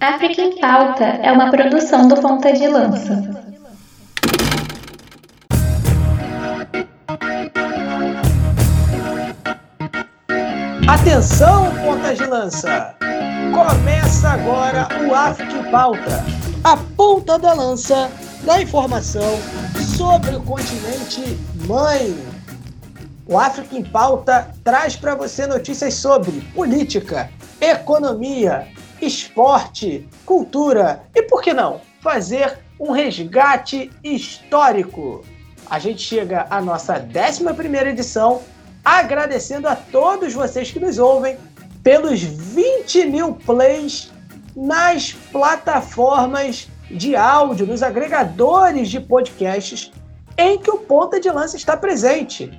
África em Pauta é uma produção do Ponta de Lança. Atenção, pontas de lança! Começa agora o África em Pauta, a ponta da lança da informação sobre o continente mãe. O África em Pauta traz para você notícias sobre política, economia, esporte, cultura e, por que não, fazer um resgate histórico. A gente chega à nossa 11 edição agradecendo a todos vocês que nos ouvem pelos 20 mil plays nas plataformas de áudio, nos agregadores de podcasts em que o Ponta de Lança está presente.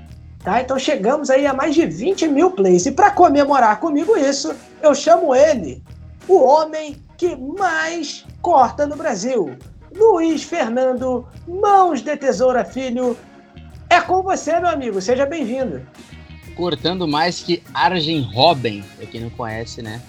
Tá? Então chegamos aí a mais de 20 mil plays. E para comemorar comigo isso, eu chamo ele, o homem que mais corta no Brasil. Luiz Fernando Mãos de Tesoura Filho. É com você, meu amigo. Seja bem-vindo cortando mais que Arjen Robben, pra quem não conhece, né?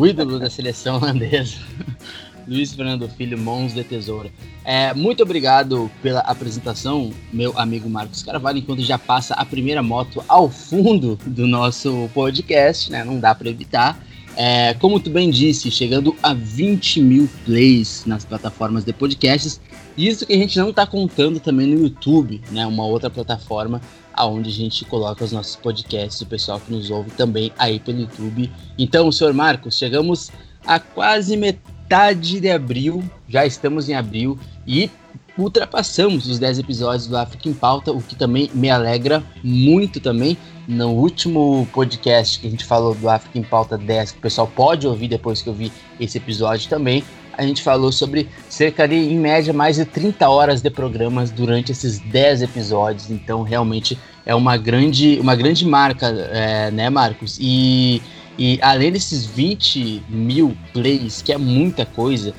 O ídolo da seleção holandesa. Luiz Fernando Filho, Mãos de Tesoura. É, muito obrigado pela apresentação, meu amigo Marcos Carvalho, enquanto já passa a primeira moto ao fundo do nosso podcast, né? Não dá para evitar. É, como tu bem disse, chegando a 20 mil plays nas plataformas de podcasts. Isso que a gente não está contando também no YouTube, né? Uma outra plataforma aonde a gente coloca os nossos podcasts, o pessoal que nos ouve também aí pelo YouTube. Então, senhor Marcos, chegamos a quase metade de abril, já estamos em abril e ultrapassamos os 10 episódios do África em Pauta, o que também me alegra muito também. No último podcast que a gente falou do África em Pauta 10, que o pessoal pode ouvir depois que eu vi esse episódio também, a gente falou sobre cerca de, em média, mais de 30 horas de programas durante esses 10 episódios. Então, realmente é uma grande, uma grande marca, é, né, Marcos? E, e além desses 20 mil plays, que é muita coisa,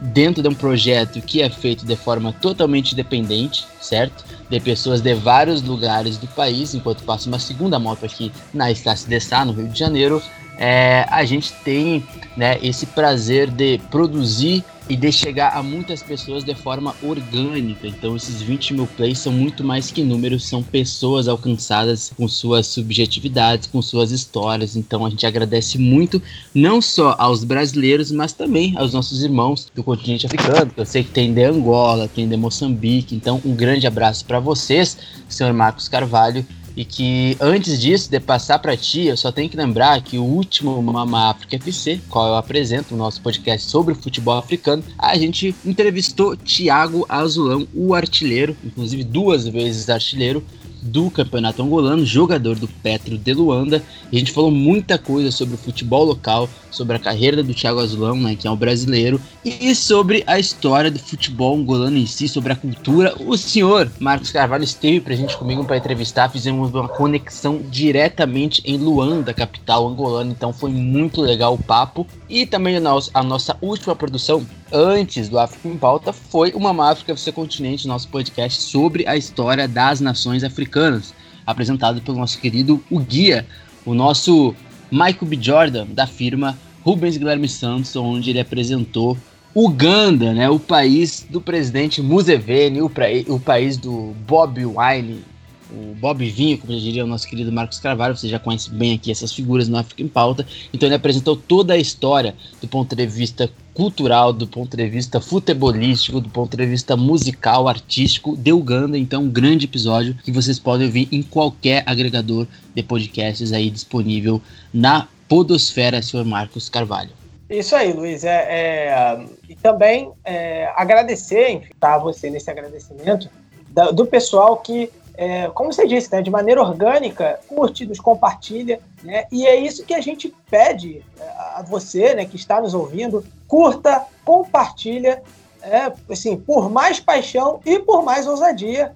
dentro de um projeto que é feito de forma totalmente independente, certo? De pessoas de vários lugares do país, enquanto passa uma segunda moto aqui na Estácio de Sá, no Rio de Janeiro, é, a gente tem né, esse prazer de produzir e de chegar a muitas pessoas de forma orgânica. Então, esses 20 mil plays são muito mais que números, são pessoas alcançadas com suas subjetividades, com suas histórias. Então, a gente agradece muito, não só aos brasileiros, mas também aos nossos irmãos do continente africano. Eu sei que tem de Angola, tem de Moçambique. Então, um grande abraço para vocês, senhor Marcos Carvalho e que antes disso, de passar para ti, eu só tenho que lembrar que o último Mama África FC, qual eu apresento, o nosso podcast sobre futebol africano, a gente entrevistou Thiago Azulão, o artilheiro, inclusive duas vezes artilheiro, do campeonato angolano, jogador do Petro de Luanda. A gente falou muita coisa sobre o futebol local, sobre a carreira do Thiago Azulão, né, que é um brasileiro, e sobre a história do futebol angolano em si, sobre a cultura. O senhor Marcos Carvalho esteve presente comigo para entrevistar, fizemos uma conexão diretamente em Luanda, capital angolana, então foi muito legal o papo. E também a nossa, última produção, antes do África em Pauta, foi uma África FC Continente, nosso podcast sobre a história das nações africanas, apresentado pelo nosso querido O Guia, o nosso Michael B. Jordan, da firma Rubens Guilherme Santos, onde ele apresentou Uganda, né, o país do presidente Museveni, o, pra, o país do Bob Wine, o Bob Vinho, como já diria o nosso querido Marcos Carvalho, você já conhece bem aqui essas figuras no África em Pauta. Então ele apresentou toda a história do ponto de vista cultural, do ponto de vista futebolístico, do ponto de vista musical, artístico de Uganda. Então, um grande episódio que vocês podem ouvir em qualquer agregador de podcasts aí disponível na Podosfera, senhor Marcos Carvalho. Isso aí, Luiz. É, é e também é, agradecer, enfim, tá, você nesse agradecimento, do, do pessoal que é, como você disse, né, de maneira orgânica, curte, nos compartilha, né, e é isso que a gente pede é, a você, né, que está nos ouvindo, curta, compartilha, é, assim, por mais paixão e por mais ousadia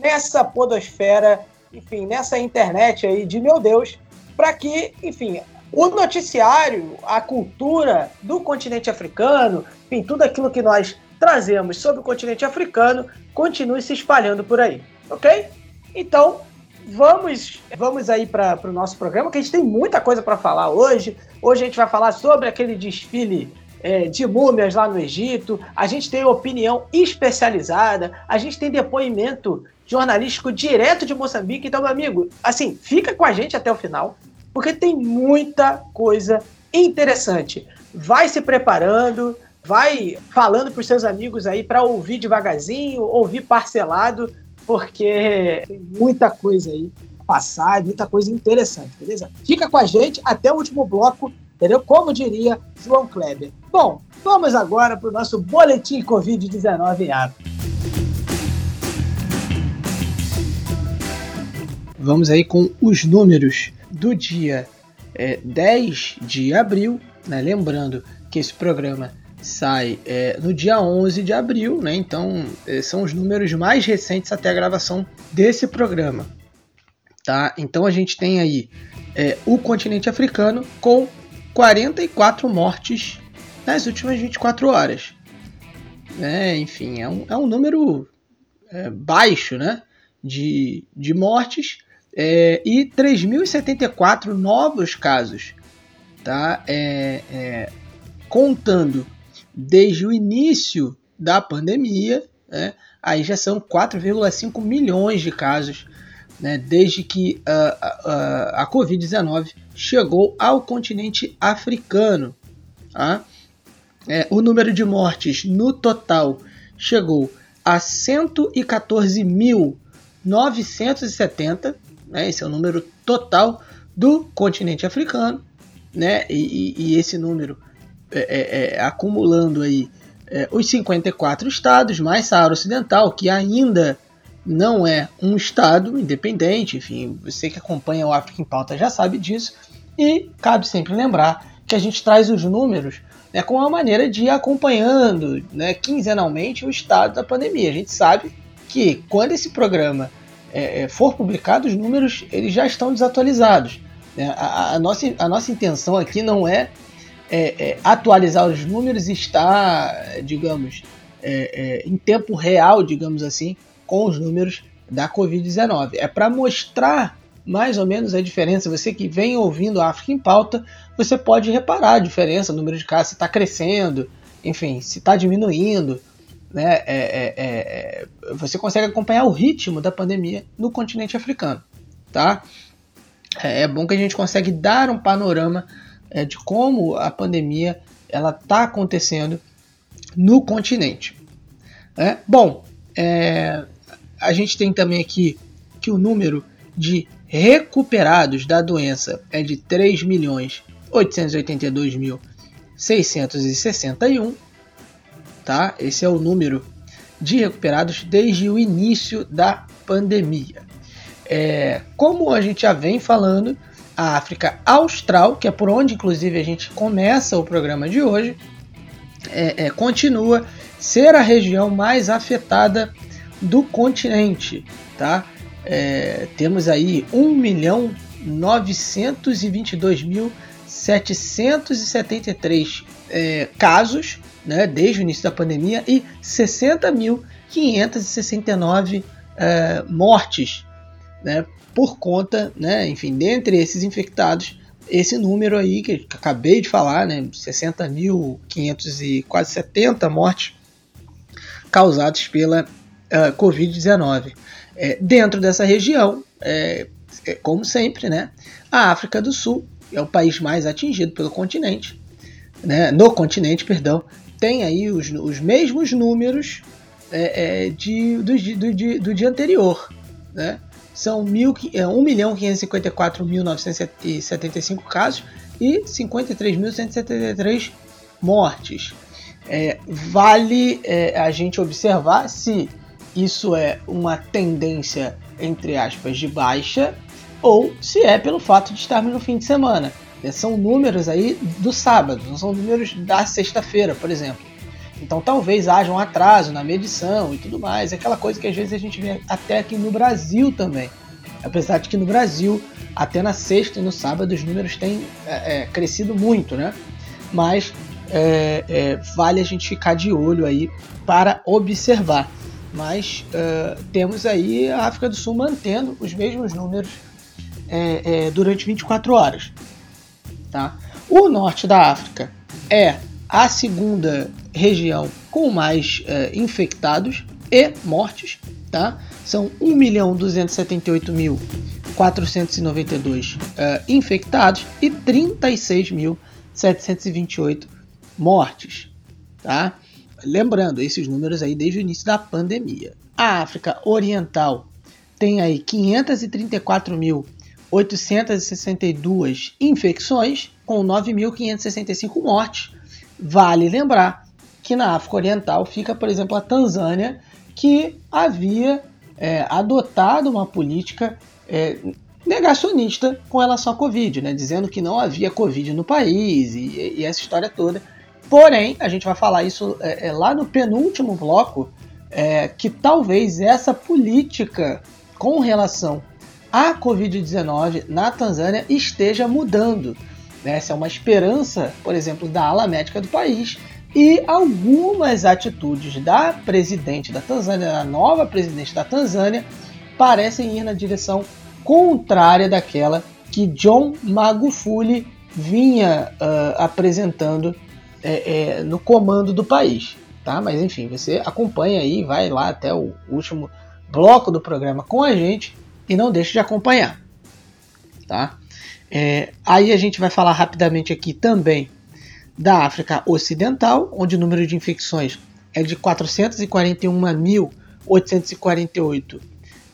nessa podosfera, enfim, nessa internet aí de meu Deus, para que, enfim, o noticiário, a cultura do continente africano, enfim, tudo aquilo que nós trazemos sobre o continente africano continue se espalhando por aí ok? Então, vamos, vamos aí para o nosso programa, que a gente tem muita coisa para falar hoje. Hoje a gente vai falar sobre aquele desfile é, de múmias lá no Egito, a gente tem opinião especializada, a gente tem depoimento jornalístico direto de Moçambique. Então, meu amigo, assim, fica com a gente até o final, porque tem muita coisa interessante. Vai se preparando, vai falando para os seus amigos aí para ouvir devagarzinho, ouvir parcelado, porque tem muita coisa aí passar, muita coisa interessante, beleza? Fica com a gente até o último bloco, entendeu? Como diria João Kleber. Bom, vamos agora para o nosso boletim Covid-19 em ato. Vamos aí com os números do dia é, 10 de abril, né? lembrando que esse programa sai é, no dia 11 de abril, né? então é, são os números mais recentes até a gravação desse programa. Tá? Então a gente tem aí é, o continente africano com 44 mortes nas últimas 24 horas. É, enfim, é um, é um número é, baixo né, de, de mortes é, e 3.074 novos casos. Tá? É, contando desde o início da pandemia, né, aí já são 4,5 milhões de casos né, desde que uh, uh, a Covid-19 chegou ao continente africano. Tá? É, o número de mortes no total chegou a 114.970, né, esse é o número total do continente africano, né, e, e esse número é, é, é acumulando aí é, os 54 estados, mais Saara Ocidental, que ainda não é um Estado independente, enfim, você que acompanha o África em Pauta já sabe disso, e cabe sempre lembrar que a gente traz os números né, com uma maneira de ir acompanhando né, quinzenalmente o estado da pandemia. A gente sabe que quando esse programa é, é for publicado, os números eles já estão desatualizados. Né? A, a, nossa, a nossa intenção aqui não é, é, é atualizar os números e estar, digamos, é, é, em tempo real, digamos assim, com os números da Covid-19. É para mostrar mais ou menos a diferença. Você que vem ouvindo a África em Pauta, você pode reparar a diferença, o número de casos está crescendo, enfim, se está diminuindo. Né? É, é, é, você consegue acompanhar o ritmo da pandemia no continente africano. Tá? É bom que a gente consegue dar um panorama é, de como a pandemia ela está acontecendo no continente. É, bom, é, a gente tem também aqui que o número de recuperados da doença é de 3.882.661, tá? Esse é o número de recuperados desde o início da pandemia. É, como a gente já vem falando, a África Austral, que é por onde inclusive a gente começa o programa de hoje, é, é, continua ser a região mais afetada do continente, tá? É, temos aí 1 milhão 922.773 é, casos né, desde o início da pandemia e 60.569 é, mortes né, por conta, né, enfim, dentre esses infectados, esse número aí que acabei de falar, né, 60.500 e quase 70 mortes causadas pela uh, Covid-19. É, dentro dessa região, é, é, como sempre, né, a África do Sul é o país mais atingido pelo continente, né, no continente, perdão, tem aí os, os mesmos números é, é de, do, do, do, do, dia anterior. Né? São 1.554.975 é, casos e 53.173 mortes. É, vale é, a gente observar se isso é uma tendência, entre aspas, de baixa, ou se é pelo fato de estarmos no fim de semana. É, são números aí do sábado, não são números da sexta-feira, por exemplo. Então talvez haja um atraso na medição e tudo mais, aquela coisa que às vezes a gente vê até aqui no Brasil também. Apesar de que no Brasil, até na sexta e no sábado, os números têm é, é, crescido muito, né? Mas é, é vale a gente ficar de olho aí para observar mas uh, temos aí a África do Sul mantendo os mesmos números é, é, durante 24 horas. Tá? O norte da África é a segunda região com mais uh, infectados e mortes, tá? São 1.278.492 uh, infectados e 36.728 mortes, tá? Lembrando, esses números aí desde o início da pandemia. A África Oriental tem aí 534.862 infecções com 9.565 mortes. Vale lembrar que na África Oriental fica, por exemplo, a Tanzânia, que havia é, adotado uma política é, negacionista com relação à Covid, né? dizendo que não havia Covid no país e, e essa história toda. Porém, a gente vai falar isso é, é lá no penúltimo bloco, é, que talvez essa política com relação à Covid-19 na Tanzânia esteja mudando. Né? Essa é uma esperança, por exemplo, da ala médica do país e algumas atitudes da presidente da Tanzânia, da nova presidente da Tanzânia, parecem ir na direção contrária daquela que John Magufuli vinha uh, apresentando é, é, no comando do país. Tá? Mas enfim, você acompanha aí, vai lá até o último bloco do programa com a gente e não deixe de acompanhar. Tá? É, aí a gente vai falar rapidamente aqui também da África Ocidental, onde o número de infecções é de 441.848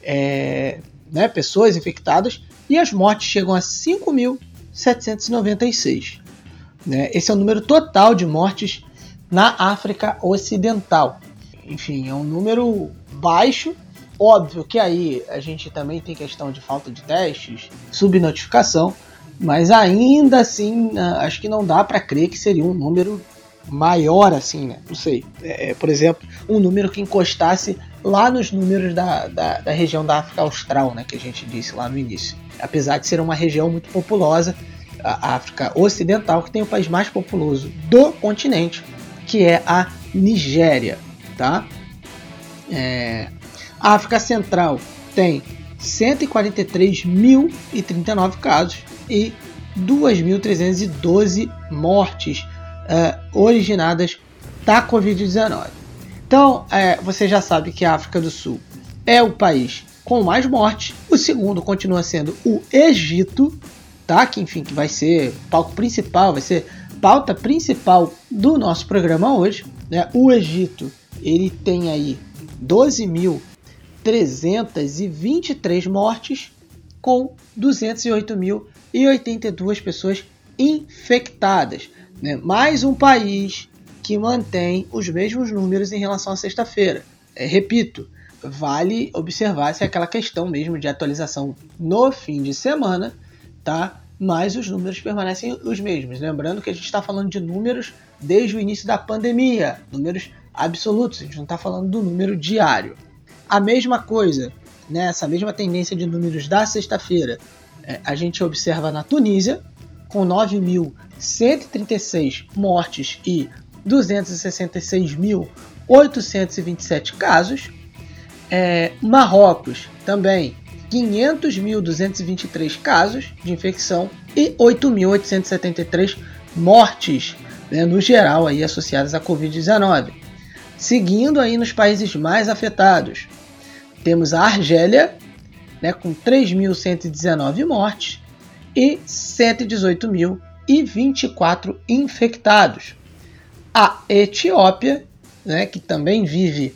é, né, pessoas infectadas e as mortes chegam a 5.796. Né? Esse é o número total de mortes na África Ocidental. Enfim, é um número baixo. Óbvio que aí a gente também tem questão de falta de testes, subnotificação, mas ainda assim, acho que não dá para crer que seria um número maior assim, né? Não sei. É, é, por exemplo, um número que encostasse lá nos números da, da, da, região da África Austral, né? Que a gente disse lá no início. Apesar de ser uma região muito populosa, a África Ocidental, que tem o país mais populoso do continente, que é a Nigéria, tá? É, a África Central tem 143.039 casos e 2.312 mortes uh, originadas da Covid-19. Então, é, você já sabe que a África do Sul é o país com mais mortes. O segundo continua sendo o Egito, tá? Que enfim, que vai ser palco principal, vai ser pauta principal do nosso programa hoje. Né? O Egito, ele tem aí 12.323 mortes com 208 mil e 82 pessoas infectadas. Né? Mais um país que mantém os mesmos números em relação à sexta-feira. É, repito, vale observar se é aquela questão mesmo de atualização no fim de semana, tá? Mas os números permanecem os mesmos. Lembrando que a gente está falando de números desde o início da pandemia, números absolutos, a gente não está falando do número diário. A mesma coisa, né, essa mesma tendência de números da sexta-feira, a gente observa na Tunísia, com 9.136 mortes e 266.827 casos. É, Marrocos também 500.223 casos de infecção e 8.873 mortes né, no geral aí associadas à Covid-19. Seguindo aí nos países mais afetados, temos a Argélia né, com 3.119 mortes e 118.024 infectados. A Etiópia, né, que também vive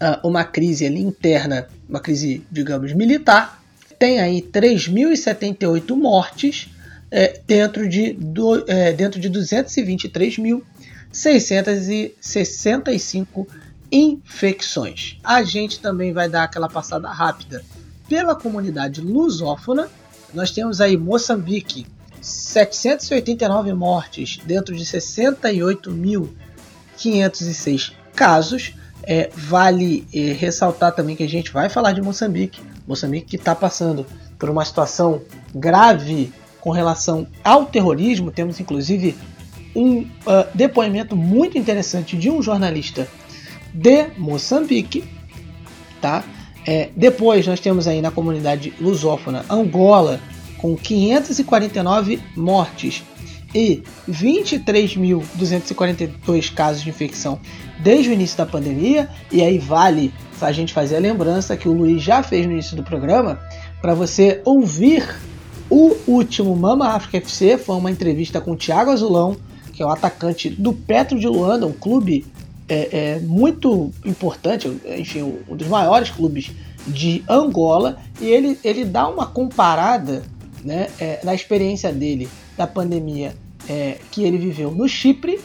uh, uma crise ali interna, uma crise, digamos, militar, tem aí 3.078 mortes é, dentro, de, do, é, dentro de 223.665 infecções. A gente também vai dar aquela passada rápida pela comunidade lusófona. Nós temos aí Moçambique, 789 mortes dentro de 68.506 casos. É, vale é, ressaltar também que a gente vai falar de Moçambique. Moçambique que está passando por uma situação grave com relação ao terrorismo. Temos inclusive um uh, depoimento muito interessante de um jornalista de Moçambique, tá? É, depois nós temos aí na comunidade lusófona Angola com 549 mortes e 23.242 casos de infecção desde o início da pandemia. E aí vale a gente fazer a lembrança que o Luiz já fez no início do programa para você ouvir o último Mama África FC. Foi uma entrevista com o Thiago Azulão, que é o atacante do Petro de Luanda, um clube é, é, muito importante, enfim, um dos maiores clubes de Angola. E ele, ele dá uma comparada né, é, na experiência dele da pandemia é, que ele viveu no Chipre.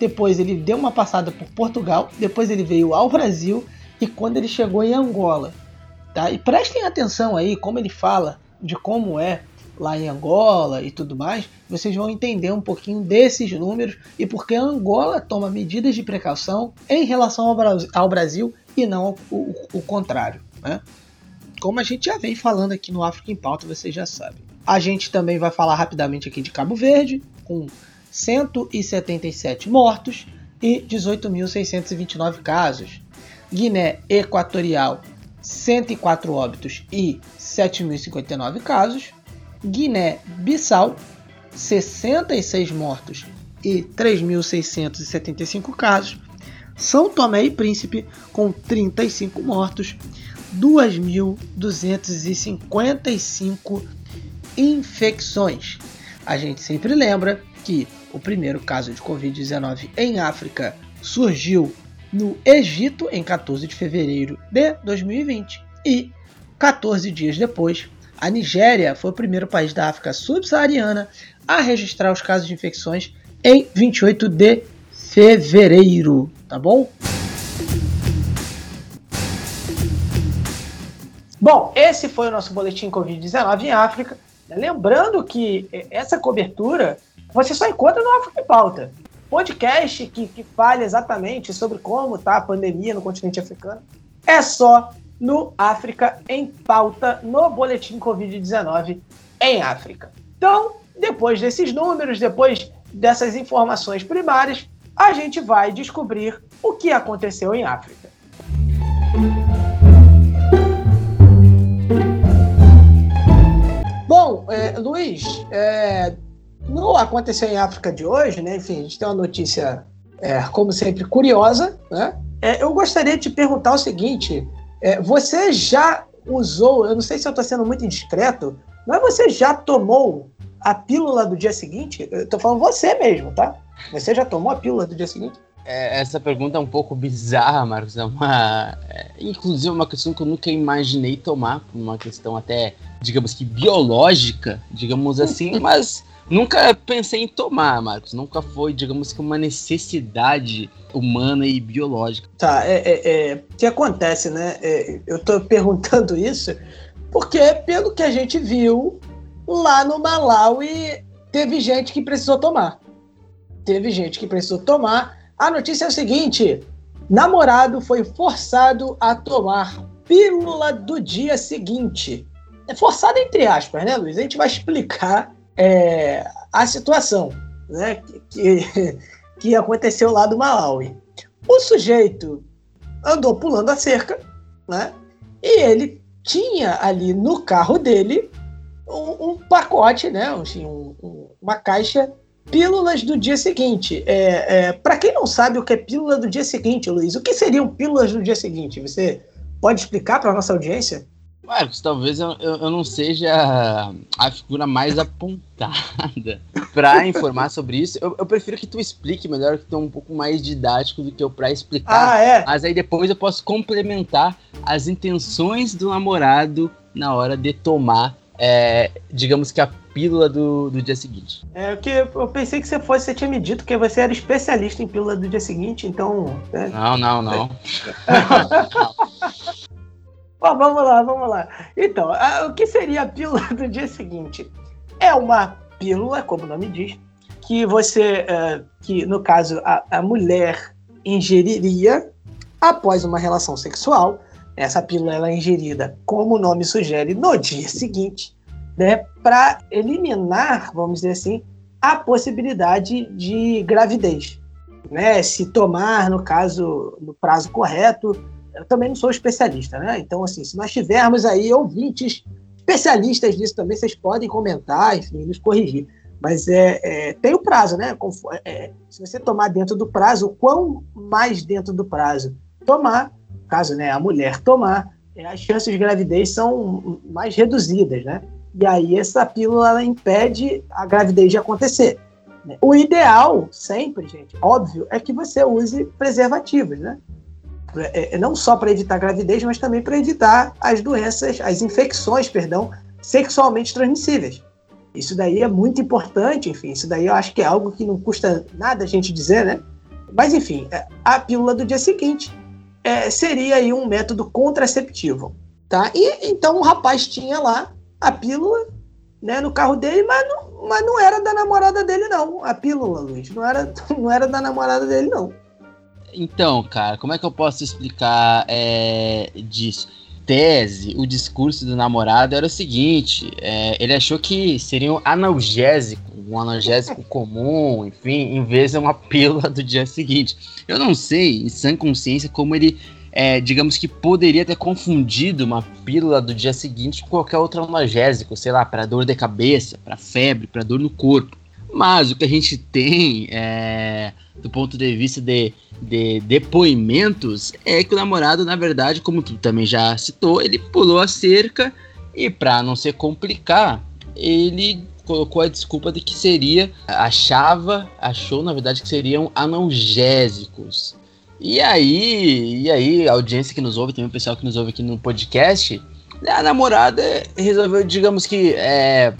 Depois ele deu uma passada por Portugal, depois ele veio ao Brasil e quando ele chegou em Angola. Tá? E prestem atenção aí como ele fala de como é lá em Angola e tudo mais, vocês vão entender um pouquinho desses números e porque Angola toma medidas de precaução em relação ao Brasil e não o, o, o contrário. Né? Como a gente já vem falando aqui no África em Pauta, vocês já sabem. A gente também vai falar rapidamente aqui de Cabo Verde, com 177 mortos e 18.629 casos. Guiné Equatorial, 104 óbitos e 7.059 casos. Guiné-Bissau, 66 mortos e 3.675 casos. São Tomé e Príncipe, com 35 mortos, 2.255 infecções. A gente sempre lembra que o primeiro caso de Covid-19 em África surgiu no Egito em 14 de fevereiro de 2020 e 14 dias depois a Nigéria foi o primeiro país da África subsaariana a registrar os casos de infecções em 28 de fevereiro, tá bom? Bom, esse foi o nosso boletim Covid-19 em África. Lembrando que essa cobertura você só encontra no África em Pauta. Podcast que, que exatamente sobre como está a pandemia no continente africano. É só no África em Pauta, no Boletim Covid-19 em África. Então, depois desses números, depois dessas informações primárias, a gente vai descobrir o que aconteceu em África. Bom, é, Luiz, é, não aconteceu em África de hoje, né? Enfim, a gente tem uma notícia, é, como sempre, curiosa, né? É, eu gostaria de te perguntar o seguinte: é, você já usou, eu não sei se eu estou sendo muito indiscreto, mas você já tomou a pílula do dia seguinte? Eu tô falando você mesmo, tá? Você já tomou a pílula do dia seguinte? É, essa pergunta é um pouco bizarra, Marcos. É uma, é, inclusive, uma questão que eu nunca imaginei tomar, uma questão até, digamos que biológica, digamos assim, mas Nunca pensei em tomar, Marcos. Nunca foi, digamos que, uma necessidade humana e biológica. Tá, é, é, é que acontece, né? É, eu tô perguntando isso porque, pelo que a gente viu, lá no Malawi teve gente que precisou tomar. Teve gente que precisou tomar. A notícia é o seguinte: namorado foi forçado a tomar pílula do dia seguinte. É forçado entre aspas, né, Luiz? A gente vai explicar é, a situação né, que, que aconteceu lá do Malawi. O sujeito andou pulando a cerca, né? E ele tinha ali no carro dele um, um pacote, né? Assim, um, um, uma caixa pílulas do dia seguinte. É, é, Para quem não sabe o que é pílula do dia seguinte, Luiz, o que seriam pílulas do dia seguinte? Você pode explicar para nossa audiência? Marcos, talvez eu, eu, eu, não seja a figura mais apontada para informar sobre isso. Eu, eu, prefiro que tu explique melhor, que tu é um pouco mais didático do que eu para explicar. Ah, é? Mas aí depois eu posso complementar as intenções do namorado na hora de tomar, é, digamos que a pílula do, do dia seguinte. É, que eu pensei que você fosse, você tinha me dito que você era especialista em pílula do dia seguinte, então. Né? Não, não, não. não. Bom, vamos lá, vamos lá. Então, a, o que seria a pílula do dia seguinte? É uma pílula, como o nome diz, que você, uh, que no caso a, a mulher ingeriria após uma relação sexual. Essa pílula é ingerida, como o nome sugere, no dia seguinte, né, para eliminar, vamos dizer assim, a possibilidade de gravidez. Né? Se tomar, no caso, no prazo correto, eu também não sou especialista, né? Então, assim, se nós tivermos aí ouvintes especialistas nisso também, vocês podem comentar, enfim, nos corrigir. Mas é, é, tem o prazo, né? É, se você tomar dentro do prazo, quão mais dentro do prazo tomar, caso né, a mulher tomar, é, as chances de gravidez são mais reduzidas, né? E aí essa pílula impede a gravidez de acontecer. Né? O ideal, sempre, gente, óbvio, é que você use preservativos, né? É, é não só para evitar gravidez, mas também para evitar as doenças, as infecções, perdão, sexualmente transmissíveis. Isso daí é muito importante, enfim, isso daí eu acho que é algo que não custa nada a gente dizer, né? Mas enfim, é, a pílula do dia seguinte é, seria aí um método contraceptivo, tá? E então o rapaz tinha lá a pílula, né, no carro dele, mas não, mas não era da namorada dele não, a pílula, Luiz, não era, não era da namorada dele não. Então, cara, como é que eu posso explicar é, disso? Tese, o discurso do namorado era o seguinte: é, ele achou que seria um analgésico, um analgésico comum, enfim, em vez de uma pílula do dia seguinte. Eu não sei, em sã consciência, como ele, é, digamos que poderia ter confundido uma pílula do dia seguinte com qualquer outro analgésico, sei lá, para dor de cabeça, para febre, para dor no corpo. Mas o que a gente tem é, do ponto de vista de, de depoimentos é que o namorado, na verdade, como tu também já citou, ele pulou a cerca e para não se complicar, ele colocou a desculpa de que seria, achava, achou na verdade que seriam analgésicos. E aí, e aí, a audiência que nos ouve, também o pessoal que nos ouve aqui no podcast, a namorada resolveu, digamos que, é,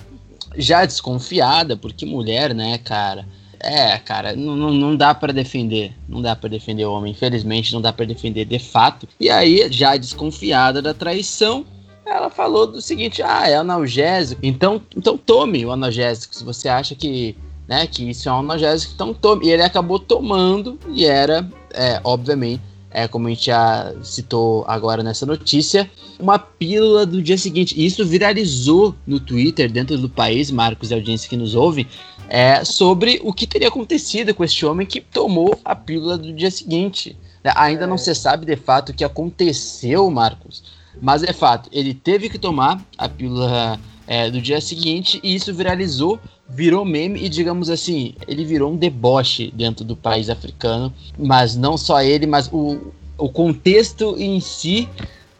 já desconfiada, porque mulher, né, cara? É, cara, não, não dá para defender. Não dá para defender o homem. Infelizmente, não dá para defender de fato. E aí, já desconfiada da traição, ela falou do seguinte: ah, é analgésico. Então, então tome o analgésico. Se você acha que, né, que isso é um analgésico, então tome. E ele acabou tomando e era, é, obviamente, é, como a gente já citou agora nessa notícia, uma pílula do dia seguinte. E isso viralizou no Twitter, dentro do país, Marcos e audiência que nos ouve, é, sobre o que teria acontecido com este homem que tomou a pílula do dia seguinte. Ainda é. não se sabe de fato o que aconteceu, Marcos, mas é fato, ele teve que tomar a pílula é, do dia seguinte e isso viralizou virou meme e, digamos assim, ele virou um deboche dentro do país africano. Mas não só ele, mas o, o contexto em si.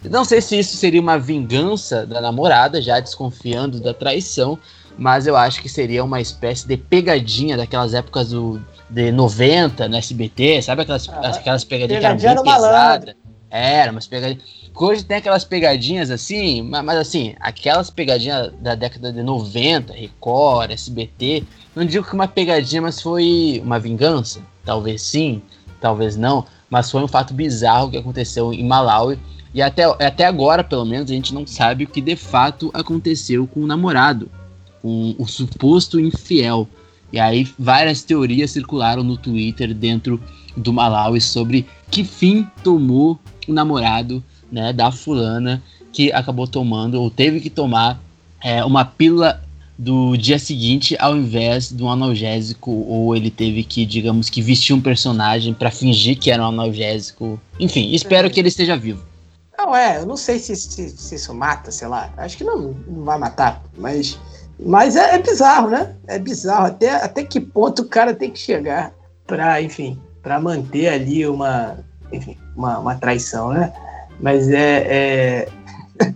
Não sei se isso seria uma vingança da namorada, já desconfiando da traição, mas eu acho que seria uma espécie de pegadinha daquelas épocas do, de 90 no SBT, sabe aquelas, ah, aquelas pegadinhas pegadinha que eram bem pesadas? Era, umas pegadinhas. Hoje tem aquelas pegadinhas assim, mas, assim, aquelas pegadinhas da década de 90, Record, SBT, não digo que uma pegadinha, mas foi uma vingança. Talvez sim, talvez não, mas foi um fato bizarro que aconteceu em Malawi. E até, até agora, pelo menos, a gente não sabe o que de fato aconteceu com o namorado, com o suposto infiel. E aí várias teorias circularam no Twitter dentro do Malawi sobre que fim tomou o namorado né, da fulana que acabou tomando ou teve que tomar é, uma pílula do dia seguinte ao invés de um analgésico ou ele teve que, digamos que vestir um personagem para fingir que era um analgésico. Enfim, espero que ele esteja vivo. Não, é, eu não sei se, se, se isso mata, sei lá. Acho que não, não vai matar, mas mas é, é, bizarro, né? É bizarro até até que ponto o cara tem que chegar para, enfim, para manter ali uma, uma, uma traição, né? Mas é, é...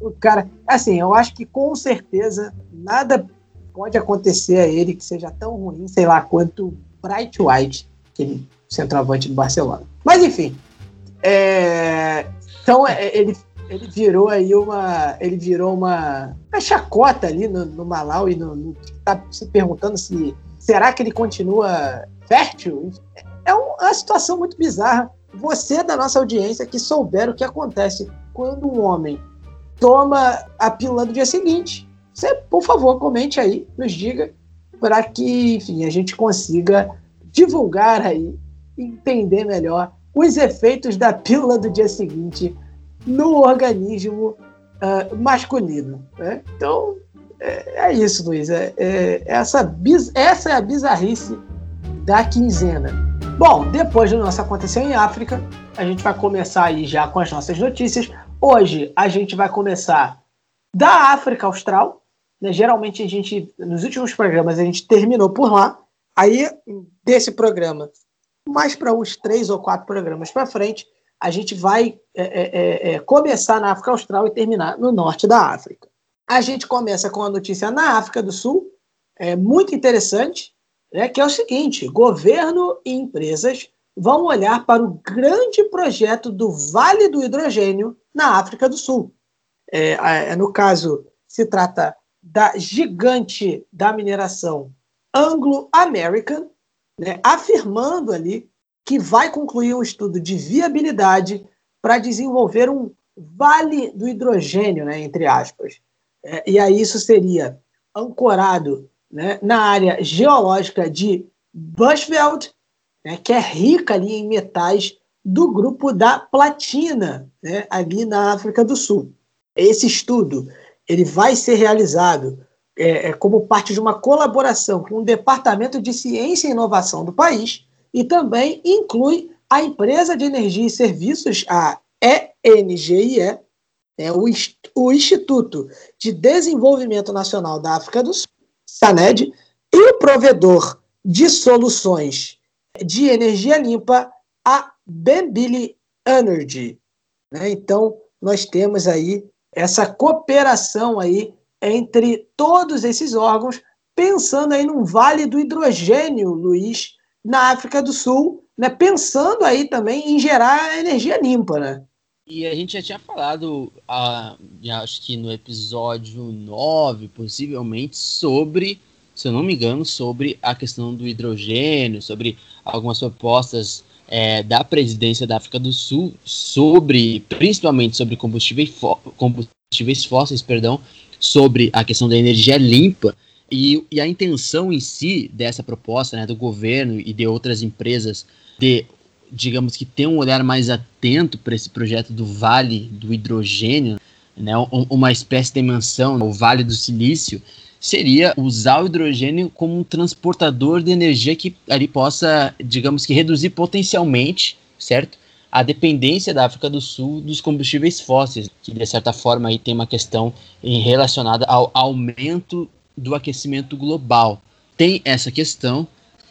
o cara, assim, eu acho que com certeza nada pode acontecer a ele que seja tão ruim, sei lá, quanto Bright White, aquele centroavante do Barcelona. Mas enfim, é... então é, ele ele virou aí uma ele virou uma, uma chacota ali no, no Malau e no, no, tá se perguntando se será que ele continua fértil? É uma situação muito bizarra você da nossa audiência que souber o que acontece quando um homem toma a pílula do dia seguinte. Você, por favor, comente aí, nos diga, para que, enfim, a gente consiga divulgar aí, entender melhor os efeitos da pílula do dia seguinte no organismo uh, masculino. Né? Então, é, é, isso, Luiz. É, é, essa, essa é a bizarrice da quinzena. Bom, depois do nosso Aconteceu em África, a gente vai começar aí já com as nossas notícias. Hoje a gente vai começar da África Austral, Né? Geralmente a gente, nos últimos programas, a gente terminou por lá. Aí, desse programa, mais para uns três ou quatro programas para frente, a gente vai é, é, é, é, começar na África Austral e terminar no norte da África. A gente começa com a notícia na África do Sul, é muito interessante, né, que é o seguinte: governo e empresas vão olhar para o grande projeto do Vale do Hidrogênio na África do Sul. É, é, no caso, se trata da gigante da mineração Anglo-American, né, afirmando ali que vai concluir um estudo de viabilidade para desenvolver um vale do hidrogênio, né, entre aspas. É, e aí isso seria ancorado né, na área geológica de Bushveld, né, que é rica ali em metais do grupo da platina, né, ali na África do Sul. Esse estudo ele vai ser realizado é, é, como parte de uma colaboração com o Departamento de Ciência e Inovação do país e também inclui a empresa de energia e serviços, a ENGIE, é, o, o Instituto de Desenvolvimento Nacional da África do Sul, SANED, e o provedor de soluções de energia limpa, a Bembili Energy. Né? Então, nós temos aí essa cooperação aí entre todos esses órgãos, pensando aí num vale do hidrogênio, Luiz, na África do Sul, né? pensando aí também em gerar energia limpa, né? E a gente já tinha falado, uh, acho que no episódio 9, possivelmente, sobre, se eu não me engano, sobre a questão do hidrogênio, sobre algumas propostas é, da presidência da África do Sul sobre, principalmente sobre combustíveis, combustíveis fósseis, perdão, sobre a questão da energia limpa. E, e a intenção em si dessa proposta, né, do governo e de outras empresas de, digamos que ter um olhar mais atento para esse projeto do Vale do Hidrogênio, né, uma espécie de menção, o Vale do Silício, seria usar o hidrogênio como um transportador de energia que ali possa, digamos que, reduzir potencialmente, certo? A dependência da África do Sul dos combustíveis fósseis, que de certa forma aí tem uma questão relacionada ao aumento do aquecimento global. Tem essa questão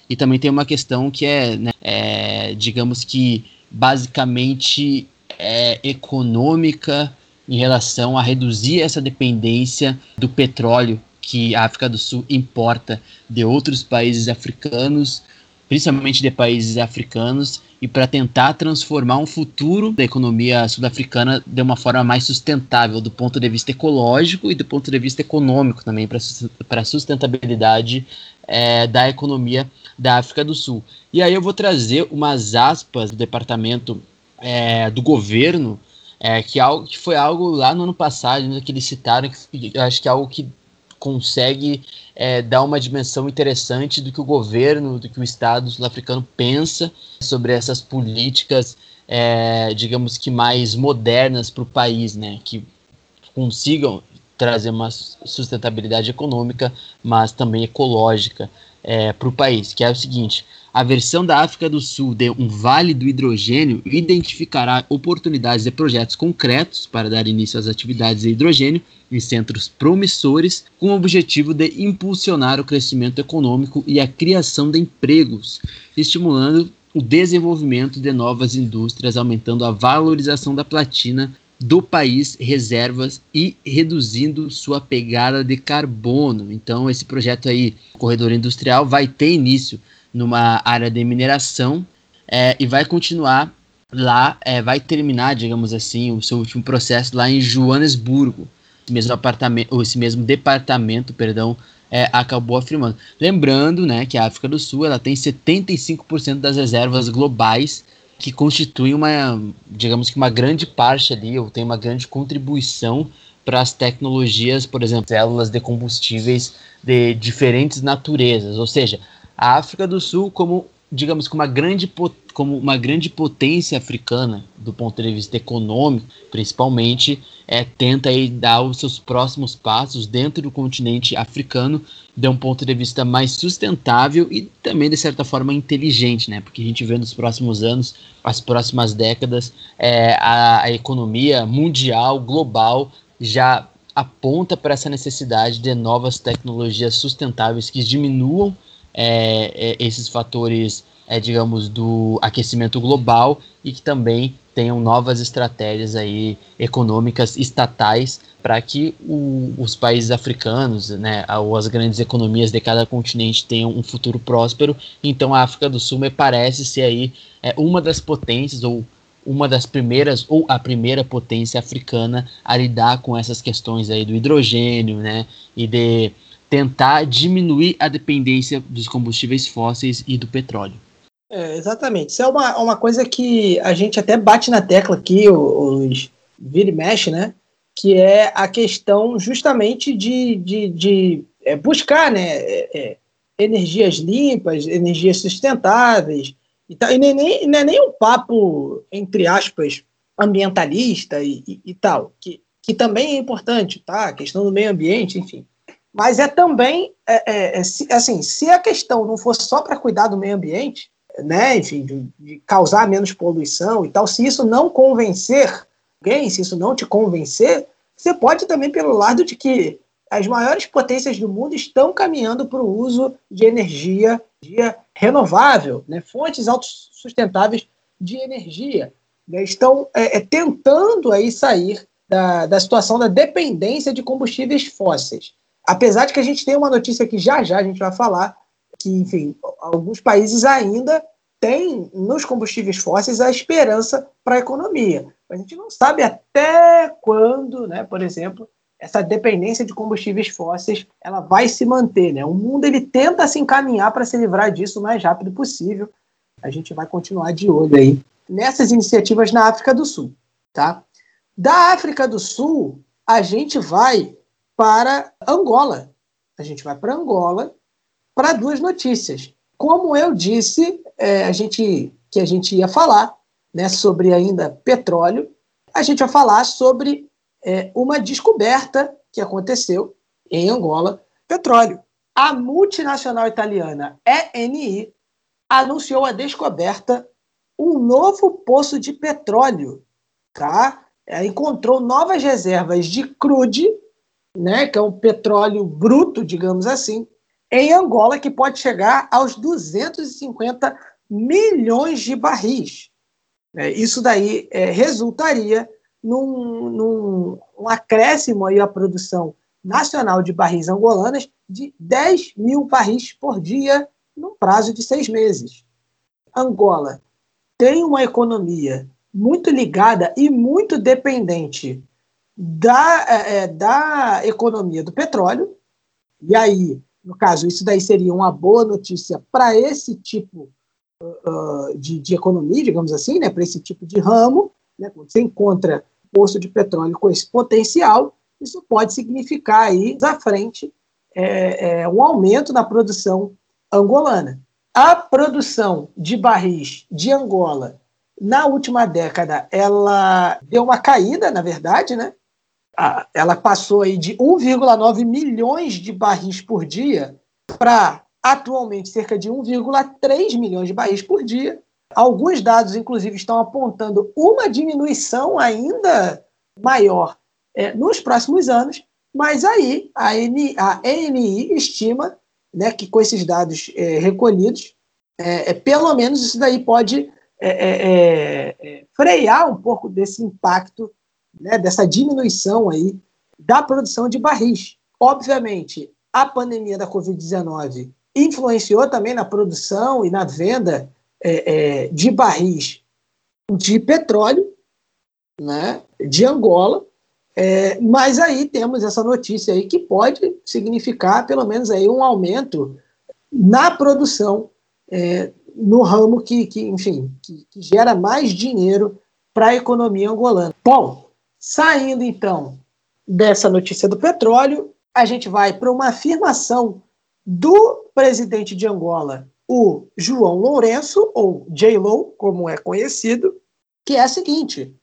e também tem uma questão que é, né, é digamos que basicamente é, econômica em relação a reduzir essa dependência do petróleo que a África do Sul importa de outros países africanos, principalmente de países africanos, e para tentar transformar um futuro da economia sul-africana de uma forma mais sustentável, do ponto de vista ecológico e do ponto de vista econômico também, para a sustentabilidade é, da economia da África do Sul. E aí eu vou trazer umas aspas do departamento é, do governo, é, que, algo, que foi algo lá no ano passado, que eles citaram, que eu acho que é algo que consegue é, dar uma dimensão interessante do que o governo, do que o Estado sul-africano pensa sobre essas políticas, é, digamos que mais modernas para o país, né? Que consigam trazer uma sustentabilidade econômica, mas também ecológica é, para o país, que é o seguinte: a versão da África do Sul de um Vale do Hidrogênio identificará oportunidades de projetos concretos para dar início às atividades de hidrogênio em centros promissores, com o objetivo de impulsionar o crescimento econômico e a criação de empregos, estimulando o desenvolvimento de novas indústrias, aumentando a valorização da platina do país reservas e reduzindo sua pegada de carbono. Então, esse projeto aí, corredor industrial, vai ter início numa área de mineração é, e vai continuar lá, é, vai terminar, digamos assim, o seu último processo lá em Joanesburgo. Esse mesmo apartamento, esse mesmo departamento, perdão, é, acabou afirmando. Lembrando, né, que a África do Sul ela tem 75% das reservas globais que constitui uma, digamos que uma grande parte ali, ou tem uma grande contribuição para as tecnologias, por exemplo, células de combustíveis de diferentes naturezas, ou seja, a África do Sul como digamos, como uma grande, como uma grande potência africana, do ponto de vista econômico, principalmente, é, tenta aí dar os seus próximos passos dentro do continente africano, de um ponto de vista mais sustentável e também, de certa forma, inteligente, né? Porque a gente vê nos próximos anos, as próximas décadas, é, a, a economia mundial, global, já aponta para essa necessidade de novas tecnologias sustentáveis que diminuam é, é, esses fatores, é, digamos, do aquecimento global e que também tenham novas estratégias aí econômicas estatais para que o, os países africanos, né, ou as grandes economias de cada continente tenham um futuro próspero. Então a África do Sul me parece ser aí é, uma das potências ou uma das primeiras ou a primeira potência africana a lidar com essas questões aí do hidrogênio, né, e de tentar diminuir a dependência dos combustíveis fósseis e do petróleo. É, exatamente. Isso é uma, uma coisa que a gente até bate na tecla aqui, os vira e mexe, né? Que é a questão justamente de, de, de é, buscar né, é, é energias limpas, energias sustentáveis. E, tá, e nem, nem, não é nem um papo, entre aspas, ambientalista e, e, e tal, que, que também é importante, tá? A questão do meio ambiente, enfim. Mas é também, é, é, é assim, se a questão não fosse só para cuidar do meio ambiente, né, enfim, de, de, causar menos poluição e tal, se isso não convencer alguém, se isso não te convencer, você pode também pelo lado de que as maiores potências do mundo estão caminhando para o uso de energia, energia renovável, né, fontes autossustentáveis de energia, né, estão é, é, tentando aí sair da, da situação da dependência de combustíveis fósseis. Apesar de que a gente tem uma notícia que já já a gente vai falar, que, enfim, alguns países ainda têm nos combustíveis fósseis a esperança para a economia. A gente não sabe até quando, né, por exemplo, essa dependência de combustíveis fósseis ela vai se manter. Né? O mundo ele tenta se encaminhar para se livrar disso o mais rápido possível. A gente vai continuar de olho aí nessas iniciativas na África do Sul. Tá? Da África do Sul, a gente vai para Angola. A gente vai para Angola para duas notícias. Como eu disse, é, a gente que a gente ia falar né, sobre ainda petróleo, a gente vai falar sobre é, uma descoberta que aconteceu em Angola, petróleo. A multinacional italiana ENI anunciou a descoberta um novo poço de petróleo, tá? Ela encontrou novas reservas de crude, né, que é um petróleo bruto, digamos assim, em Angola, que pode chegar aos 250 milhões de barris. É, isso daí é, resultaria num, num um acréscimo aí à produção nacional de barris angolanas de 10 mil barris por dia num prazo de seis meses. Angola tem uma economia muito ligada e muito dependente da, é, é da economia do petróleo, e aí no caso, isso daí seria uma boa notícia para esse tipo uh, de, de, economia, digamos assim, né, para esse tipo de ramo. Né, quando você encontra poço de petróleo com esse potencial, isso pode significar aí, à frente, é, é, um aumento na produção angolana. A produção de barris de Angola na última década, ela deu uma caída, na verdade, né? Ela passou aí de 1,9 milhões de barris por dia para atualmente cerca de 1,3 milhões de barris por dia. Alguns dados, inclusive, estão apontando uma diminuição ainda maior é, nos próximos anos, mas aí a, ENI, a ENI estima né, que com esses dados é, recolhidos, é, é pelo menos isso daí pode é, é, frear um pouco desse impacto né, dessa diminuição aí da produção de barris. Obviamente, a pandemia da Covid-19 influenciou também na produção e na venda é, é, de barris de petróleo né, de Angola, é, mas aí temos essa notícia aí que pode significar pelo menos aí um aumento na produção é, no ramo que, que enfim, que, que gera mais dinheiro para a economia angolana. Bom, Saindo então dessa notícia do petróleo, a gente vai para uma afirmação do presidente de Angola, o João Lourenço, ou J-Lo, como é conhecido, que é a seguinte: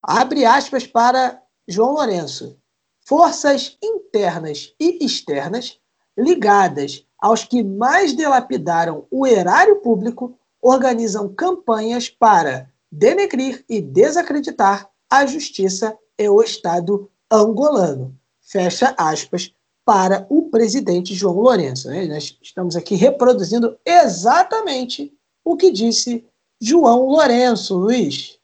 abre aspas para João Lourenço. Forças internas e externas ligadas aos que mais delapidaram o erário público organizam campanhas para denegrir e desacreditar a justiça é o Estado angolano. fecha aspas, para o presidente João Lourenço. Né? Nós estamos aqui reproduzindo exatamente o que disse João Lourenço, Luiz.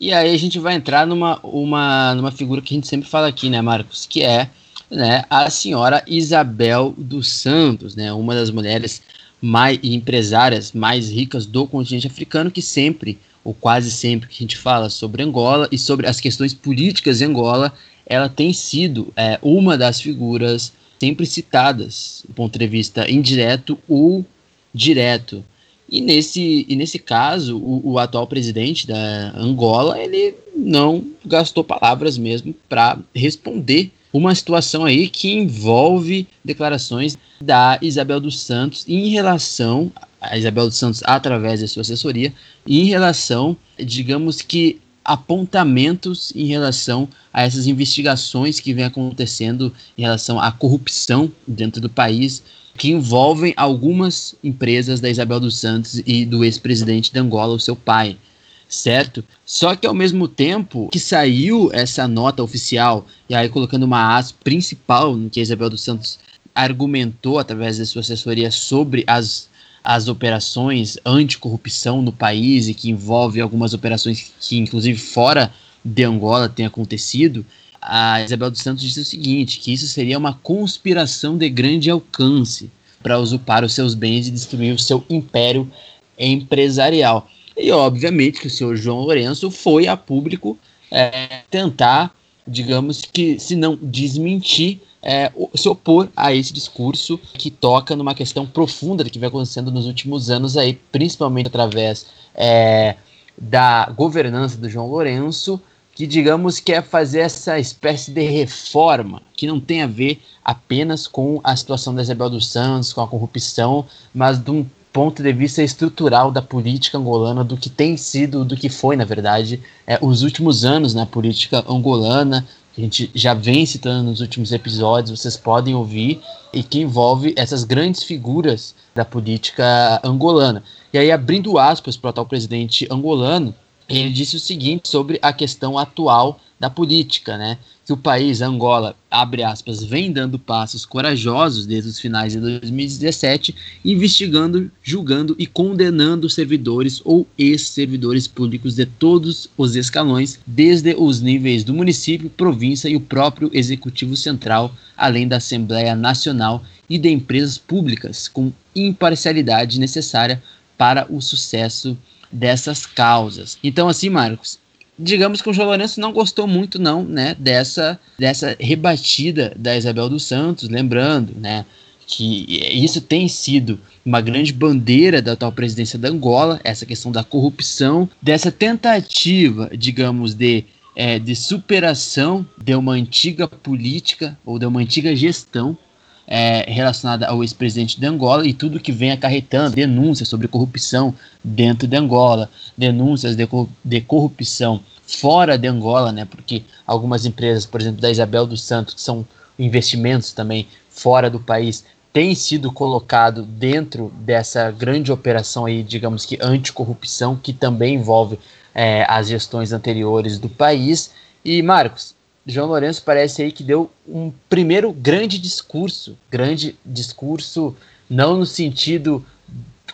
E aí a gente vai entrar numa, uma, numa figura que a gente sempre fala aqui, né, Marcos? Que é né, a senhora Isabel dos Santos, né, uma das mulheres mais empresárias mais ricas do continente africano, que sempre, ou quase sempre, que a gente fala sobre Angola e sobre as questões políticas em Angola, ela tem sido é, uma das figuras sempre citadas do ponto de vista indireto ou direto. E nesse, e nesse caso, o, o atual presidente da Angola, ele não gastou palavras mesmo para responder uma situação aí que envolve declarações da Isabel dos Santos em relação a Isabel dos Santos através da sua assessoria em relação, digamos que apontamentos em relação a essas investigações que vem acontecendo em relação à corrupção dentro do país, que envolvem algumas empresas da Isabel dos Santos e do ex-presidente de Angola, o seu pai certo? Só que ao mesmo tempo que saiu essa nota oficial, e aí colocando uma as principal no que a Isabel dos Santos argumentou através da sua assessoria sobre as, as operações anticorrupção no país e que envolve algumas operações que, inclusive, fora de Angola tem acontecido, a Isabel dos Santos disse o seguinte, que isso seria uma conspiração de grande alcance para usurpar os seus bens e destruir o seu império empresarial. E obviamente que o senhor João Lourenço foi a público é, tentar, digamos que, se não desmentir, é, se opor a esse discurso que toca numa questão profunda que vem acontecendo nos últimos anos aí, principalmente através é, da governança do João Lourenço, que digamos quer fazer essa espécie de reforma que não tem a ver apenas com a situação da Isabel dos Santos, com a corrupção, mas de um ponto de vista estrutural da política angolana, do que tem sido, do que foi, na verdade, é, os últimos anos na política angolana, que a gente já vem citando nos últimos episódios, vocês podem ouvir, e que envolve essas grandes figuras da política angolana. E aí, abrindo aspas para o atual presidente angolano, ele disse o seguinte sobre a questão atual da política, né? Que o país, Angola, abre aspas, vem dando passos corajosos desde os finais de 2017, investigando, julgando e condenando servidores ou ex-servidores públicos de todos os escalões, desde os níveis do município, província e o próprio executivo central, além da Assembleia Nacional e de empresas públicas, com imparcialidade necessária para o sucesso dessas causas. Então, assim, Marcos, digamos que o João Lourenço não gostou muito não, né, dessa dessa rebatida da Isabel dos Santos, lembrando, né, que isso tem sido uma grande bandeira da atual presidência da Angola, essa questão da corrupção, dessa tentativa, digamos, de é, de superação de uma antiga política ou de uma antiga gestão é, relacionada ao ex-presidente de Angola e tudo que vem acarretando denúncias sobre corrupção dentro de Angola, denúncias de, de corrupção fora de Angola, né? Porque algumas empresas, por exemplo, da Isabel dos Santos, que são investimentos também fora do país, têm sido colocado dentro dessa grande operação aí, digamos que anticorrupção, que também envolve é, as gestões anteriores do país. E Marcos, João Lourenço parece aí que deu um primeiro grande discurso, grande discurso não no sentido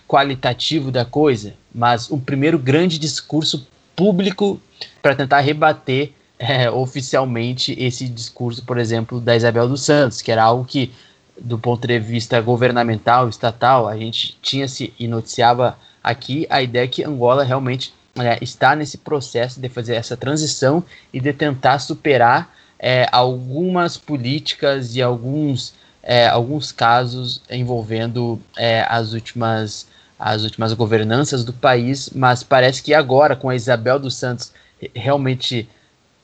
qualitativo da coisa, mas um primeiro grande discurso público para tentar rebater é, oficialmente esse discurso, por exemplo, da Isabel dos Santos, que era algo que, do ponto de vista governamental, estatal, a gente tinha se e noticiava aqui a ideia que Angola realmente é, está nesse processo de fazer essa transição e de tentar superar é, algumas políticas e alguns, é, alguns casos envolvendo é, as últimas as últimas governanças do país, mas parece que agora com a Isabel dos Santos realmente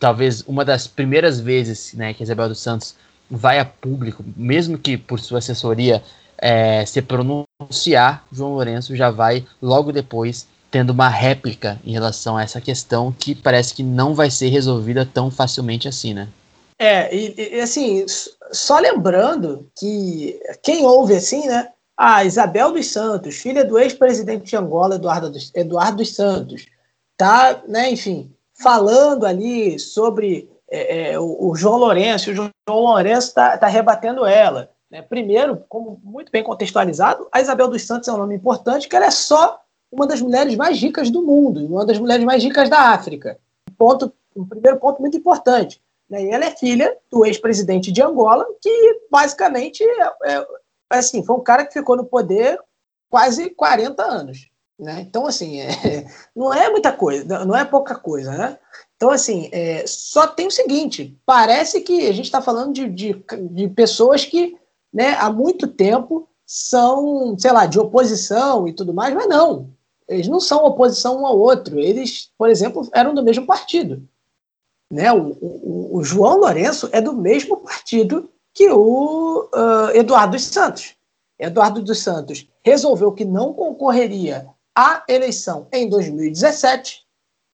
talvez uma das primeiras vezes né, que a Isabel dos Santos vai a público, mesmo que por sua assessoria é, se pronunciar, João Lourenço já vai logo depois tendo uma réplica em relação a essa questão que parece que não vai ser resolvida tão facilmente assim, né? É, e, e assim, só lembrando que quem ouve assim, né? A Isabel dos Santos, filha do ex-presidente de Angola, Eduardo dos, Eduardo dos Santos, tá, né, enfim, falando ali sobre é, é, o, o, João Lourenço, o João Lourenço está tá rebatendo ela. Né? Primeiro, como muito bem contextualizado, a Isabel dos Santos é um nome importante, que ela é só uma das mulheres mais ricas do mundo, uma das mulheres mais ricas da África. Ponto, um primeiro ponto muito importante. Né? E ela é filha do ex-presidente de Angola, que basicamente é, é, assim, foi um cara que ficou no poder quase 40 anos. Né? Então, assim, é, não é muita coisa, não é pouca coisa, né? Então, assim, é, só tem o seguinte: parece que a gente está falando de, de, de, pessoas que né, há muito tempo são, sei lá, de oposição e tudo mais, mas não. Eles não são oposição um ao outro. Eles, por exemplo, eram do mesmo partido. Né? O, o, o João Lourenço é do mesmo partido que o uh, Eduardo dos Santos. Eduardo dos Santos resolveu que não concorreria à eleição em 2017.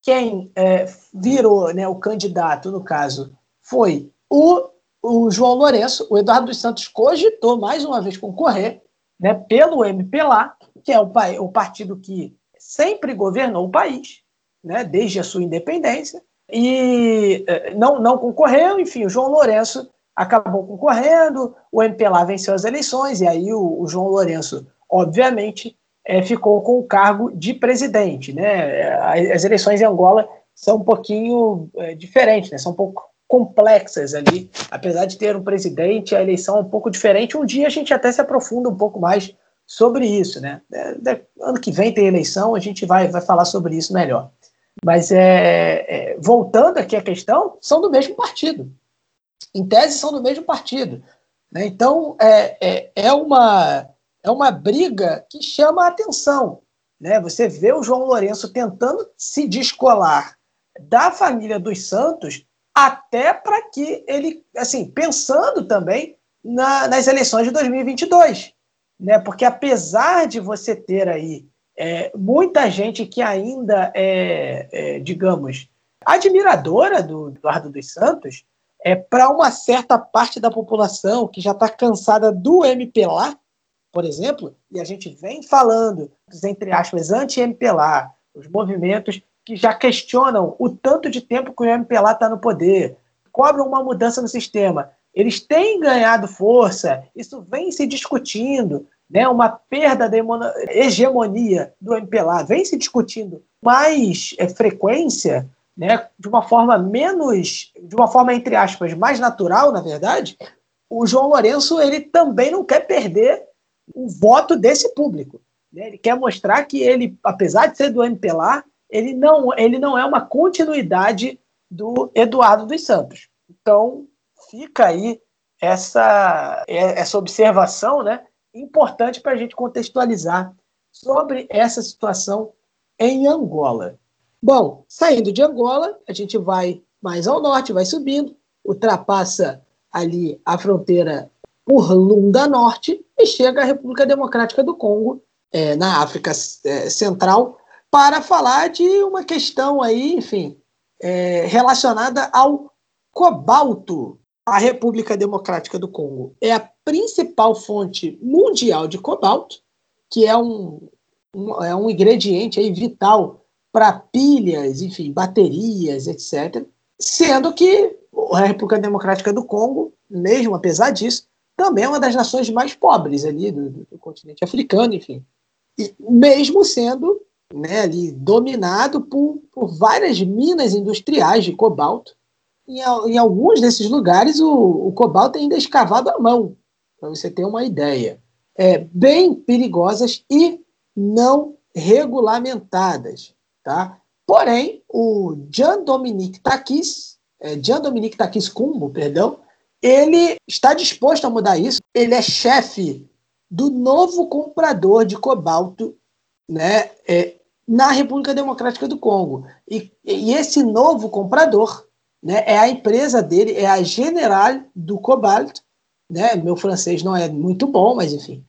Quem é, virou né, o candidato, no caso, foi o, o João Lourenço. O Eduardo dos Santos cogitou mais uma vez concorrer né, pelo MPLA, que é o, o partido que sempre governou o país, né, desde a sua independência, e eh, não, não concorreu, enfim, o João Lourenço acabou concorrendo, o MPLA venceu as eleições, e aí o, o João Lourenço, obviamente, é, ficou com o cargo de presidente. Né? As eleições em Angola são um pouquinho é, diferentes, né? são um pouco complexas ali, apesar de ter um presidente, a eleição é um pouco diferente. Um dia a gente até se aprofunda um pouco mais sobre isso, né? É, ano que vem tem eleição, a gente vai, vai falar sobre isso melhor. Mas é, é, voltando aqui à questão, são do mesmo partido. Em tese, são do mesmo partido. Né? Então, é, é, é, uma, é uma briga que chama a atenção. Né? Você vê o João Lourenço tentando se descolar da família dos Santos, até para que ele, assim, pensando também na, nas eleições de 2022 né? Porque apesar de você ter aí é, muita gente que ainda é, é digamos, admiradora do Eduardo dos Santos, é para uma certa parte da população que já está cansada do MPLA, por exemplo, e a gente vem falando dos, entre aspas, anti-MPLA, os movimentos que já questionam o tanto de tempo que o MPLA está no poder, cobram uma mudança no sistema eles têm ganhado força, isso vem se discutindo, né, uma perda da hegemonia do MPLA vem se discutindo mais é, frequência, né, de uma forma menos, de uma forma entre aspas mais natural, na verdade, o João Lourenço ele também não quer perder o voto desse público. Né? Ele quer mostrar que ele, apesar de ser do MPLA, ele não, ele não é uma continuidade do Eduardo dos Santos. Então, fica aí essa, essa observação né, importante para a gente contextualizar sobre essa situação em Angola. Bom, saindo de Angola, a gente vai mais ao norte, vai subindo, ultrapassa ali a fronteira por Norte e chega à República Democrática do Congo, é, na África é, Central, para falar de uma questão aí, enfim, é, relacionada ao cobalto a República Democrática do Congo é a principal fonte mundial de cobalto, que é um, um é um ingrediente aí vital para pilhas, enfim, baterias, etc. Sendo que a República Democrática do Congo, mesmo apesar disso, também é uma das nações mais pobres ali do, do continente africano, enfim. E mesmo sendo né, ali dominado por, por várias minas industriais de cobalto, em, em alguns desses lugares, o, o cobalto ainda é escavado à mão, para você ter uma ideia. É, bem perigosas e não regulamentadas. Tá? Porém, o Jean-Dominique Takis, é, Jean-Dominique Takis Kumbo, perdão, ele está disposto a mudar isso. Ele é chefe do novo comprador de cobalto né, é, na República Democrática do Congo. E, e esse novo comprador né? É a empresa dele, é a General do Cobalt, né? Meu francês não é muito bom, mas enfim,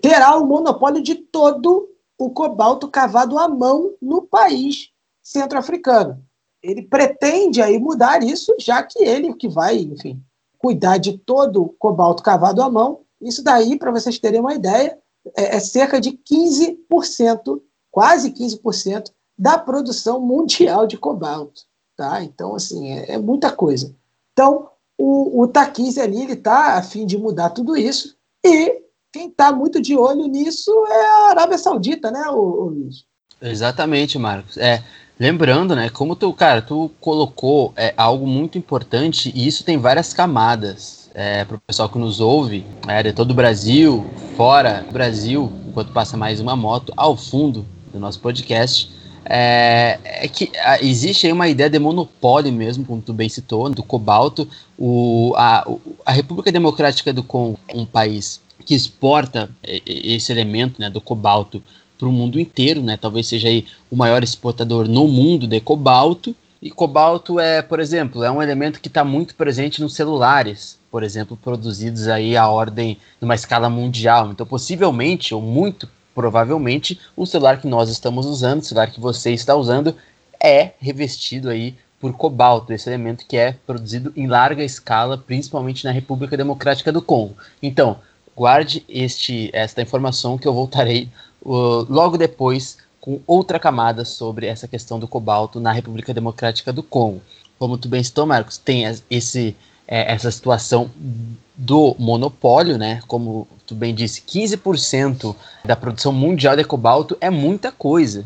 terá o monopólio de todo o cobalto cavado à mão no país centro-africano. Ele pretende aí mudar isso, já que ele que vai, enfim, cuidar de todo o cobalto cavado à mão. Isso daí, para vocês terem uma ideia, é, é cerca de 15%, quase 15% da produção mundial de cobalto. Tá? Então, assim, é, é muita coisa. Então, o, o Takis ali, ele está a fim de mudar tudo isso, e quem está muito de olho nisso é a Arábia Saudita, né, o Luiz? Exatamente, Marcos. É, lembrando, né, como tu, cara, tu colocou é, algo muito importante, e isso tem várias camadas. É, para o pessoal que nos ouve, é, de todo o Brasil, fora do Brasil, enquanto passa mais uma moto, ao fundo do nosso podcast, é, é que existe aí uma ideia de monopólio mesmo, como tu bem citou, do cobalto. O, a, a República Democrática do Congo, um país que exporta esse elemento né, do cobalto para o mundo inteiro, né? Talvez seja aí o maior exportador no mundo de cobalto. E cobalto é, por exemplo, é um elemento que está muito presente nos celulares, por exemplo, produzidos aí a ordem numa escala mundial. Então, possivelmente ou muito provavelmente o celular que nós estamos usando, o celular que você está usando, é revestido aí por cobalto, esse elemento que é produzido em larga escala, principalmente na República Democrática do Congo. Então, guarde este, esta informação que eu voltarei uh, logo depois com outra camada sobre essa questão do cobalto na República Democrática do Congo. Como tu bem citou, Marcos, tem esse, é, essa situação do monopólio, né? Como tu bem disse, 15% da produção mundial de cobalto é muita coisa.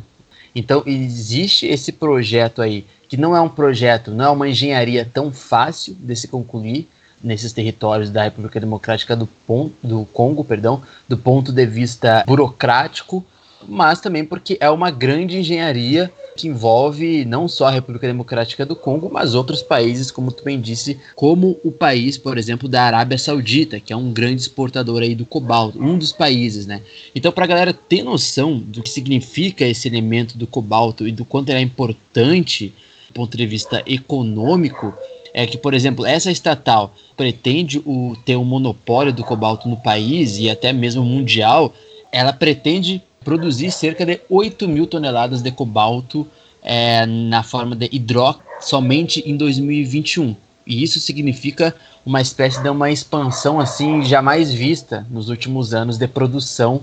Então existe esse projeto aí, que não é um projeto, não é uma engenharia tão fácil de se concluir nesses territórios da República Democrática do, ponto, do Congo, perdão, do ponto de vista burocrático, mas também porque é uma grande engenharia que envolve não só a República Democrática do Congo, mas outros países, como tu bem disse, como o país, por exemplo, da Arábia Saudita, que é um grande exportador aí do cobalto, um dos países, né? Então, para a galera ter noção do que significa esse elemento do cobalto e do quanto ele é importante do ponto de vista econômico, é que, por exemplo, essa estatal pretende o, ter um monopólio do cobalto no país e até mesmo mundial, ela pretende produzir cerca de 8 mil toneladas de cobalto é, na forma de hidróxido somente em 2021. E isso significa uma espécie de uma expansão assim jamais vista nos últimos anos de produção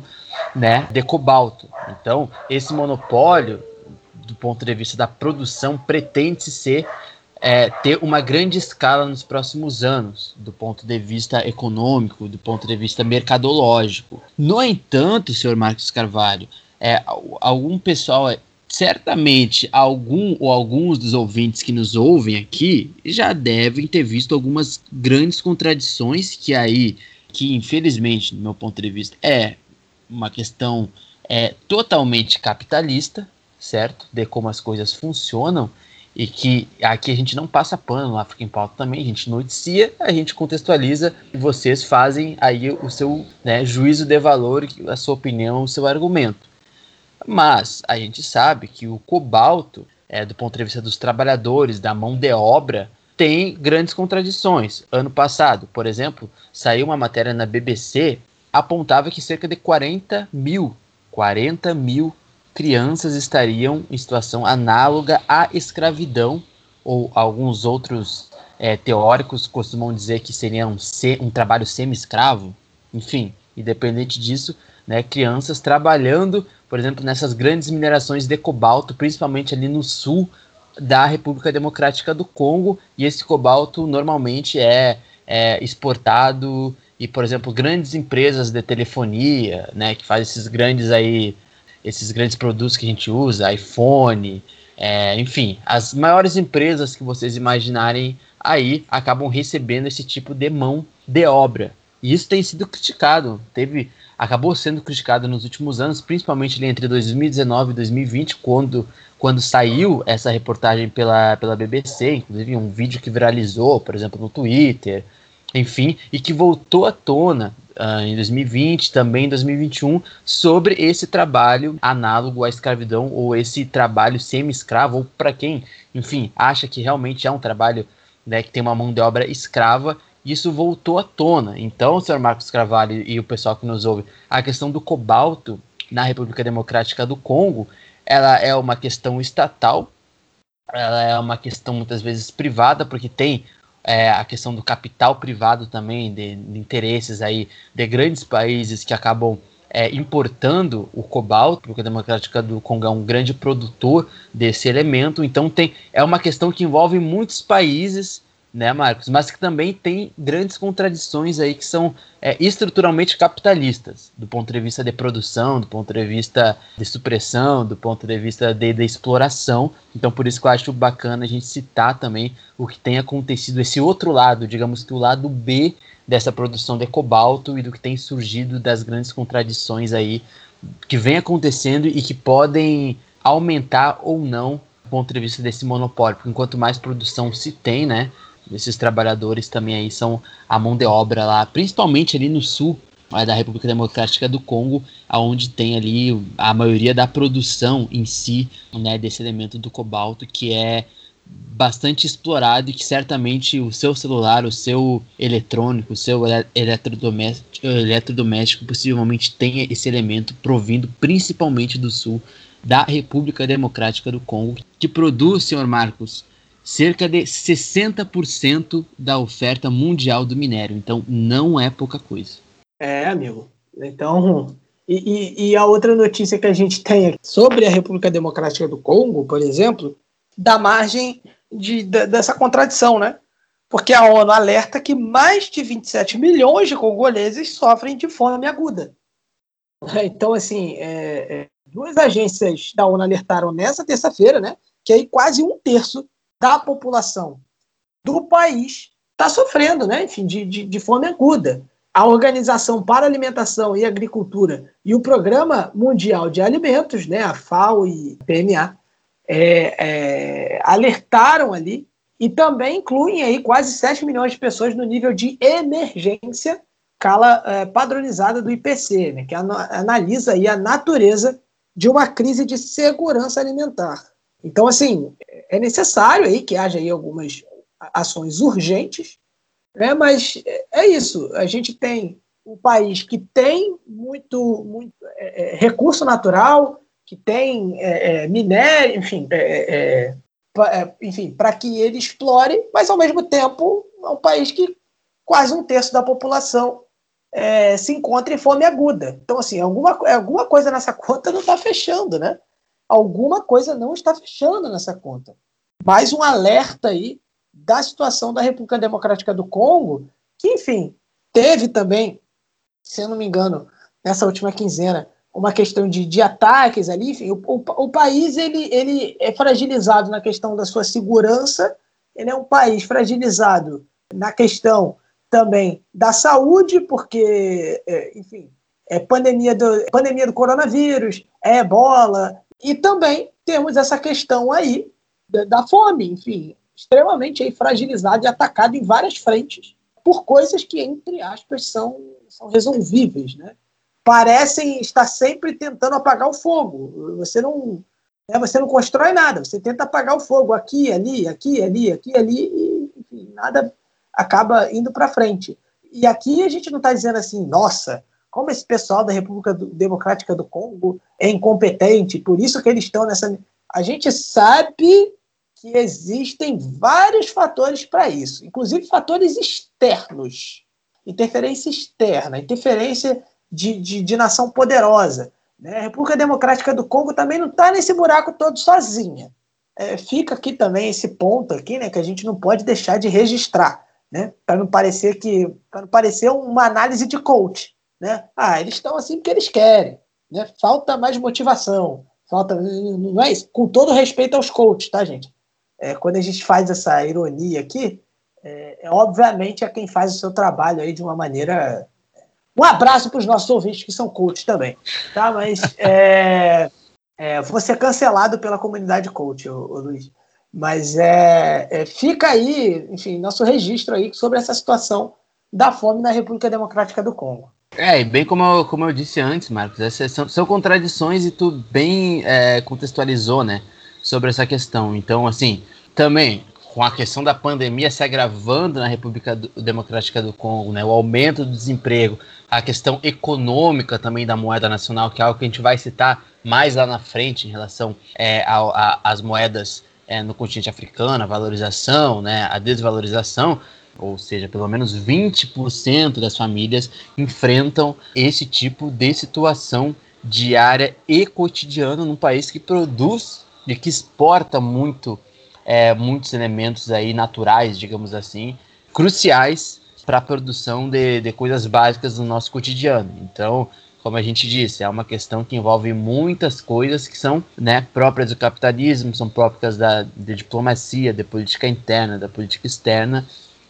né, de cobalto. Então, esse monopólio, do ponto de vista da produção, pretende ser é, ter uma grande escala nos próximos anos, do ponto de vista econômico, do ponto de vista mercadológico. No entanto, senhor Marcos Carvalho, é, algum pessoal, é, certamente algum ou alguns dos ouvintes que nos ouvem aqui já devem ter visto algumas grandes contradições que aí, que infelizmente, do meu ponto de vista, é uma questão é, totalmente capitalista, certo? De como as coisas funcionam e que aqui a gente não passa pano no África em Pauta também, a gente noticia, a gente contextualiza e vocês fazem aí o seu né, juízo de valor, a sua opinião, o seu argumento. Mas a gente sabe que o cobalto, é, do ponto de vista dos trabalhadores, da mão de obra, tem grandes contradições. Ano passado, por exemplo, saiu uma matéria na BBC apontava que cerca de 40 mil, 40 mil crianças estariam em situação análoga à escravidão, ou alguns outros é, teóricos costumam dizer que seria um, um trabalho semi-escravo. Enfim, independente disso, né, crianças trabalhando, por exemplo, nessas grandes minerações de cobalto, principalmente ali no sul da República Democrática do Congo, e esse cobalto normalmente é, é exportado e, por exemplo, grandes empresas de telefonia, né, que fazem esses grandes aí esses grandes produtos que a gente usa, iPhone, é, enfim, as maiores empresas que vocês imaginarem aí acabam recebendo esse tipo de mão de obra. E isso tem sido criticado, teve, acabou sendo criticado nos últimos anos, principalmente entre 2019 e 2020, quando, quando saiu essa reportagem pela, pela BBC, inclusive um vídeo que viralizou, por exemplo, no Twitter, enfim, e que voltou à tona uh, em 2020, também em 2021, sobre esse trabalho análogo à escravidão ou esse trabalho semi-escravo, ou para quem, enfim, acha que realmente é um trabalho né, que tem uma mão de obra escrava, isso voltou à tona. Então, senhor Marcos Carvalho e o pessoal que nos ouve, a questão do cobalto na República Democrática do Congo, ela é uma questão estatal, ela é uma questão muitas vezes privada, porque tem é, a questão do capital privado também, de, de, interesses aí de grandes países que acabam é, importando o cobalto, porque a Democrática do Congo é um grande produtor desse elemento, então tem, é uma questão que envolve muitos países né, Marcos? Mas que também tem grandes contradições aí que são é, estruturalmente capitalistas, do ponto de vista de produção, do ponto de vista de supressão, do ponto de vista de, de exploração. Então, por isso que eu acho bacana a gente citar também o que tem acontecido, esse outro lado, digamos que o lado B dessa produção de cobalto e do que tem surgido das grandes contradições aí que vem acontecendo e que podem aumentar ou não do ponto de vista desse monopólio, porque enquanto mais produção se tem, né, esses trabalhadores também aí são a mão de obra lá, principalmente ali no sul da República Democrática do Congo, aonde tem ali a maioria da produção em si, né, desse elemento do cobalto que é bastante explorado e que certamente o seu celular, o seu eletrônico, o seu eletrodoméstico, eletrodoméstico possivelmente tenha esse elemento provindo principalmente do sul da República Democrática do Congo, que produz, senhor Marcos, cerca de 60% da oferta mundial do minério. Então, não é pouca coisa. É, amigo. Então, e, e, e, a outra notícia que a gente tem sobre a República Democrática do Congo, por exemplo, da margem de, de, dessa contradição, né? Porque a ONU alerta que mais de 27 milhões de congoleses sofrem de fome aguda. Então, assim, é, é, duas agências da ONU alertaram nessa terça-feira, né? Que aí quase um terço da população do país está sofrendo, né? Enfim, de, de, de fome aguda. A Organização para Alimentação e Agricultura e o Programa Mundial de Alimentos, né, a FAO e a PMA, é, é, alertaram ali e também incluem aí quase 7 milhões de pessoas no nível de emergência, cala é, padronizada do IPC, né, que analisa aí a natureza de uma crise de segurança alimentar. Então, assim, é necessário aí que haja aí algumas ações urgentes, né? mas é isso. A gente tem um país que tem muito, muito é, é recurso natural, que tem é, é minério, enfim, é, é, enfim, para que ele explore, mas ao mesmo tempo é um país que quase um terço da população se encontra em fome aguda. Então, assim, alguma, alguma coisa nessa conta não está fechando, né? Alguma coisa não está fechando nessa conta. Mais um alerta aí da situação da República Democrática do Congo, que, enfim, teve também, se eu não me engano, nessa última quinzena, uma questão de, de ataques ali. Enfim, o, o, o país ele, ele é fragilizado na questão da sua segurança, ele é um país fragilizado na questão também da saúde, porque, é, enfim, é pandemia do, pandemia do coronavírus, é ebola, e também temos essa questão aí da, fome, enfim, extremamente aí fragilizada e atacada em várias frentes por coisas que, entre aspas, são, são resolvíveis, né? Parecem estar sempre tentando apagar o fogo. Você não, né, você não constrói nada, você tenta apagar o fogo aqui, ali, aqui, ali, aqui, ali, e enfim, nada acaba indo para frente. E aqui a gente não está dizendo assim, nossa, como esse pessoal da República Democrática do Congo é incompetente, por isso que eles estão nessa. A gente sabe que existem vários fatores para isso, inclusive fatores externos, interferência externa, interferência de, de, de nação poderosa. Né? A República Democrática do Congo também não está nesse buraco todo sozinha. É, fica aqui também esse ponto aqui, né, que a gente não pode deixar de registrar, né, para não parecer que, para não parecer uma análise de coach. Né? Ah, eles estão assim porque eles querem. Né? Falta mais motivação. Falta, não é isso? Com todo respeito aos coaches, tá, gente? É, quando a gente faz essa ironia aqui, é, é, obviamente é quem faz o seu trabalho aí de uma maneira. Um abraço para os nossos ouvintes que são coaches também, tá? Mas é, é, vou ser cancelado pela comunidade coach, ô, ô Luiz. Mas é, é, fica aí, enfim, nosso registro aí sobre essa situação da fome na República Democrática do Congo. É, bem como eu, como eu disse antes, Marcos, essas são, são contradições e tu bem é, contextualizou, né, sobre essa questão. Então, assim, também com a questão da pandemia se agravando na República Democrática do Congo, né, o aumento do desemprego, a questão econômica também da moeda nacional, que é algo que a gente vai citar mais lá na frente em relação é, às moedas é, no continente africano, a valorização, né, a desvalorização, ou seja, pelo menos 20% das famílias enfrentam esse tipo de situação diária e cotidiana num país que produz e que exporta muito é, muitos elementos aí naturais, digamos assim, cruciais para a produção de, de coisas básicas do nosso cotidiano. Então, como a gente disse, é uma questão que envolve muitas coisas que são né, próprias do capitalismo, são próprias da de diplomacia, da política interna, da política externa,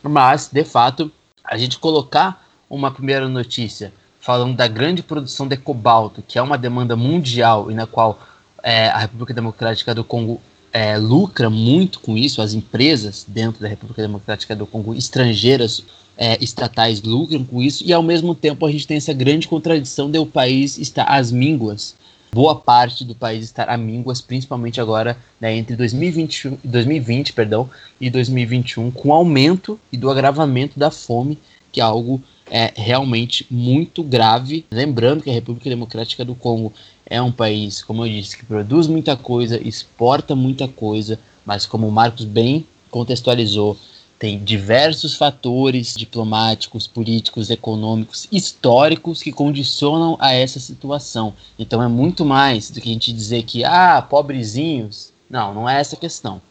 mas, de fato, a gente colocar uma primeira notícia falando da grande produção de cobalto, que é uma demanda mundial e na qual é, a República Democrática do Congo é, lucra muito com isso, as empresas dentro da República Democrática do Congo, estrangeiras, é, estatais, lucram com isso, e ao mesmo tempo a gente tem essa grande contradição de o país estar às mínguas, boa parte do país estar a mínguas, principalmente agora né, entre 2020, 2020 perdão, e 2021, com o aumento e do agravamento da fome, que é algo é realmente muito grave. Lembrando que a República Democrática do Congo é um país, como eu disse, que produz muita coisa, exporta muita coisa, mas como o Marcos bem contextualizou, tem diversos fatores diplomáticos, políticos, econômicos, históricos que condicionam a essa situação. Então é muito mais do que a gente dizer que, ah, pobrezinhos. Não, não é essa a questão.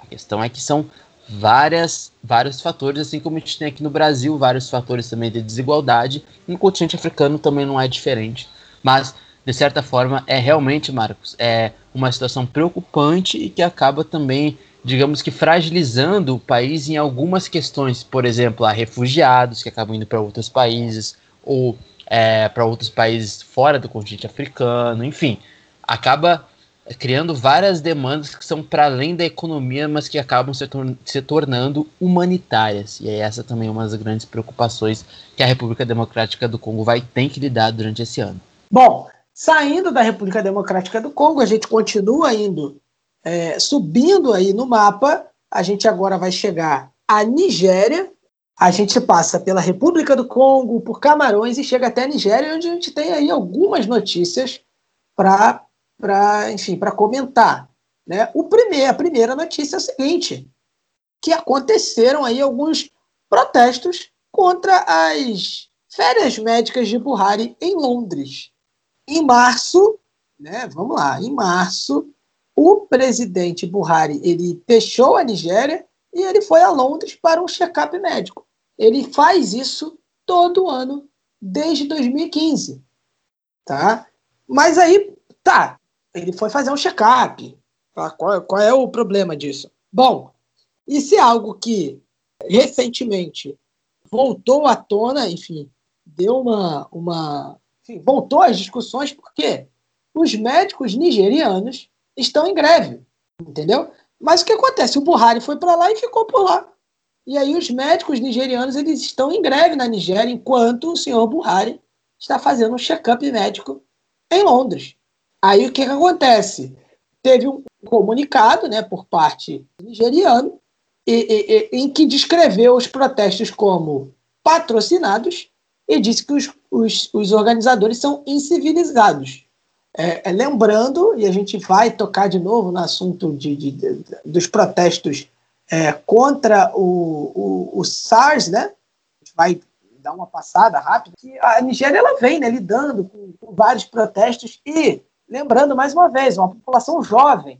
A questão é que são várias, vários fatores, assim como a gente tem aqui no Brasil, vários fatores também de desigualdade, e no continente africano também não é diferente. Mas de certa forma, é realmente, Marcos, é uma situação preocupante e que acaba também, digamos que, fragilizando o país em algumas questões. Por exemplo, há refugiados que acabam indo para outros países ou é, para outros países fora do continente africano, enfim, acaba criando várias demandas que são para além da economia, mas que acabam se, tor se tornando humanitárias. E é essa também uma das grandes preocupações que a República Democrática do Congo vai ter que lidar durante esse ano. Bom, Saindo da República Democrática do Congo, a gente continua indo, é, subindo aí no mapa. A gente agora vai chegar à Nigéria. A gente passa pela República do Congo, por Camarões e chega até a Nigéria, onde a gente tem aí algumas notícias para, enfim, para comentar. Né? O primeiro, a primeira notícia é a seguinte: que aconteceram aí alguns protestos contra as férias médicas de Buhari em Londres. Em março, né, vamos lá, em março, o presidente Buhari ele deixou a Nigéria e ele foi a Londres para um check-up médico. Ele faz isso todo ano desde 2015, tá? Mas aí, tá, ele foi fazer um check-up. Tá? Qual, qual é o problema disso? Bom, isso é algo que recentemente voltou à tona, enfim, deu uma, uma enfim, voltou às discussões porque os médicos nigerianos estão em greve, entendeu? Mas o que acontece? O Buhari foi para lá e ficou por lá. E aí os médicos nigerianos eles estão em greve na Nigéria enquanto o senhor Buhari está fazendo um check-up médico em Londres. Aí o que, que acontece? Teve um comunicado né, por parte nigeriano e, e, e, em que descreveu os protestos como patrocinados e disse que os, os, os organizadores são incivilizados. É, é, lembrando, e a gente vai tocar de novo no assunto de, de, de dos protestos é, contra o, o, o, SARS, né? A gente vai dar uma passada rápida, que a Nigéria ela vem né, lidando com, com vários protestos e, lembrando mais uma vez, uma população jovem.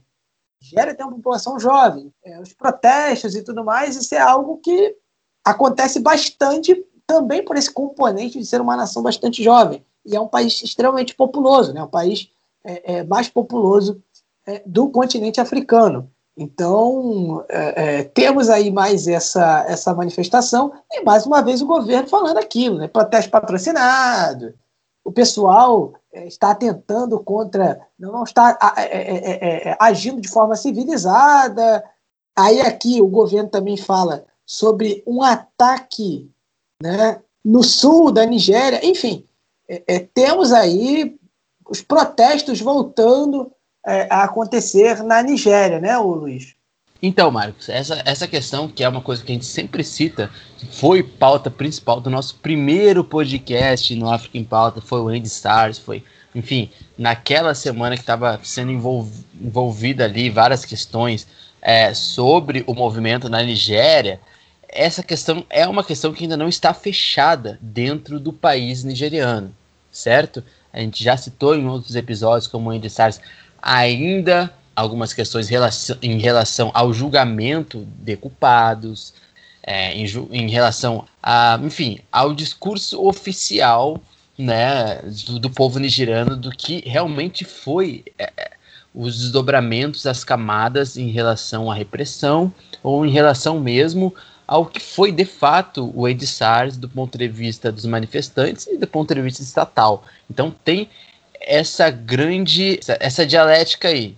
A Nigéria tem uma população jovem. É, os protestos e tudo mais, isso é algo que acontece bastante também por esse componente de ser uma nação bastante jovem. E é um país extremamente populoso, né? um país é, é, mais populoso é, do continente africano. Então, é, é, temos aí mais essa, essa manifestação, e mais uma vez o governo falando aquilo, né? protesto patrocinado, o pessoal é, está tentando contra, não está agindo de forma civilizada. Aí aqui o governo também fala sobre um ataque né? no sul da Nigéria, enfim, é, é, temos aí os protestos voltando é, a acontecer na Nigéria, né, Luiz? Então, Marcos, essa, essa questão, que é uma coisa que a gente sempre cita, foi pauta principal do nosso primeiro podcast no African Pauta, foi o Andy Stars, foi, enfim, naquela semana que estava sendo envolvida ali várias questões é, sobre o movimento na Nigéria, essa questão é uma questão que ainda não está fechada dentro do país nigeriano, certo? A gente já citou em outros episódios, como Andy SARS, ainda algumas questões em relação ao julgamento de culpados, é, em, em, relação a, enfim, ao discurso oficial né, do, do povo nigeriano do que realmente foi é, é os desdobramentos, as camadas em relação à repressão ou em relação mesmo ao que foi de fato o Ed SARS do ponto de vista dos manifestantes e do ponto de vista estatal. Então tem essa grande, essa, essa dialética aí,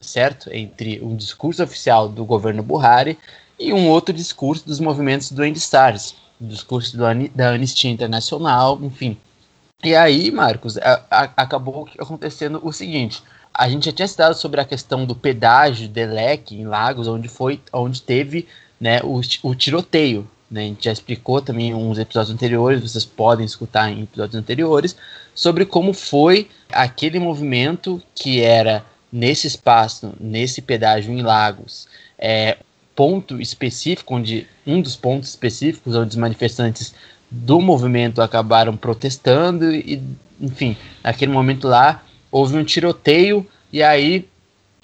certo? Entre um discurso oficial do governo Buhari e um outro discurso dos movimentos do End SARS, o discurso do, da Anistia Internacional, enfim. E aí, Marcos, a, a, acabou acontecendo o seguinte: a gente já tinha citado sobre a questão do pedágio de Leque em Lagos, onde foi, onde teve né, o, o tiroteio. Né? A gente já explicou também uns episódios anteriores, vocês podem escutar em episódios anteriores, sobre como foi aquele movimento que era nesse espaço, nesse pedágio em Lagos, é, ponto específico, onde um dos pontos específicos onde os manifestantes do movimento acabaram protestando e, enfim, naquele momento lá houve um tiroteio e aí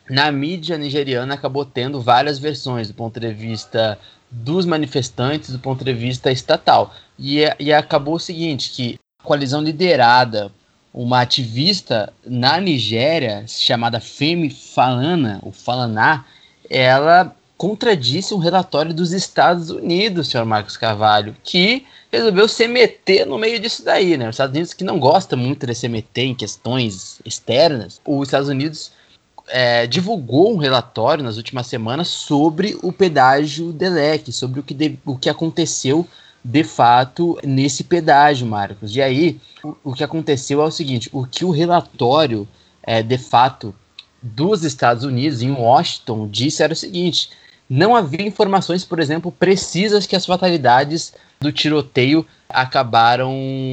na mídia nigeriana acabou tendo várias versões do ponto de vista dos manifestantes, do ponto de vista estatal. E, e acabou o seguinte, que a coalizão liderada, uma ativista na Nigéria, chamada Femi Falana, o Falaná, ela contradisse um relatório dos Estados Unidos, senhor Marcos Carvalho, que resolveu se meter no meio disso daí, né? Os Estados Unidos que não gosta muito de se meter em questões externas, os Estados Unidos é, divulgou um relatório nas últimas semanas sobre o pedágio Delec, sobre o que, de, o que aconteceu de fato nesse pedágio, Marcos. E aí, o, o que aconteceu é o seguinte: o que o relatório é, de fato dos Estados Unidos, em Washington, disse era o seguinte: não havia informações, por exemplo, precisas que as fatalidades do tiroteio acabaram,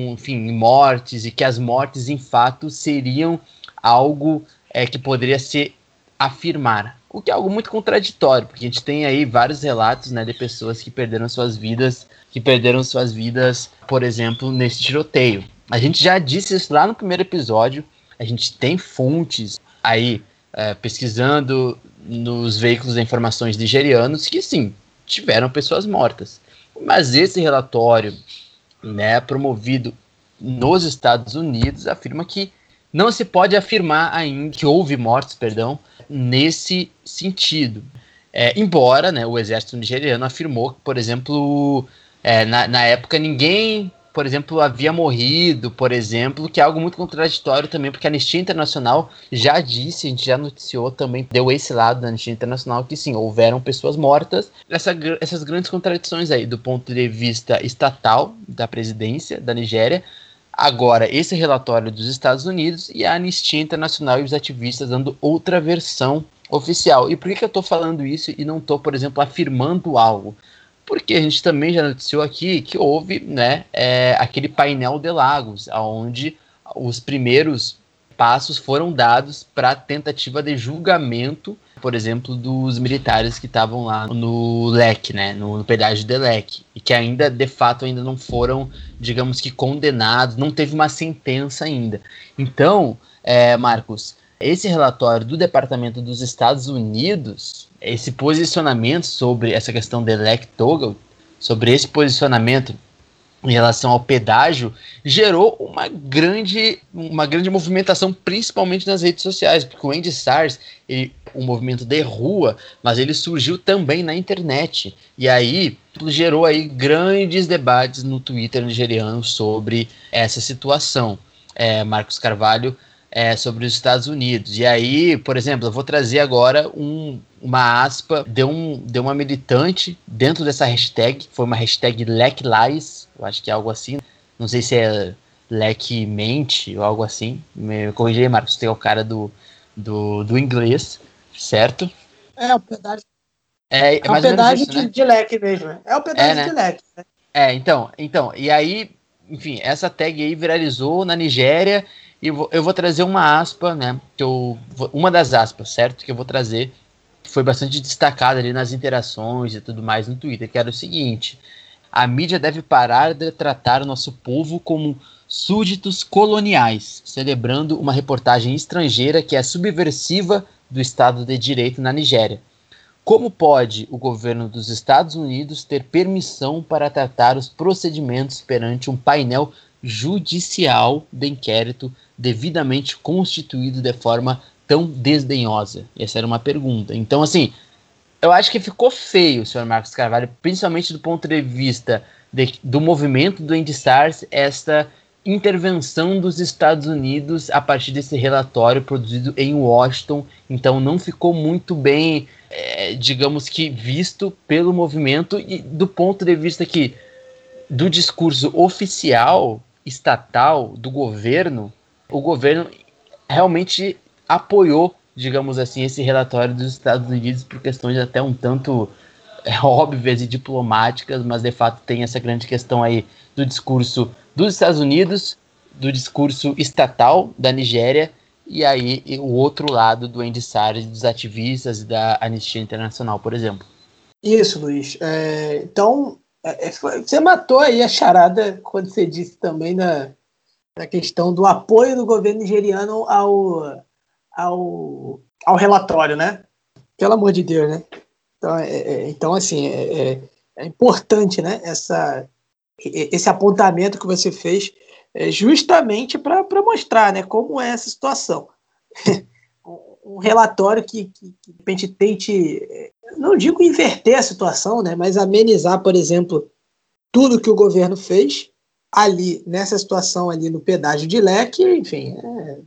enfim, mortes e que as mortes, em fato, seriam algo é, que poderia se afirmar. O que é algo muito contraditório, porque a gente tem aí vários relatos né, de pessoas que perderam suas vidas, que perderam suas vidas, por exemplo, nesse tiroteio. A gente já disse isso lá no primeiro episódio, a gente tem fontes aí é, pesquisando nos veículos de informações nigerianos que sim, tiveram pessoas mortas. Mas esse relatório, né, promovido nos Estados Unidos, afirma que não se pode afirmar ainda que houve mortes, perdão, nesse sentido. É, embora né, o exército nigeriano afirmou que, por exemplo, é, na, na época ninguém, por exemplo, havia morrido, por exemplo, que é algo muito contraditório também, porque a Anistia Internacional já disse, a gente já noticiou também, deu esse lado da Anistia Internacional, que sim, houveram pessoas mortas. Essa, essas grandes contradições aí, do ponto de vista estatal da presidência da Nigéria, Agora, esse relatório dos Estados Unidos e a Anistia Internacional e os ativistas dando outra versão oficial. E por que, que eu estou falando isso e não estou, por exemplo, afirmando algo? Porque a gente também já noticiou aqui que houve né, é, aquele painel de Lagos, onde os primeiros passos foram dados para a tentativa de julgamento, por exemplo, dos militares que estavam lá no leque, né, no, no pedágio de leque, e que ainda, de fato, ainda não foram, digamos que, condenados, não teve uma sentença ainda. Então, é, Marcos, esse relatório do Departamento dos Estados Unidos, esse posicionamento sobre essa questão de leque Toggle, sobre esse posicionamento em relação ao pedágio gerou uma grande, uma grande movimentação, principalmente nas redes sociais, porque o Andy SARS, ele, um movimento de rua, mas ele surgiu também na internet. E aí gerou aí grandes debates no Twitter nigeriano sobre essa situação. É, Marcos Carvalho é, sobre os Estados Unidos. E aí, por exemplo, eu vou trazer agora um, uma aspa de, um, de uma militante dentro dessa hashtag, foi uma hashtag Black Lies, eu acho que é algo assim. Não sei se é Black Mente ou algo assim. Me corrija aí, Marcos, tem o cara do, do, do inglês, certo? É, o pedágio. É, é, é o pedágio isso, de, né? de leque mesmo. É o pedágio é, né? de leque. Né? É, então, então, e aí, enfim, essa tag aí viralizou na Nigéria e eu vou trazer uma aspa, né? Que eu, uma das aspas, certo? Que eu vou trazer foi bastante destacado ali nas interações e tudo mais no Twitter, que era o seguinte: a mídia deve parar de tratar o nosso povo como súditos coloniais, celebrando uma reportagem estrangeira que é subversiva do Estado de Direito na Nigéria. Como pode o governo dos Estados Unidos ter permissão para tratar os procedimentos perante um painel judicial de inquérito devidamente constituído de forma tão desdenhosa? Essa era uma pergunta. Então, assim, eu acho que ficou feio, senhor Marcos Carvalho, principalmente do ponto de vista de, do movimento do Endstars, esta intervenção dos Estados Unidos a partir desse relatório produzido em Washington. Então, não ficou muito bem é, digamos que, visto pelo movimento e do ponto de vista que, do discurso oficial, estatal, do governo, o governo realmente apoiou, digamos assim, esse relatório dos Estados Unidos por questões até um tanto é, óbvias e diplomáticas, mas de fato tem essa grande questão aí do discurso dos Estados Unidos, do discurso estatal da Nigéria e aí o outro lado do Andy dos ativistas e da Anistia Internacional, por exemplo. Isso, Luiz. É, então, você matou aí a charada quando você disse também na, na questão do apoio do governo nigeriano ao, ao, ao relatório, né? Pelo amor de Deus, né? Então, é, é então assim, é, é, é importante, né? Essa, esse apontamento que você fez é, justamente para mostrar né, como é essa situação. um relatório que, que, que de repente tente, é, não digo inverter a situação, né, mas amenizar, por exemplo, tudo que o governo fez ali, nessa situação ali no pedágio de leque, enfim. É,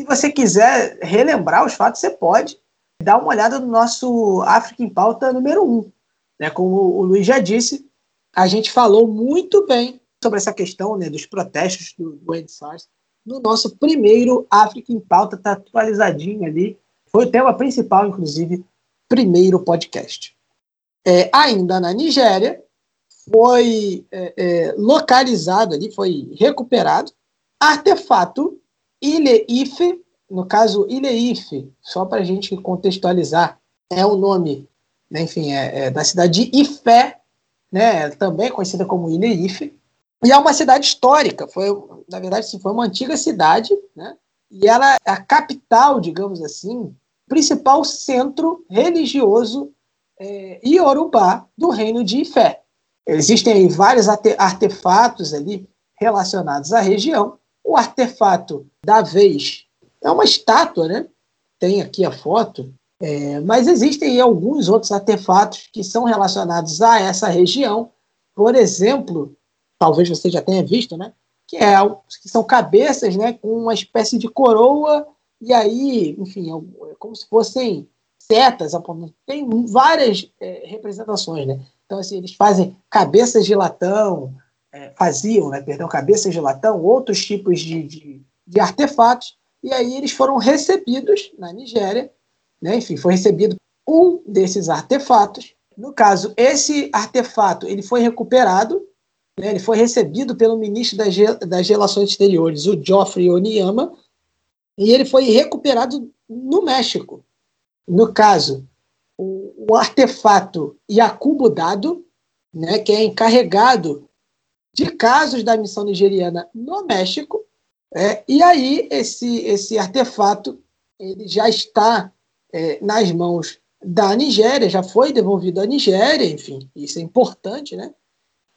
se você quiser relembrar os fatos, você pode dar uma olhada no nosso África em Pauta número 1. Um, né, como o Luiz já disse, a gente falou muito bem sobre essa questão né, dos protestos do, do EndSARS no nosso primeiro África em Pauta, está atualizadinho ali. Foi o tema principal, inclusive, primeiro podcast. É, ainda na Nigéria, foi é, é, localizado ali, foi recuperado, artefato Ile-Ife, no caso Ile-Ife, só para a gente contextualizar, é o nome, né, enfim, é, é, da cidade de Ifé, né, também conhecida como Ile-Ife, e é uma cidade histórica, foi, na verdade, foi uma antiga cidade, né? e ela é a capital, digamos assim, principal centro religioso é, iorubá do reino de Ifé. Existem vários artefatos ali relacionados à região. O artefato da vez é uma estátua, né? Tem aqui a foto, é, mas existem alguns outros artefatos que são relacionados a essa região. Por exemplo, talvez você já tenha visto, né? Que, é, que são cabeças né, com uma espécie de coroa, e aí, enfim, é, é como se fossem setas Tem várias é, representações, né? Então, assim, eles fazem cabeças de latão, é, faziam, né, perdão, cabeças de latão, outros tipos de, de, de, artefatos, e aí eles foram recebidos na Nigéria, né? Enfim, foi recebido um desses artefatos. No caso, esse artefato ele foi recuperado né, ele foi recebido pelo ministro das, das Relações Exteriores, o Geoffrey Oniyama, e ele foi recuperado no México. No caso, o, o artefato Yakubu Dado, né, que é encarregado de casos da missão nigeriana no México, é, e aí esse, esse artefato ele já está é, nas mãos da Nigéria, já foi devolvido à Nigéria, enfim, isso é importante, né?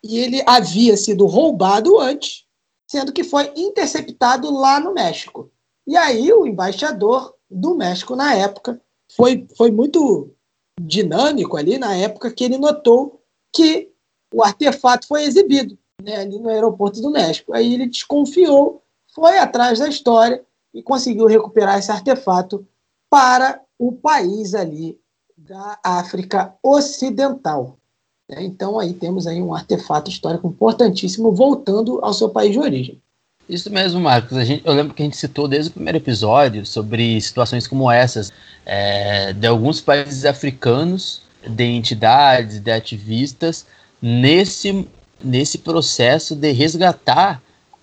e ele havia sido roubado antes, sendo que foi interceptado lá no México. E aí o embaixador do México na época foi, foi muito dinâmico ali na época que ele notou que o artefato foi exibido né, ali no aeroporto do México. Aí ele desconfiou, foi atrás da história e conseguiu recuperar esse artefato para o país ali da África Ocidental. Né? Então aí temos aí um artefato histórico importantíssimo voltando ao seu país de origem. Isso mesmo, Marcos. A gente, eu lembro que a gente citou desde o primeiro episódio sobre situações como essas, é, de alguns países africanos, de entidades, de ativistas, nesse, nesse processo de resgatar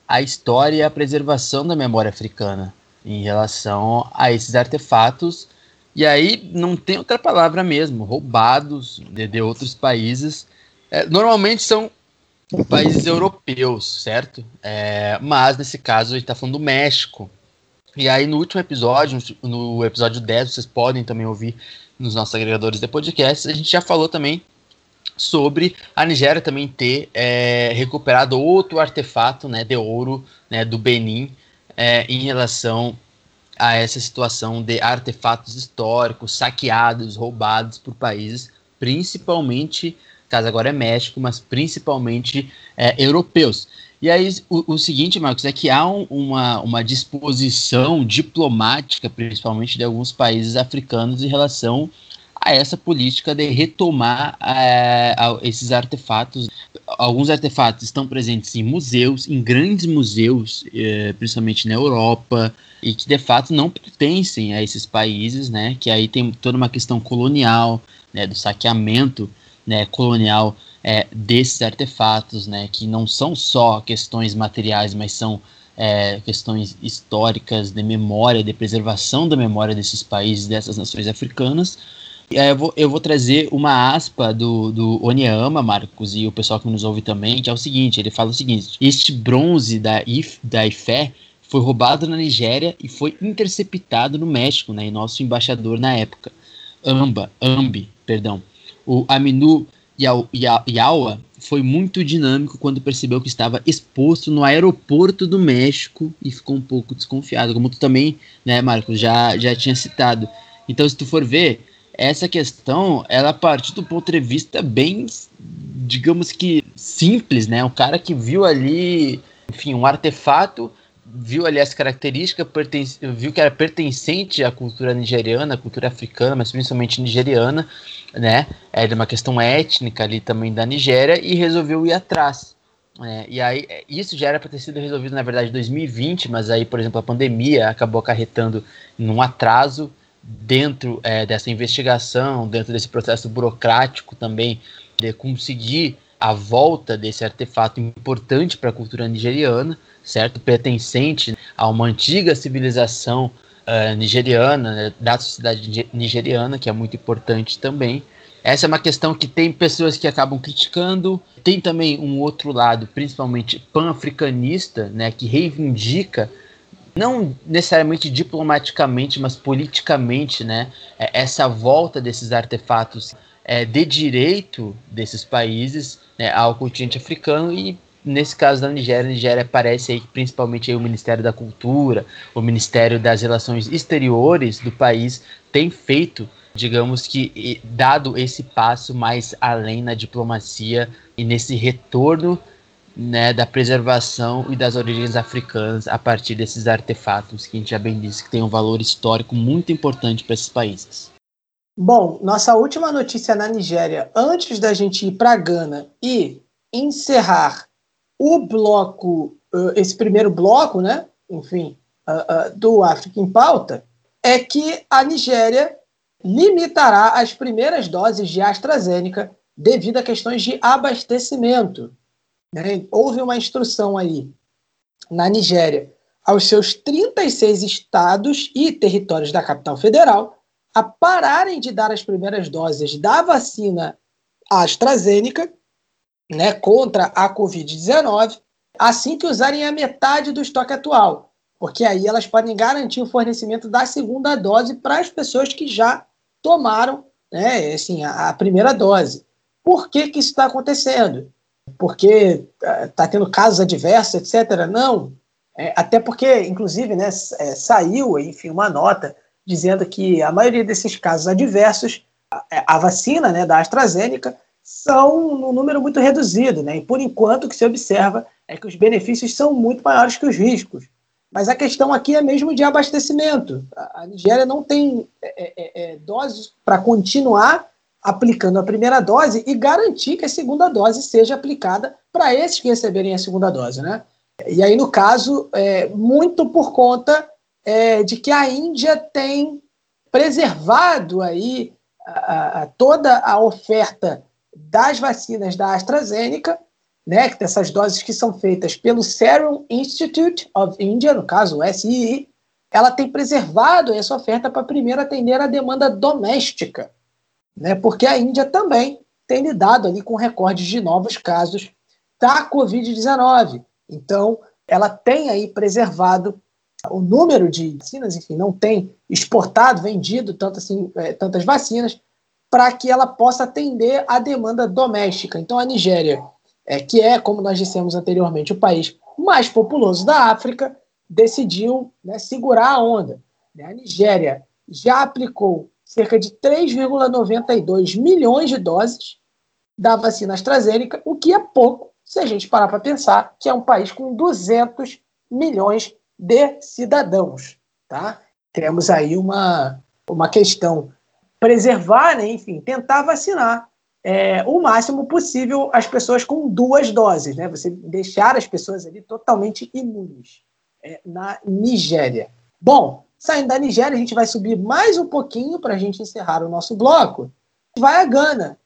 a história e a preservação da memória africana em relação a esses artefatos E aí não tem outra palavra mesmo, roubados de, de outros países. É, normalmente são países europeus, certo? É, mas nesse caso a gente está falando do México. E aí no último episódio, no episódio 10, vocês podem também ouvir nos nossos agregadores de podcasts, a gente já falou também sobre a Nigéria também ter é, recuperado outro artefato né, de ouro né, do Benin é, em relação a essa situação de artefatos históricos saqueados, roubados por países, principalmente, caso agora é México, mas principalmente é, europeus. E aí, o, o, seguinte, Marcos, é que há um, uma, uma disposição diplomática, principalmente de alguns países africanos, em relação a essa política de retomar é, esses artefatos. Alguns artefatos estão presentes em museus, em grandes museus, é, principalmente na Europa, e que de fato não pertencem a esses países, né? Que aí tem toda uma questão colonial, né? Do saqueamento, né? Colonial é, desses artefatos, né? Que não são só questões materiais, mas são é, questões históricas de memória, de preservação da memória desses países, dessas nações africanas eu vou, eu vou trazer uma aspa do, do Onyama, Marcos, e o pessoal que nos ouve também, que é o seguinte: ele fala o seguinte: este bronze da, If, da Ifé foi roubado na Nigéria e foi interceptado no México, né? E nosso embaixador na época, Amba, Ambi, perdão, o Aminu Yawa foi muito dinâmico quando percebeu que estava exposto no aeroporto do México e ficou um pouco desconfiado, como tu também, né, Marcos, já, já tinha citado. Então, se tu for ver, essa questão, ela parte do ponto de vista bem, digamos que simples, né? O cara que viu ali, enfim, um artefato, viu ali as características, viu que era pertencente à cultura nigeriana, à cultura africana, mas principalmente nigeriana, né? Era uma questão étnica ali também da Nigéria e resolveu ir atrás. É, e aí, isso já era para ter sido resolvido, na verdade, em 2020, mas aí, por exemplo, a pandemia acabou acarretando num atraso dentro é, dessa investigação, dentro desse processo burocrático também, de conseguir a volta desse artefato importante para a cultura nigeriana, certo? Pertencente a uma antiga civilização uh, nigeriana, né, da sociedade nigeriana, que é muito importante também. Essa é uma questão que tem pessoas que acabam criticando, tem também um outro lado, principalmente pan-africanista, né, que reivindica não necessariamente diplomaticamente, mas politicamente, né, é, essa volta desses artefatos é, de direito desses países né, ao continente africano e nesse caso da Nigéria, a Nigéria aparece aí principalmente aí o Ministério da Cultura, o Ministério das Relações Exteriores do país tem feito, digamos que dado esse passo mais além na diplomacia e nesse retorno né, da preservação e das origens africanas a partir desses artefatos que a gente já bem disse que tem um valor histórico muito importante para esses países. Bom, nossa última notícia na Nigéria, antes da gente ir para Gana e encerrar o bloco, esse primeiro bloco, né, enfim, do África em Pauta, é que a Nigéria limitará as primeiras doses de AstraZeneca devido a questões de abastecimento. Né? Houve uma instrução aí na Nigéria aos seus 36 estados e territórios da capital federal a pararem de dar as primeiras doses da vacina AstraZeneca né, contra a Covid-19 assim que usarem a metade do estoque atual, porque aí elas podem garantir o fornecimento da segunda dose para as pessoas que já tomaram né, assim, a, primeira dose. Por que, que isso está acontecendo? porque está eh, tendo casos adversos, etc. Não. É, até porque, inclusive, né, é, saiu enfim, uma nota dizendo que a maioria desses casos adversos, a, a vacina né, da AstraZeneca, são num número muito reduzido. Né? E, por enquanto, o que se observa é que os benefícios são muito maiores que os riscos. Mas a questão aqui é mesmo de abastecimento. A, a Nigéria não tem é, é, é doses para continuar aplicando a primeira dose e garantir que a segunda dose seja aplicada para esses que receberem a segunda dose, né? E aí, no caso, é, muito por conta é, de que a Índia tem preservado aí a, a, toda a oferta das vacinas da AstraZeneca, né, dessas doses que são feitas pelo Serum Institute of India, no caso o SII, ela tem preservado essa oferta para primeiro atender a demanda doméstica, né? porque a Índia também tem lidado ali com recordes de novos casos da Covid-19. Então, ela tem aí preservado o número de vacinas, enfim, não tem exportado, vendido tanto assim, é, tantas vacinas, para que ela possa atender a demanda doméstica. Então, a Nigéria, é, que é, como nós dissemos anteriormente, o país mais populoso da África, decidiu né, segurar a onda. Né? A Nigéria já aplicou cerca de 3,92 milhões de doses da vacina AstraZeneca, o que é pouco se a gente parar para pensar que é um país com 200 milhões de cidadãos. Tá? Temos aí uma, uma questão preservar, né, enfim, tentar vacinar é, o máximo possível as pessoas com duas doses, né? Você deixar as pessoas ali totalmente imunes é, na Nigéria. Bom, saindo da Nigéria, a gente vai subir mais um pouquinho para a gente encerrar o nosso bloco. Vai a Gana,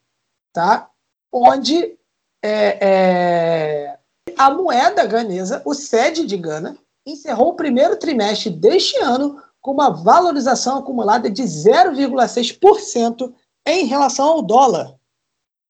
tá? Onde é, é, a moeda ganesa, o sede de Gana, encerrou o primeiro trimestre deste ano com uma valorização acumulada de 0,6% em relação ao dólar,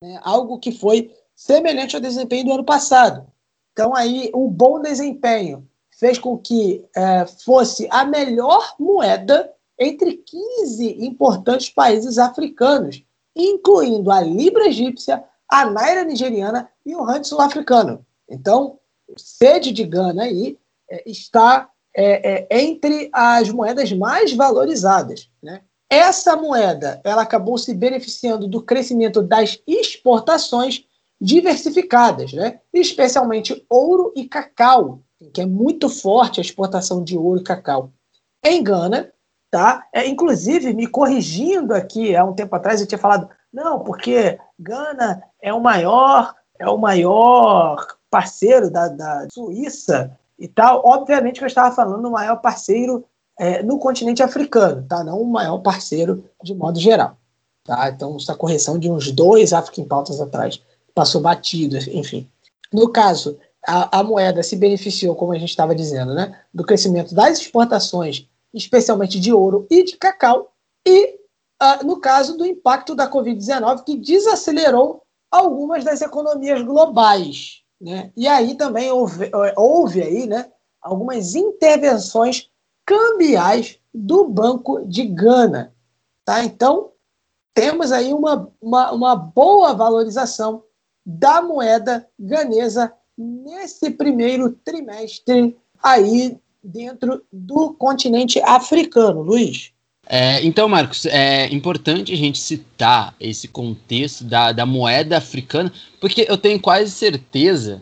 né? algo que foi semelhante ao desempenho do ano passado. Então, aí, o bom desempenho fez com que é, fosse a melhor moeda entre 15 importantes países africanos, incluindo a Libra egípcia, a Naira nigeriana e o Rand sul-africano. Então, sede de Gana aí está é, é, entre as moedas mais valorizadas. Né? Essa moeda ela acabou se beneficiando do crescimento das exportações diversificadas, né? especialmente ouro e cacau, que é muito forte a exportação de ouro e cacau. Em Gana, tá? É, inclusive, me corrigindo aqui, há um tempo atrás eu tinha falado, não, porque Gana é o maior, é o maior parceiro da, da Suíça e tal. Obviamente que eu estava falando do maior parceiro é, no continente africano, tá? Não o maior parceiro de modo geral. Tá? Então, essa correção de uns dois African Pautas atrás passou batido, enfim. No caso, a, a moeda se beneficiou, como a gente estava dizendo, né, do crescimento das exportações, especialmente de ouro e de cacau, e uh, no caso do impacto da Covid-19, que desacelerou algumas das economias globais. Né? E aí também houve, houve aí, né, algumas intervenções cambiais do Banco de Gana. Tá? Então, temos aí uma, uma, uma boa valorização da moeda ganesa nesse primeiro trimestre aí dentro do continente africano, Luiz. É, então, Marcos, é importante a gente citar esse contexto da, da moeda africana, porque eu tenho quase certeza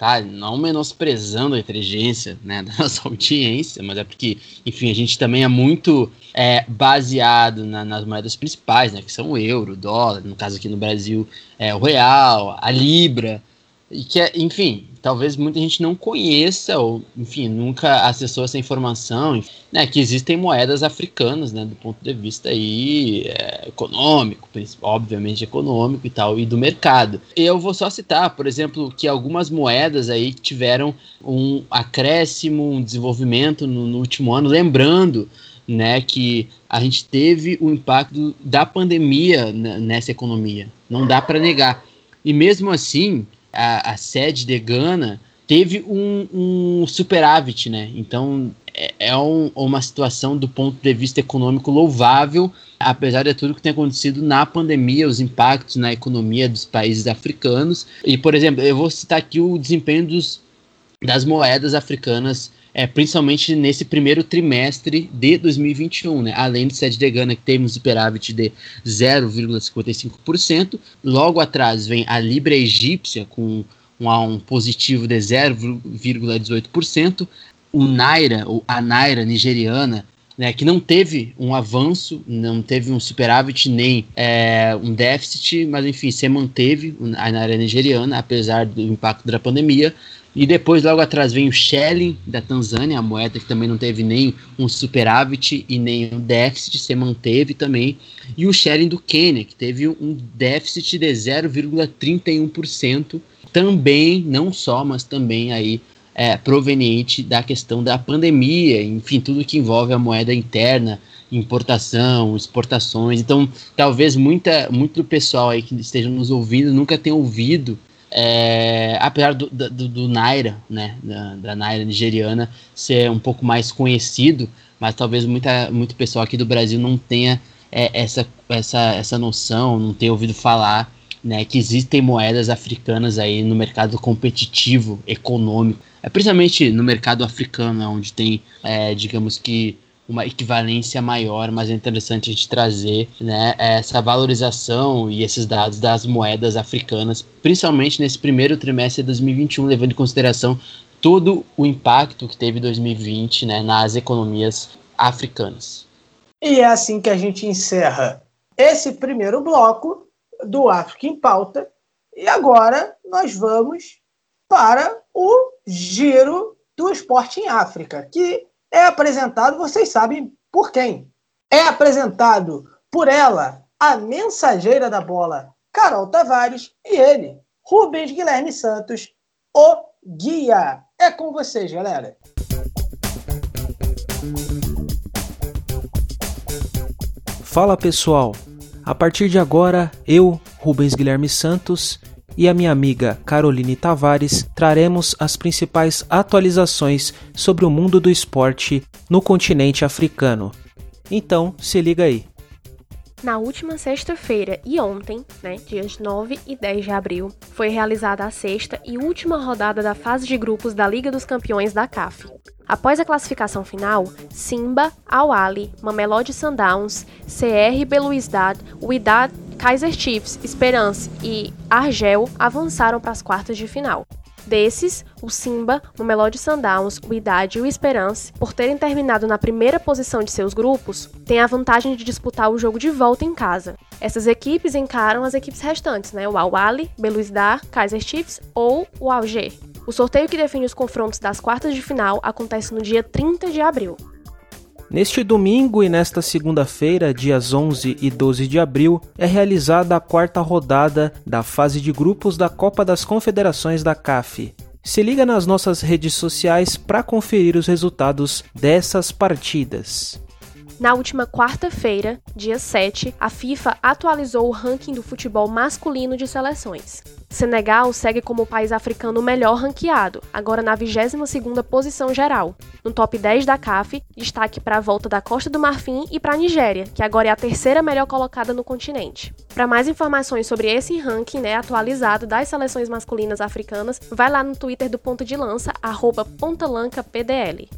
tá? Não menosprezando a inteligência né, da nossa audiência, mas é porque, enfim, a gente também é muito é, baseado na, nas moedas principais, né? Que são o euro, o dólar, no caso aqui no Brasil, é, o real, a libra, e que, é, enfim, talvez muita gente não conheça, ou, enfim, nunca acessou essa informação, né, que existem moedas africanas, né, do ponto de vista aí, é, econômico, obviamente econômico e tal, e do mercado. Eu vou só citar, por exemplo, que algumas moedas aí tiveram um acréscimo, um desenvolvimento no, no último ano, lembrando né, que a gente teve o impacto da pandemia nessa economia, não dá para negar. E mesmo assim, a, a sede de Gana teve um, um superávit, né? Então é, é um, uma situação do ponto de vista econômico louvável, apesar de tudo que tem acontecido na pandemia, os impactos na economia dos países africanos. E, por exemplo, eu vou citar aqui o desempenho dos, das moedas africanas é, principalmente nesse primeiro trimestre de 2021, né? Além de sede de Gana, que temos superávit de 0,55%. Logo atrás vem a Libra egípcia, com um, um positivo de 0,18%. O Naira, ou a Naira nigeriana, né, que não teve um avanço, não teve um superávit nem é, um déficit, mas enfim, se manteve a Naira nigeriana, apesar do impacto da pandemia. E depois, logo atrás, vem o Shelley da Tanzânia, a moeda que também não teve nem um superávit e nem um déficit, se manteve também. E o Shelley do Quênia, que teve um déficit de 0,31%, também, não só, mas também aí é, proveniente da questão da pandemia, enfim, tudo que envolve a moeda interna, importação, exportações. Então, talvez muita, muito do pessoal aí que esteja nos ouvindo nunca tenha ouvido, é, apesar do, do, do, Naira, né, da, da Naira nigeriana ser um pouco mais conhecido, mas talvez muita, muito pessoal aqui do Brasil não tenha é, essa, essa, essa noção, não tenha ouvido falar né, que existem moedas africanas aí no mercado competitivo, econômico. É principalmente no mercado africano, onde tem, é, digamos que, uma equivalência maior, mas é interessante a gente trazer né, essa valorização e esses dados das moedas africanas, principalmente nesse primeiro trimestre de 2021, levando em consideração todo o impacto que teve 2020 né, nas economias africanas. E é assim que a gente encerra esse primeiro bloco do África em Pauta. E agora nós vamos para o Giro do Esporte em África, que é apresentado, vocês sabem por quem? É apresentado por ela, a mensageira da bola, Carol Tavares, e ele, Rubens Guilherme Santos, o guia. É com vocês, galera. Fala pessoal, a partir de agora, eu, Rubens Guilherme Santos, e a minha amiga Caroline Tavares traremos as principais atualizações sobre o mundo do esporte no continente africano. Então, se liga aí. Na última sexta-feira e ontem, né, dias 9 e 10 de abril, foi realizada a sexta e última rodada da fase de grupos da Liga dos Campeões da CAF. Após a classificação final, Simba, Al-Ali, Mamelodi Sundowns, CR Belouizdad, Wydad Kaiser Chiefs, Esperance e Argel avançaram para as quartas de final. Desses, o Simba, o Melody Sundowns, o Idade e o Esperance, por terem terminado na primeira posição de seus grupos, têm a vantagem de disputar o jogo de volta em casa. Essas equipes encaram as equipes restantes, né? o Belouizdad, Kaiser Chiefs ou o Alger. O sorteio que define os confrontos das quartas de final acontece no dia 30 de abril. Neste domingo e nesta segunda-feira, dias 11 e 12 de abril, é realizada a quarta rodada da fase de grupos da Copa das Confederações da CAF. Se liga nas nossas redes sociais para conferir os resultados dessas partidas. Na última quarta-feira, dia 7, a FIFA atualizou o ranking do futebol masculino de seleções. Senegal segue como o país africano melhor ranqueado, agora na 22ª posição geral. No top 10 da CAF, destaque para a volta da Costa do Marfim e para a Nigéria, que agora é a terceira melhor colocada no continente. Para mais informações sobre esse ranking né, atualizado das seleções masculinas africanas, vai lá no Twitter do Ponto de Lança, arroba pontalancapdl.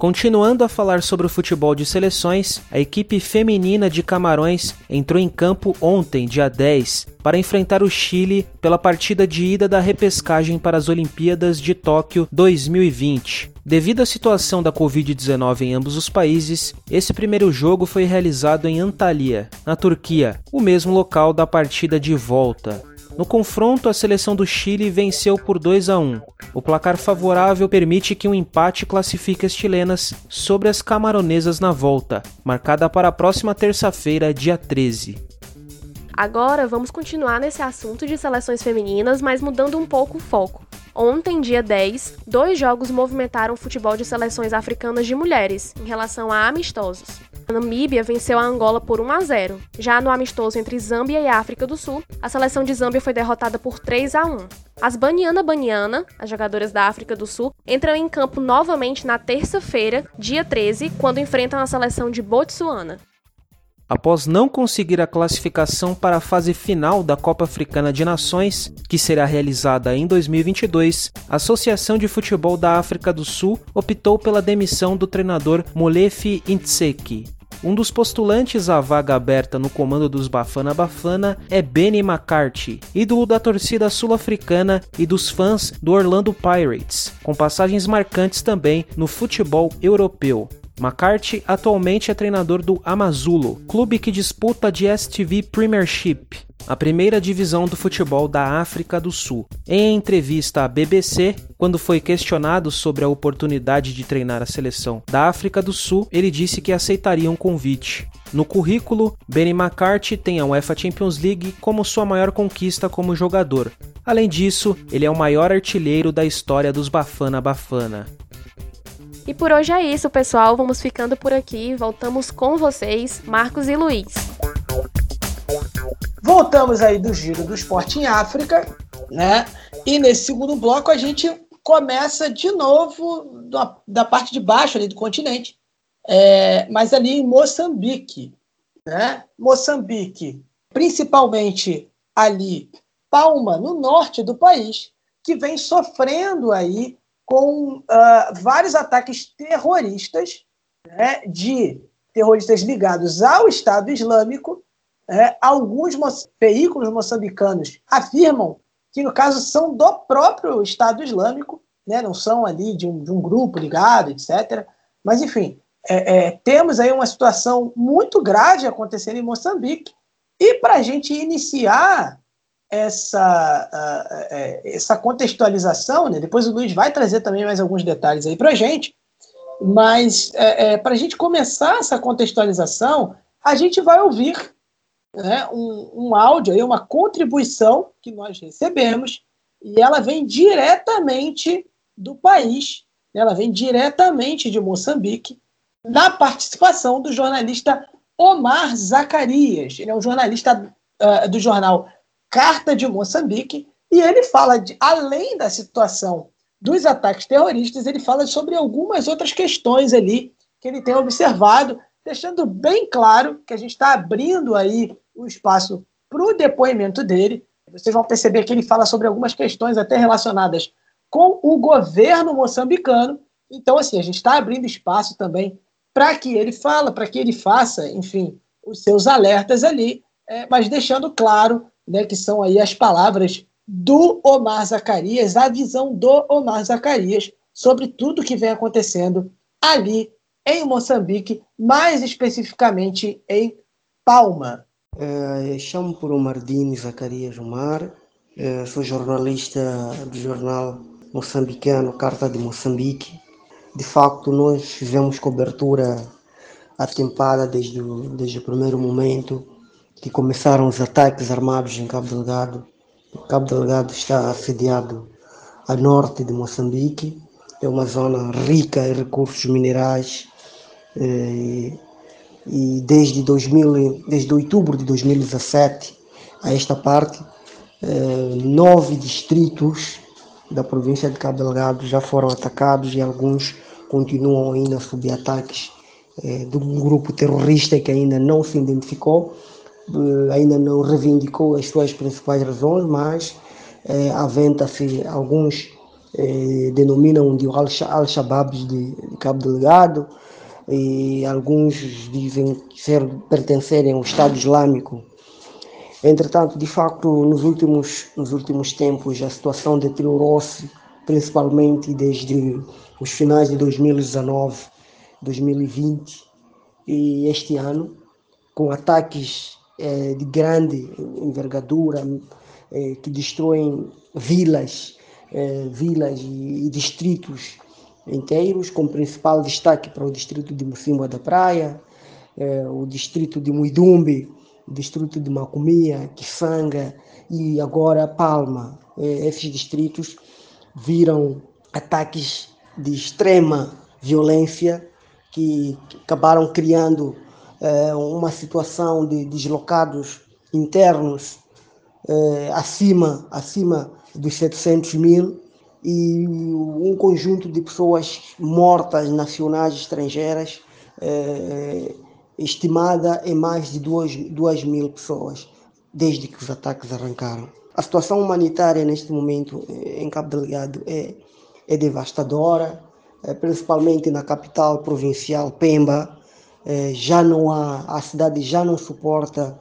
Continuando a falar sobre o futebol de seleções, a equipe feminina de Camarões entrou em campo ontem, dia 10, para enfrentar o Chile pela partida de ida da repescagem para as Olimpíadas de Tóquio 2020. Devido à situação da Covid-19 em ambos os países, esse primeiro jogo foi realizado em Antalya, na Turquia, o mesmo local da partida de volta. No confronto, a seleção do Chile venceu por 2 a 1. O placar favorável permite que um empate classifique as chilenas sobre as camaronesas na volta, marcada para a próxima terça-feira, dia 13. Agora vamos continuar nesse assunto de seleções femininas, mas mudando um pouco o foco. Ontem, dia 10, dois jogos movimentaram o futebol de seleções africanas de mulheres em relação a amistosos. A Namíbia venceu a Angola por 1 a 0. Já no amistoso entre Zâmbia e África do Sul, a seleção de Zâmbia foi derrotada por 3 a 1. As Baniana Baniana, as jogadoras da África do Sul, entram em campo novamente na terça-feira, dia 13, quando enfrentam a seleção de Botsuana. Após não conseguir a classificação para a fase final da Copa Africana de Nações, que será realizada em 2022, a Associação de Futebol da África do Sul optou pela demissão do treinador Molefi Intseki. Um dos postulantes à vaga aberta no comando dos Bafana Bafana é Benny McCarthy, ídolo da torcida sul-africana e dos fãs do Orlando Pirates, com passagens marcantes também no futebol europeu. McCarthy atualmente é treinador do Amazulo, clube que disputa a DStv Premiership, a primeira divisão do futebol da África do Sul. Em entrevista à BBC, quando foi questionado sobre a oportunidade de treinar a seleção da África do Sul, ele disse que aceitaria um convite. No currículo, Benny McCarthy tem a UEFA Champions League como sua maior conquista como jogador. Além disso, ele é o maior artilheiro da história dos Bafana Bafana. E por hoje é isso, pessoal. Vamos ficando por aqui. Voltamos com vocês, Marcos e Luiz. Voltamos aí do giro do esporte em África, né? E nesse segundo bloco a gente começa de novo da, da parte de baixo ali do continente, é, mas ali em Moçambique, né? Moçambique, principalmente ali Palma, no norte do país, que vem sofrendo aí com uh, vários ataques terroristas, né, de terroristas ligados ao Estado Islâmico. Né, alguns mo veículos moçambicanos afirmam que, no caso, são do próprio Estado Islâmico, né, não são ali de um, de um grupo ligado, etc. Mas, enfim, é, é, temos aí uma situação muito grave acontecendo em Moçambique. E para a gente iniciar essa, uh, essa contextualização, né? depois o Luiz vai trazer também mais alguns detalhes aí para a gente, mas é, é, para a gente começar essa contextualização, a gente vai ouvir né, um, um áudio, aí, uma contribuição que nós recebemos, e ela vem diretamente do país, né? ela vem diretamente de Moçambique, na participação do jornalista Omar Zacarias. Ele é um jornalista uh, do jornal Carta de Moçambique, e ele fala de, além da situação dos ataques terroristas, ele fala sobre algumas outras questões ali que ele tem observado, deixando bem claro que a gente está abrindo aí o espaço para o depoimento dele. Vocês vão perceber que ele fala sobre algumas questões até relacionadas com o governo moçambicano. Então, assim, a gente está abrindo espaço também para que ele fala, para que ele faça, enfim, os seus alertas ali, é, mas deixando claro né, que são aí as palavras do Omar Zacarias, a visão do Omar Zacarias sobre tudo que vem acontecendo ali em Moçambique, mais especificamente em Palma. É, chamo por Omardini Zacarias Omar, é, sou jornalista do jornal moçambicano Carta de Moçambique. De facto, nós fizemos cobertura atempada desde o, desde o primeiro momento que começaram os ataques armados em Cabo Delgado. Cabo Delgado está assediado a norte de Moçambique, é uma zona rica em recursos minerais eh, e desde, 2000, desde outubro de 2017 a esta parte, eh, nove distritos da província de Cabo Delgado já foram atacados e alguns continuam ainda sob ataques eh, de um grupo terrorista que ainda não se identificou, ainda não reivindicou as suas principais razões, mas eh, aventa-se alguns eh, denominam de Al-Shabaab de, de Cabo Delgado e alguns dizem ser, pertencerem ao Estado Islâmico. Entretanto, de facto, nos últimos, nos últimos tempos a situação deteriorou-se, principalmente desde os finais de 2019, 2020 e este ano, com ataques é, de grande envergadura é, que destroem vilas, é, vilas e, e, distritos inteiros, com principal destaque para o distrito de Mocimboa da Praia, é, o distrito de Muidumbe, o distrito de Macomia, Kifanga e agora Palma. É, esses distritos viram ataques de extrema violência que acabaram criando eh, uma situação de deslocados internos eh, acima, acima dos 700 mil e um conjunto de pessoas mortas nacionais e estrangeiras eh, estimada em mais de 2 mil pessoas desde que os ataques arrancaram. A situação humanitária neste momento em Cabo Delgado é, é devastadora, principalmente na capital provincial Pemba, é, já não há, a cidade já não suporta,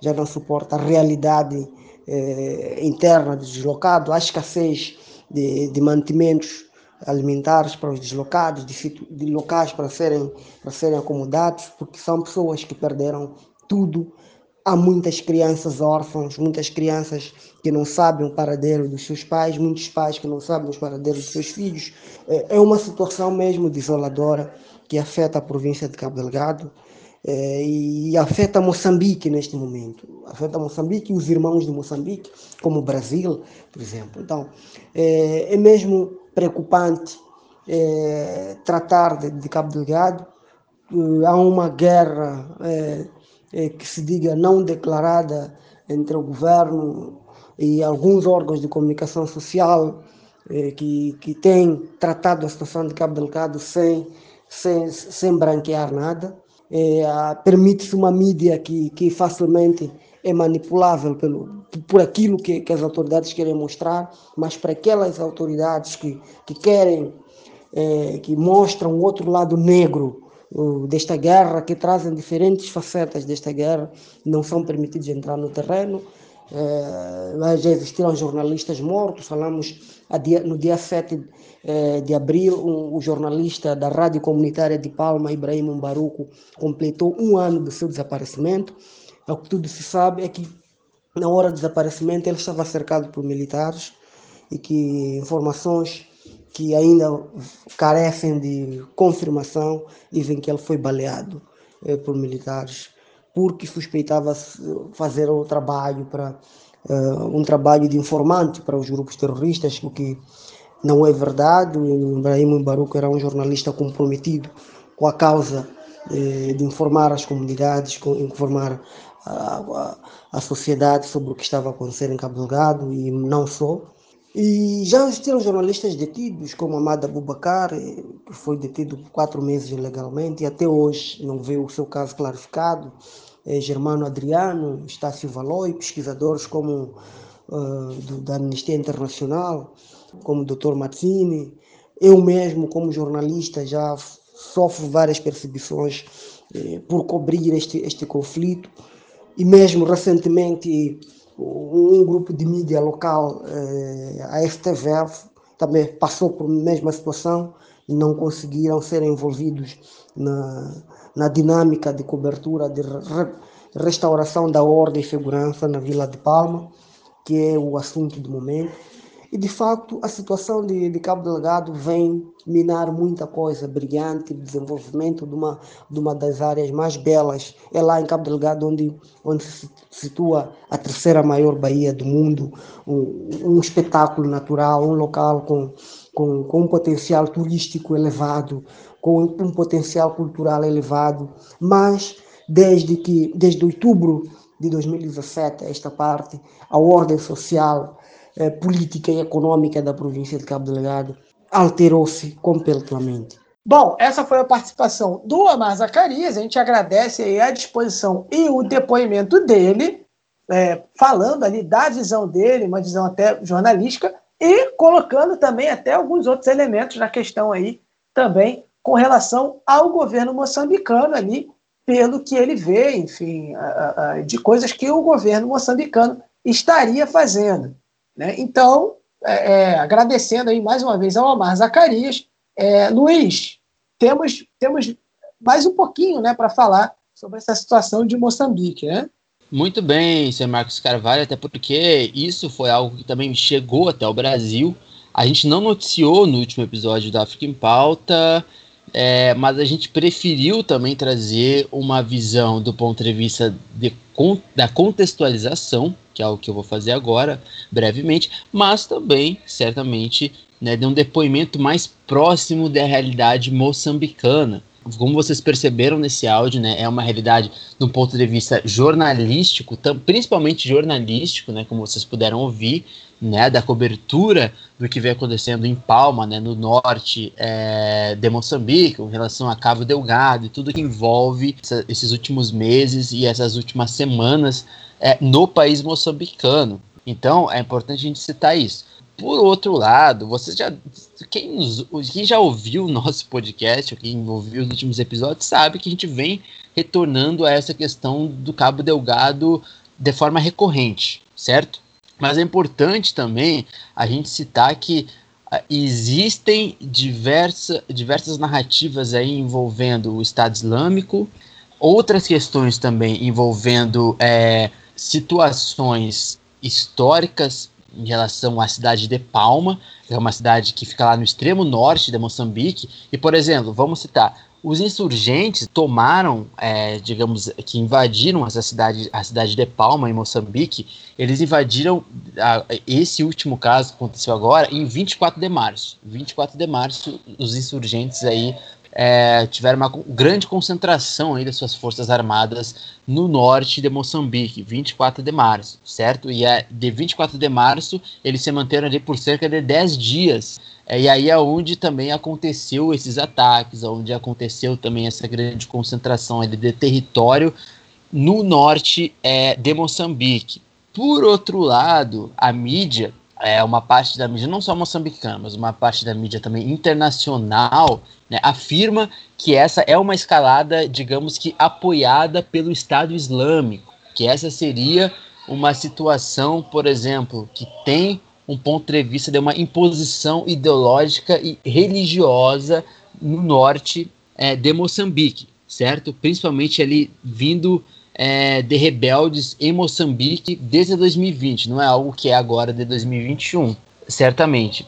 já não suporta a realidade é, interna dos deslocados, a escassez de, de mantimentos alimentares para os deslocados, de, de locais para serem, para serem acomodados, porque são pessoas que perderam tudo. Há muitas crianças órfãs, muitas crianças que não sabem o paradeiro dos seus pais, muitos pais que não sabem os paradeiros dos seus filhos. É, é uma situação mesmo desoladora que afeta a província de Cabo Delgado é, e afeta Moçambique neste momento. Afeta Moçambique e os irmãos de Moçambique, como o Brasil, por exemplo. Então, é, é mesmo preocupante é, tratar de, de, Cabo Delgado. há uma guerra que se diga não declarada entre o governo e alguns órgãos de comunicação social que, que têm tratado a situação de Cabo Delgado sem, sem, sem branquear nada é, permite-se uma mídia que, que facilmente é manipulável pelo, por aquilo que, que, as autoridades querem mostrar, mas para aquelas autoridades que, que querem, é, que mostram outro lado negro desta guerra, que trazem diferentes facetas desta guerra, não são permitidos entrar no terreno. É, já existiram jornalistas mortos, falamos no dia 7 eh, de abril, o jornalista da Rádio Comunitária de Palma, Ibrahim Mbaruco, completou um ano do seu desaparecimento. O que tudo se sabe é que, na hora do desaparecimento, ele estava cercado por militares e que informações que ainda carecem de confirmação dizem que ele foi baleado eh, por militares porque suspeitava fazer o trabalho para uh, um trabalho de informante para os grupos terroristas, o que não é verdade. O Ibrahim Baruco era um jornalista comprometido com a causa eh, de informar as comunidades, com, informar a, a, a, sociedade sobre o que estava acontecendo em Cabo Delgado e não só. E já existiram jornalistas detidos, como Amada Abubakar, eh, que foi detido por quatro meses ilegalmente e até hoje não vê o seu caso clarificado é, Germano Adriano, Estácio Valoi, pesquisadores como uh, do, da Amnistia Internacional, como o Dr. Mazzini. Eu mesmo, como jornalista, já sofro várias perseguições eh, por cobrir este, este conflito. E mesmo recentemente, um grupo de mídia local, eh, a STVF, também passou por mesma situação e não conseguiram ser envolvidos na, na dinâmica de cobertura de re, restauração da ordem e segurança na Vila de Palma, que é o assunto do momento. E, de facto, a situação de, de Cabo Delgado vem minar muita coisa brilhante, desenvolvimento de uma, de uma das áreas mais belas. É lá em Cabo Delgado onde, onde se situa a terceira maior baía do mundo, um, um espetáculo natural, um local com, com, com um potencial turístico elevado, com um potencial cultural elevado, mas desde que desde outubro de 2017 esta parte a ordem social, eh, política e econômica da província de Cabo Delgado alterou-se completamente. Bom, essa foi a participação do Amar Zacarias. A gente agradece a disposição e o depoimento dele, é, falando ali da visão dele, uma visão até jornalística, e colocando também até alguns outros elementos na questão aí também com relação ao governo moçambicano ali, pelo que ele vê, enfim, de coisas que o governo moçambicano estaria fazendo. Né? Então, é, é, agradecendo aí mais uma vez ao Omar Zacarias. É, Luiz, temos, temos mais um pouquinho né, para falar sobre essa situação de Moçambique, né? Muito bem, Sr. Marcos Carvalho, até porque isso foi algo que também chegou até o Brasil. A gente não noticiou no último episódio da África em Pauta, é, mas a gente preferiu também trazer uma visão do ponto de vista de, da contextualização, que é o que eu vou fazer agora, brevemente, mas também, certamente, né, de um depoimento mais próximo da realidade moçambicana. Como vocês perceberam nesse áudio, né, é uma realidade do ponto de vista jornalístico, principalmente jornalístico, né, como vocês puderam ouvir, né, da cobertura do que vem acontecendo em Palma, né, no norte é, de Moçambique, com relação a Cabo Delgado e tudo que envolve essa, esses últimos meses e essas últimas semanas é, no país moçambicano. Então, é importante a gente citar isso. Por outro lado, você já quem, quem já ouviu o nosso podcast, quem ouviu os últimos episódios, sabe que a gente vem retornando a essa questão do Cabo Delgado de forma recorrente, certo? Mas é importante também a gente citar que uh, existem diversa, diversas narrativas aí envolvendo o Estado Islâmico, outras questões também envolvendo é, situações históricas em relação à cidade de Palma, que é uma cidade que fica lá no extremo norte de Moçambique. E, por exemplo, vamos citar os insurgentes tomaram, é, digamos, que invadiram essa cidade, a cidade de Palma, em Moçambique. Eles invadiram, a, esse último caso que aconteceu agora, em 24 de março. 24 de março, os insurgentes aí é, tiveram uma grande concentração aí das suas forças armadas no norte de Moçambique, 24 de março, certo? E é, de 24 de março eles se manteram ali por cerca de 10 dias. É, e aí é onde também aconteceu esses ataques, onde aconteceu também essa grande concentração de território no norte é, de Moçambique. Por outro lado, a mídia é, uma parte da mídia, não só moçambicana, mas uma parte da mídia também internacional, né, afirma que essa é uma escalada, digamos que apoiada pelo Estado Islâmico, que essa seria uma situação, por exemplo, que tem um ponto de vista de uma imposição ideológica e religiosa no norte é, de Moçambique, certo? Principalmente ali vindo é, de rebeldes em Moçambique desde 2020, não é algo que é agora de 2021, certamente.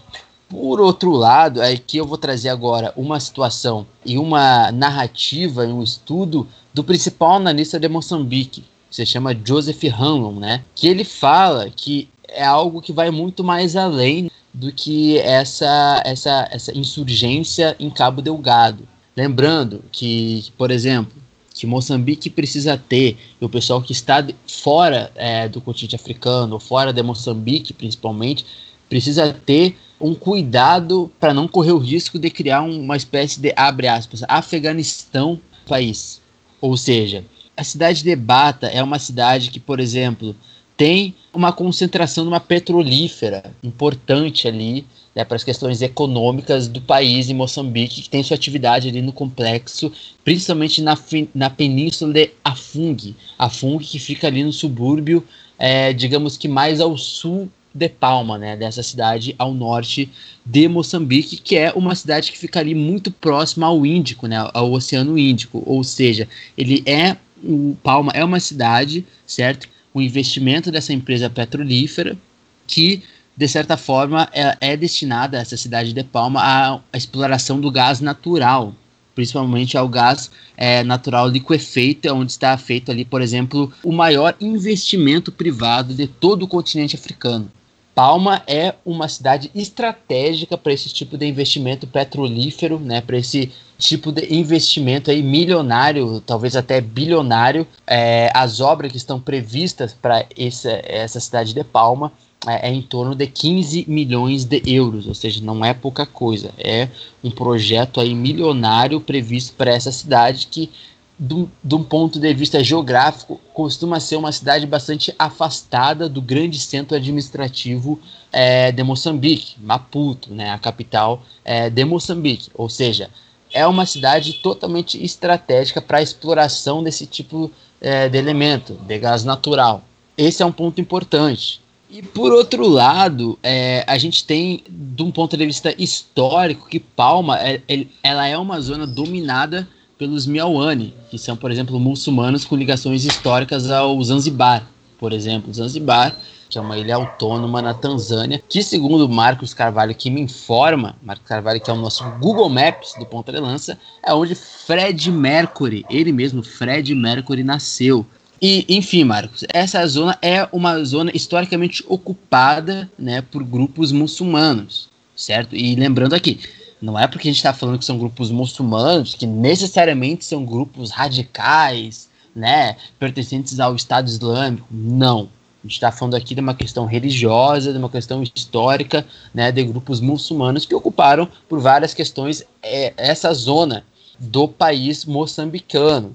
Por outro lado, é que eu vou trazer agora uma situação e uma narrativa, um estudo do principal analista de Moçambique, que se chama Joseph Hanlon, né? Que ele fala que é algo que vai muito mais além do que essa, essa, essa insurgência em Cabo Delgado. Lembrando que, por exemplo, que Moçambique precisa ter, e o pessoal que está fora é, do continente africano, fora de Moçambique principalmente, precisa ter um cuidado para não correr o risco de criar uma espécie de, abre aspas, Afeganistão país. Ou seja, a cidade de Bata é uma cidade que, por exemplo, tem uma concentração numa petrolífera importante ali, né, para as questões econômicas do país em Moçambique, que tem sua atividade ali no complexo, principalmente na, na península de Afung. Afung que fica ali no subúrbio, é, digamos que mais ao sul de Palma, né, dessa cidade ao norte de Moçambique, que é uma cidade que fica ali muito próxima ao Índico, né, ao Oceano Índico, ou seja, ele é o Palma é uma cidade, certo? O investimento dessa empresa petrolífera que de certa forma, é, é destinada essa cidade de Palma à, à, exploração do gás natural, principalmente ao gás é, natural liquefeito, onde está feito ali, por exemplo, o maior investimento privado de todo o continente africano. Palma é uma cidade estratégica para esse tipo de investimento petrolífero, né, para esse tipo de investimento aí milionário, talvez até bilionário. É, as obras que estão previstas para essa cidade de Palma é, é, em torno de 15 milhões de euros, ou seja, não é pouca coisa. É um projeto aí milionário previsto para essa cidade que, de um ponto de vista geográfico, costuma ser uma cidade bastante afastada do grande centro administrativo é, de Moçambique, Maputo, né, a capital é, de Moçambique. Ou seja, é uma cidade totalmente estratégica para a exploração desse tipo é, de elemento, de gás natural. Esse é um ponto importante. E por outro lado, é, a gente tem, de um ponto de vista histórico, que Palma é, ela é uma zona dominada pelos Miawane, que são, por exemplo, muçulmanos com ligações históricas ao Zanzibar. Por exemplo, Zanzibar, que é uma ilha autônoma na Tanzânia, que segundo Marcos Carvalho, que me informa, Marcos Carvalho, que é o nosso Google Maps do Ponta de Lança, é onde Fred Mercury, ele mesmo, Fred Mercury, nasceu. E, enfim, Marcos, essa zona é uma zona historicamente ocupada né, por grupos muçulmanos, certo? E lembrando aqui, não é porque a gente está falando que são grupos muçulmanos que necessariamente são grupos radicais, né, pertencentes ao Estado Islâmico. Não. A gente está falando aqui de uma questão religiosa, de uma questão histórica, né, de grupos muçulmanos que ocuparam por várias questões é, essa zona do país moçambicano.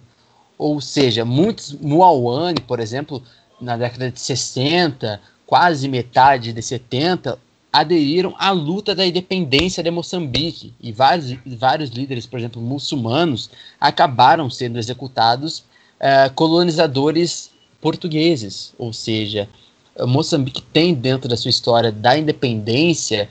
Ou seja, muitos Muawane, por exemplo, na década de 60, quase metade de 70, aderiram à luta da independência de Moçambique. E vários, vários líderes, por exemplo, muçulmanos, acabaram sendo executados eh, colonizadores portugueses. Ou seja, Moçambique tem dentro da sua história da independência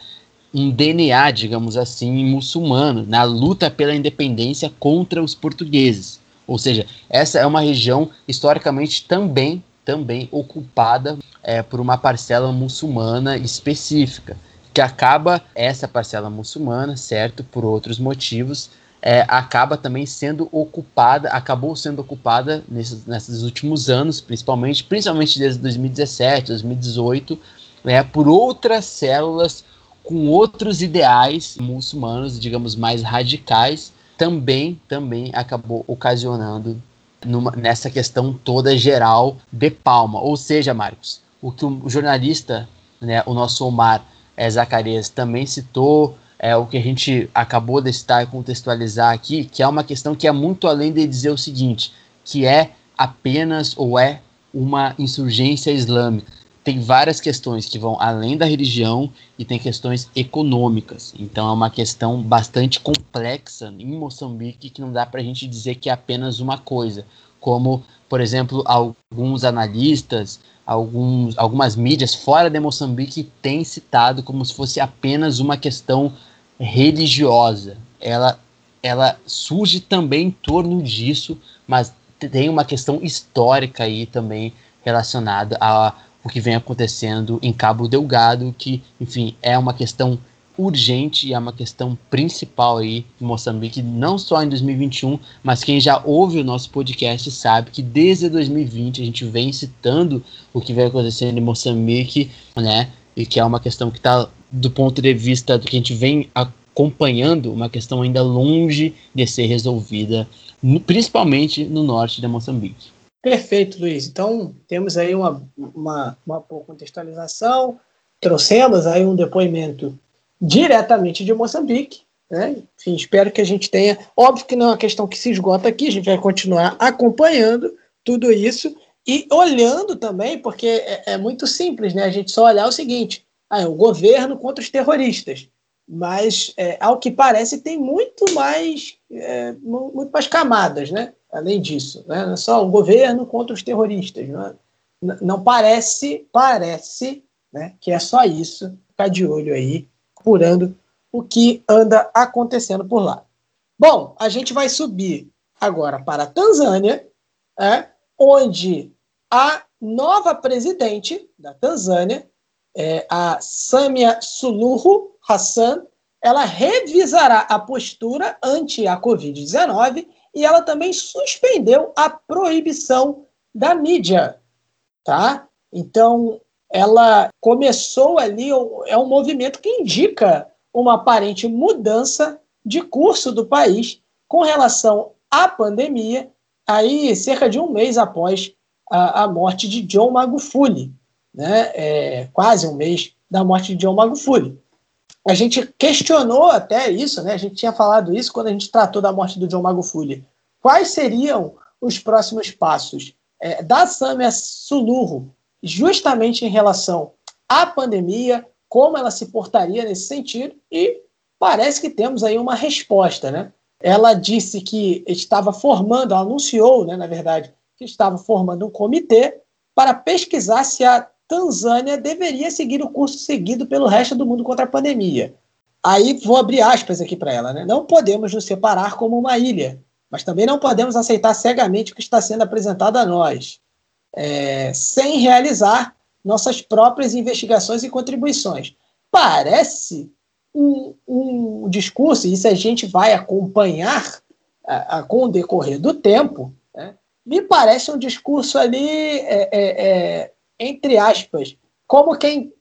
um DNA, digamos assim, muçulmano, na luta pela independência contra os portugueses. Ou seja, essa é uma região historicamente também, também ocupada é, por uma parcela muçulmana específica, que acaba essa parcela muçulmana, certo, por outros motivos, é, acaba também sendo ocupada, acabou sendo ocupada nesses, nesses últimos anos, principalmente, principalmente desde 2017, 2018, é, por outras células com outros ideais muçulmanos, digamos, mais radicais, também, também acabou ocasionando numa, nessa questão toda geral de Palma. Ou seja, Marcos, o que o jornalista, né, o nosso Omar é, Zacarias também citou, é o que a gente acabou de citar e contextualizar aqui, que é uma questão que é muito além de dizer o seguinte, que é apenas ou é uma insurgência islâmica. Tem várias questões que vão além da religião e tem questões econômicas. Então é uma questão bastante complexa em Moçambique que não dá para a gente dizer que é apenas uma coisa. Como, por exemplo, alguns analistas, alguns, algumas mídias fora de Moçambique têm citado como se fosse apenas uma questão religiosa. Ela, ela surge também em torno disso, mas tem uma questão histórica aí também relacionada a o que vem acontecendo em Cabo Delgado, que, enfim, é uma questão urgente e é uma questão principal aí em Moçambique, não só em 2021, mas quem já ouve o nosso podcast sabe que desde 2020 a gente vem citando o que vem acontecendo em Moçambique, né? E que é uma questão que está, do ponto de vista do que a gente vem acompanhando, uma questão ainda longe de ser resolvida, principalmente no norte de Moçambique. Perfeito, Luiz. Então, temos aí uma, uma, uma contextualização, trouxemos aí um depoimento diretamente de Moçambique. Né? Enfim, espero que a gente tenha. Óbvio que não é uma questão que se esgota aqui, a gente vai continuar acompanhando tudo isso e olhando também, porque é, é muito simples, né? A gente só olhar o seguinte: ah, é o governo contra os terroristas. Mas, é, ao que parece, tem muito mais, é, muito mais camadas, né? Além disso, né? é só o governo contra os terroristas. Não, é? não parece, parece né, que é só isso. Ficar de olho aí apurando o que anda acontecendo por lá. Bom, a gente vai subir agora para a Tanzânia, é, onde a nova presidente da Tanzânia, é, a Samia Suluhu Hassan, ela revisará a postura ante a Covid-19 e ela também suspendeu a proibição da mídia, tá? Então, ela começou ali, é um movimento que indica uma aparente mudança de curso do país com relação à pandemia, aí cerca de um mês após a, a morte de John Magufuli, né? É, quase um mês da morte de John Magufuli. A gente questionou até isso, né? A gente tinha falado isso quando a gente tratou da morte do John Magufuli. Quais seriam os próximos passos é, da Samia Suluhu justamente em relação à pandemia, como ela se portaria nesse sentido, e parece que temos aí uma resposta, né? Ela disse que estava formando, anunciou, né, na verdade, que estava formando um comitê para pesquisar se a Tanzânia deveria seguir o curso seguido pelo resto do mundo contra a pandemia. Aí vou abrir aspas aqui para ela, né? Não podemos nos separar como uma ilha, mas também não podemos aceitar cegamente o que está sendo apresentado a nós é, sem realizar nossas próprias investigações e contribuições. Parece um, um discurso, e isso a gente vai acompanhar a, a, com o decorrer do tempo, né, me parece um discurso ali, é, é, é, entre aspas, como quem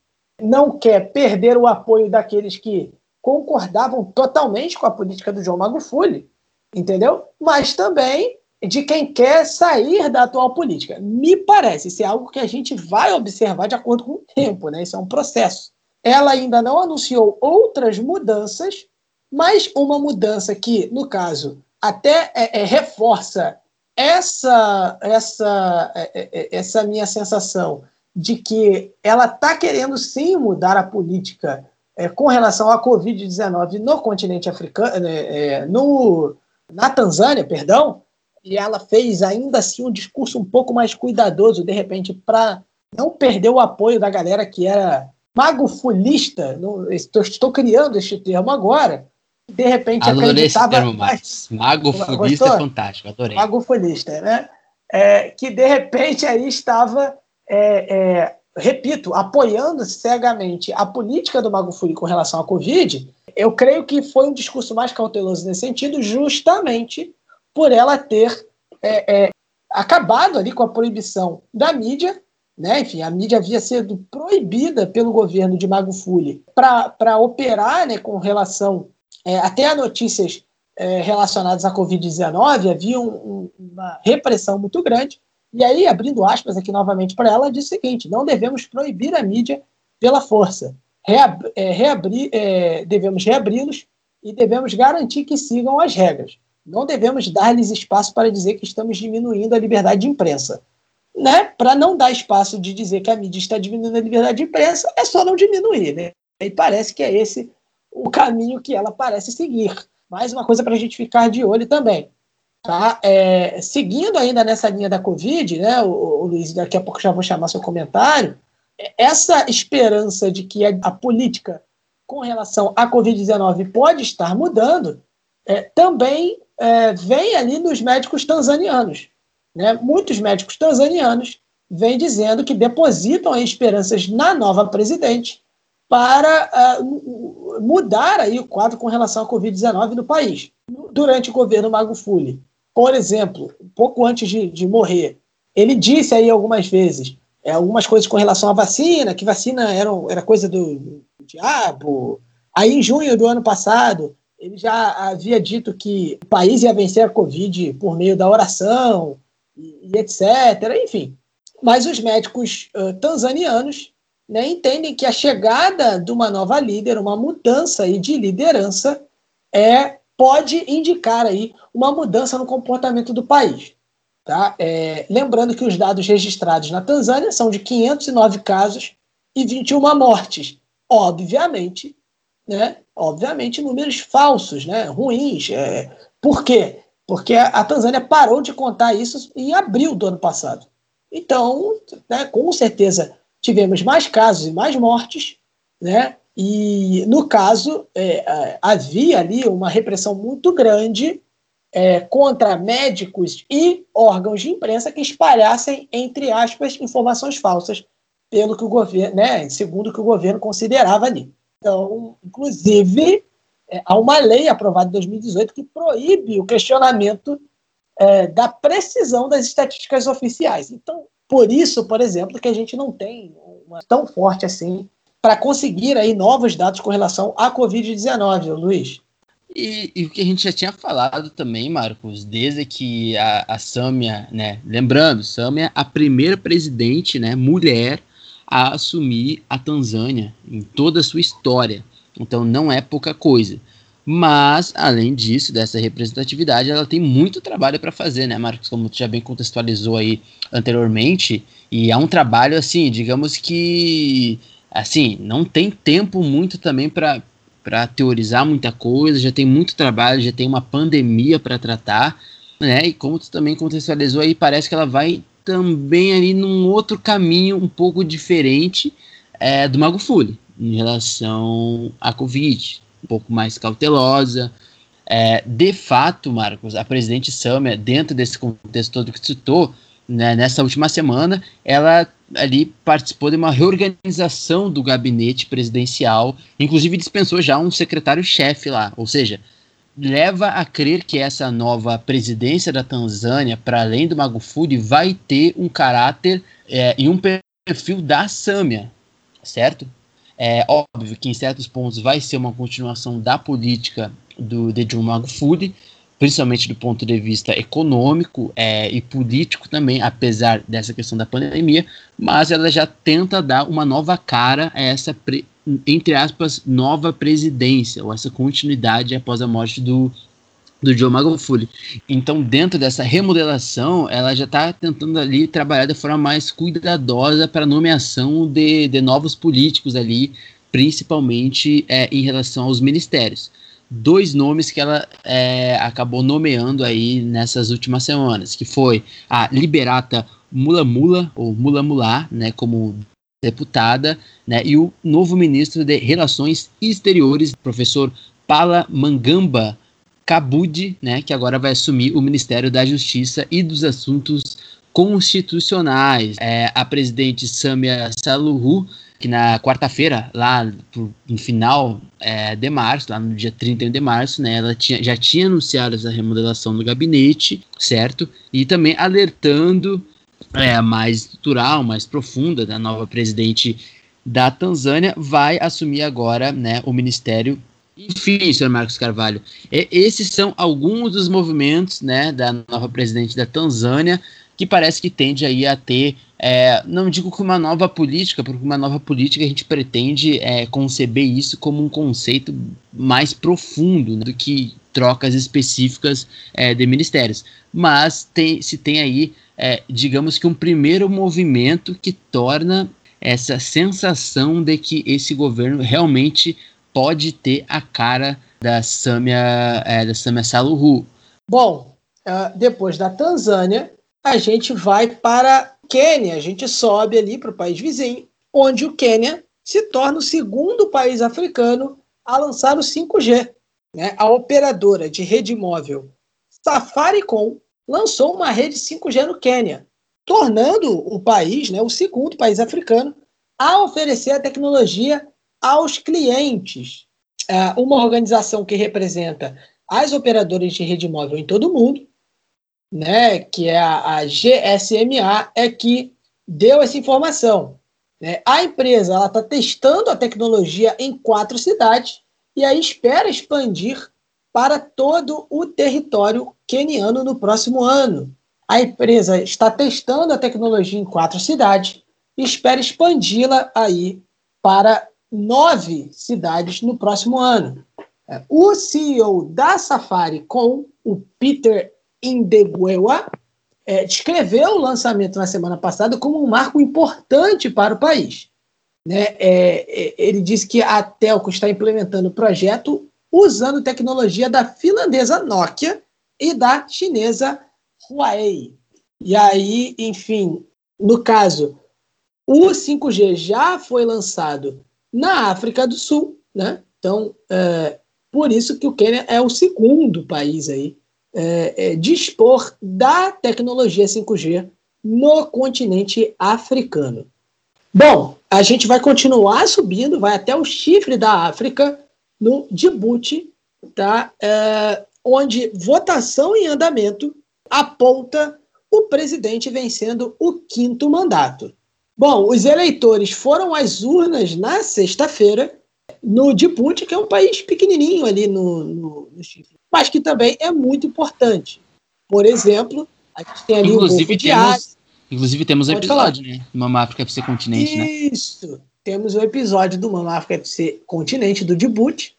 não quer perder o apoio daqueles que concordavam totalmente com a política do João Magufuli, entendeu? Mas também de quem quer sair da atual política. Me parece, isso é algo que a gente vai observar de acordo com o tempo, né? Isso é um processo. Ela ainda não anunciou outras mudanças, mas uma mudança que, no caso, até é, é, reforça essa, essa, é, é, é essa minha sensação de que ela está querendo sim mudar a política é, com relação à Covid-19 no continente africano, no, na Tanzânia, perdão, e ela fez ainda assim um discurso um pouco mais cuidadoso, de repente, para não perder o apoio da galera que era magofulista. estou criando este termo agora. De repente adorei acreditava esse termo, mais. Magofulista é fantástico, adorei. Magofulista, né? É, que de repente aí estava é, é, repito, apoiando cegamente a política do Magufuli com relação à Covid, eu creio que foi um discurso mais cauteloso nesse sentido, justamente por ela ter é, é, acabado ali com a proibição da mídia, né? Enfim, a mídia havia sido proibida pelo governo de Magufuli para operar né, com relação é, até notícias é, relacionadas à Covid-19, havia um, um, uma repressão muito grande. E aí, abrindo aspas aqui novamente para ela, diz o seguinte: não devemos proibir a mídia pela força. Reab é, é, devemos reabri-los e devemos garantir que sigam as regras. Não devemos dar-lhes espaço para dizer que estamos diminuindo a liberdade de imprensa. Né? Para não dar espaço de dizer que a mídia está diminuindo a liberdade de imprensa, é só não diminuir. Né? E parece que é esse o caminho que ela parece seguir. Mais uma coisa para a gente ficar de olho também. Tá? É, seguindo ainda nessa linha da Covid, né, o, o, Luiz, daqui a pouco já vou chamar seu comentário, essa esperança de que a, a política com relação à Covid-19 pode estar mudando, é, também é, vem ali nos médicos tanzanianos. Né? Muitos médicos tanzanianos vêm dizendo que depositam esperanças na nova presidente para uh, mudar aí o quadro com relação à Covid-19 no país. Durante o governo Magufuli, por exemplo, pouco antes de, de morrer, ele disse aí algumas vezes é, algumas coisas com relação à vacina, que vacina era, era coisa do, do diabo. Aí, em junho do ano passado, ele já havia dito que o país ia vencer a Covid por meio da oração e, e etc. Enfim. Mas os médicos uh, tanzanianos né, entendem que a chegada de uma nova líder, uma mudança aí de liderança, é, pode indicar aí uma mudança no comportamento do país. Tá? É, lembrando que os dados registrados na Tanzânia são de 509 casos e 21 mortes. Obviamente, né? Obviamente, números falsos, né? ruins. É, por quê? Porque a Tanzânia parou de contar isso em abril do ano passado. Então, né, com certeza, tivemos mais casos e mais mortes, né? E, no caso, é, havia ali uma repressão muito grande é, contra médicos e órgãos de imprensa que espalhassem, entre aspas, informações falsas, pelo que o governo, né, segundo o que o governo considerava ali. Então, inclusive, é, há uma lei aprovada em 2018 que proíbe o questionamento é, da precisão das estatísticas oficiais. Então, por isso, por exemplo, que a gente não tem uma tão forte assim para conseguir aí novos dados com relação à Covid-19, Luiz. E, e, o que a gente já tinha falado também, Marcos, desde que a, a Sâmia, né? Lembrando, Sâmia, a primeira presidente, né, mulher a assumir a Tanzânia em toda a sua história. Então não é pouca coisa. Mas, além disso, dessa representatividade, ela tem muito trabalho para fazer, né, Marcos? Como tu já bem contextualizou aí anteriormente. E é um trabalho, assim, digamos que. Assim, não tem tempo muito também para para teorizar muita coisa, já tem muito trabalho, já tem uma pandemia para tratar, né? E como tu também contextualizou aí, parece que ela vai também ali num outro caminho um pouco diferente é, do Mago Fully em relação à Covid, um pouco mais cautelosa. É, de fato, Marcos, a presidente Samia, dentro desse contexto todo que citou, né, nessa última semana, ela ali participou de uma reorganização do gabinete presidencial, inclusive dispensou já um secretário-chefe lá, ou seja, leva a crer que essa nova presidência da Tanzânia, para além do Magufuli, vai ter um caráter é, e um perfil da Sâmia, certo? É óbvio que em certos pontos vai ser uma continuação da política do de John Magufuli, principalmente do ponto de vista econômico é, e político também, apesar dessa questão da pandemia, mas ela já tenta dar uma nova cara a essa entre aspas, nova presidência, ou essa continuidade após a morte do, do Joe Magufuli. Então, dentro dessa remodelação, ela já está tentando ali trabalhar de forma mais cuidadosa para a nomeação de, de novos políticos ali, principalmente é, em relação aos ministérios. Dois nomes que ela é, acabou nomeando aí nessas últimas semanas, que foi a Liberata Mula Mula, ou Mula Mula, né, como deputada, né, e o novo ministro de Relações Exteriores, professor Pala Mangamba Kabudi, né, que agora vai assumir o Ministério da Justiça e dos Assuntos constitucionais. É, a presidente Samia Saluhu, que na quarta-feira, lá no final é, de março, lá no dia 31 de março, né, ela tinha, já tinha anunciado essa remodelação do gabinete, certo? E também alertando é, mais estrutural, mais profunda da nova presidente da Tanzânia, vai assumir agora né, o Ministério enfim, senhor Marcos Carvalho, esses são alguns dos movimentos né, da nova presidente da Tanzânia que parece que tende aí a ter, é, não digo que uma nova política, porque uma nova política a gente pretende é, conceber isso como um conceito mais profundo né, do que trocas específicas é, de ministérios. Mas tem, se tem aí, é, digamos que um primeiro movimento que torna essa sensação de que esse governo realmente pode ter a cara da Samia, é, da Samia Saluhu. Bom, uh, depois da Tanzânia, a gente vai para Quênia, a gente sobe ali para o país vizinho, onde o Quênia se torna o segundo país africano a lançar o 5G. Né? A operadora de rede móvel Safaricom lançou uma rede 5G no Quênia, tornando o país né, o segundo país africano a oferecer a tecnologia aos clientes. É, uma organização que representa as operadoras de rede móvel em todo o mundo, né, que é a, GSMA, é que deu essa informação. Né? A empresa está testando a tecnologia em quatro cidades e aí espera expandir para todo o território queniano no próximo ano. A empresa está testando a tecnologia em quatro cidades e espera expandi-la aí para nove cidades no próximo ano. É, o CEO da Safari, com o Peter Indegwewa, é, descreveu o lançamento na semana passada como um marco importante para o país. Né? É, é ele disse que a Telco está implementando o projeto usando tecnologia da finlandesa Nokia e da chinesa Huawei. E aí, enfim, no caso, o 5G já foi lançado na África do Sul, né? Então, é, por isso que o Quênia é o segundo país aí é, é, dispor da tecnologia 5G no continente africano. Bom, a gente vai continuar subindo, vai até o chifre da África, no Djibouti, tá? É, onde votação em andamento aponta o presidente vencendo o quinto mandato. Bom, os eleitores foram às urnas na sexta-feira no Djibouti, que é um país pequenininho ali no, no, no, Chifre, mas que também é muito importante. Por exemplo, a gente tem ali inclusive, o temos, Inclusive temos um episódio, falar. né? Mama África FC Continente, Isso. né? Isso. Temos o um episódio do Mama África FC Continente do Djibouti.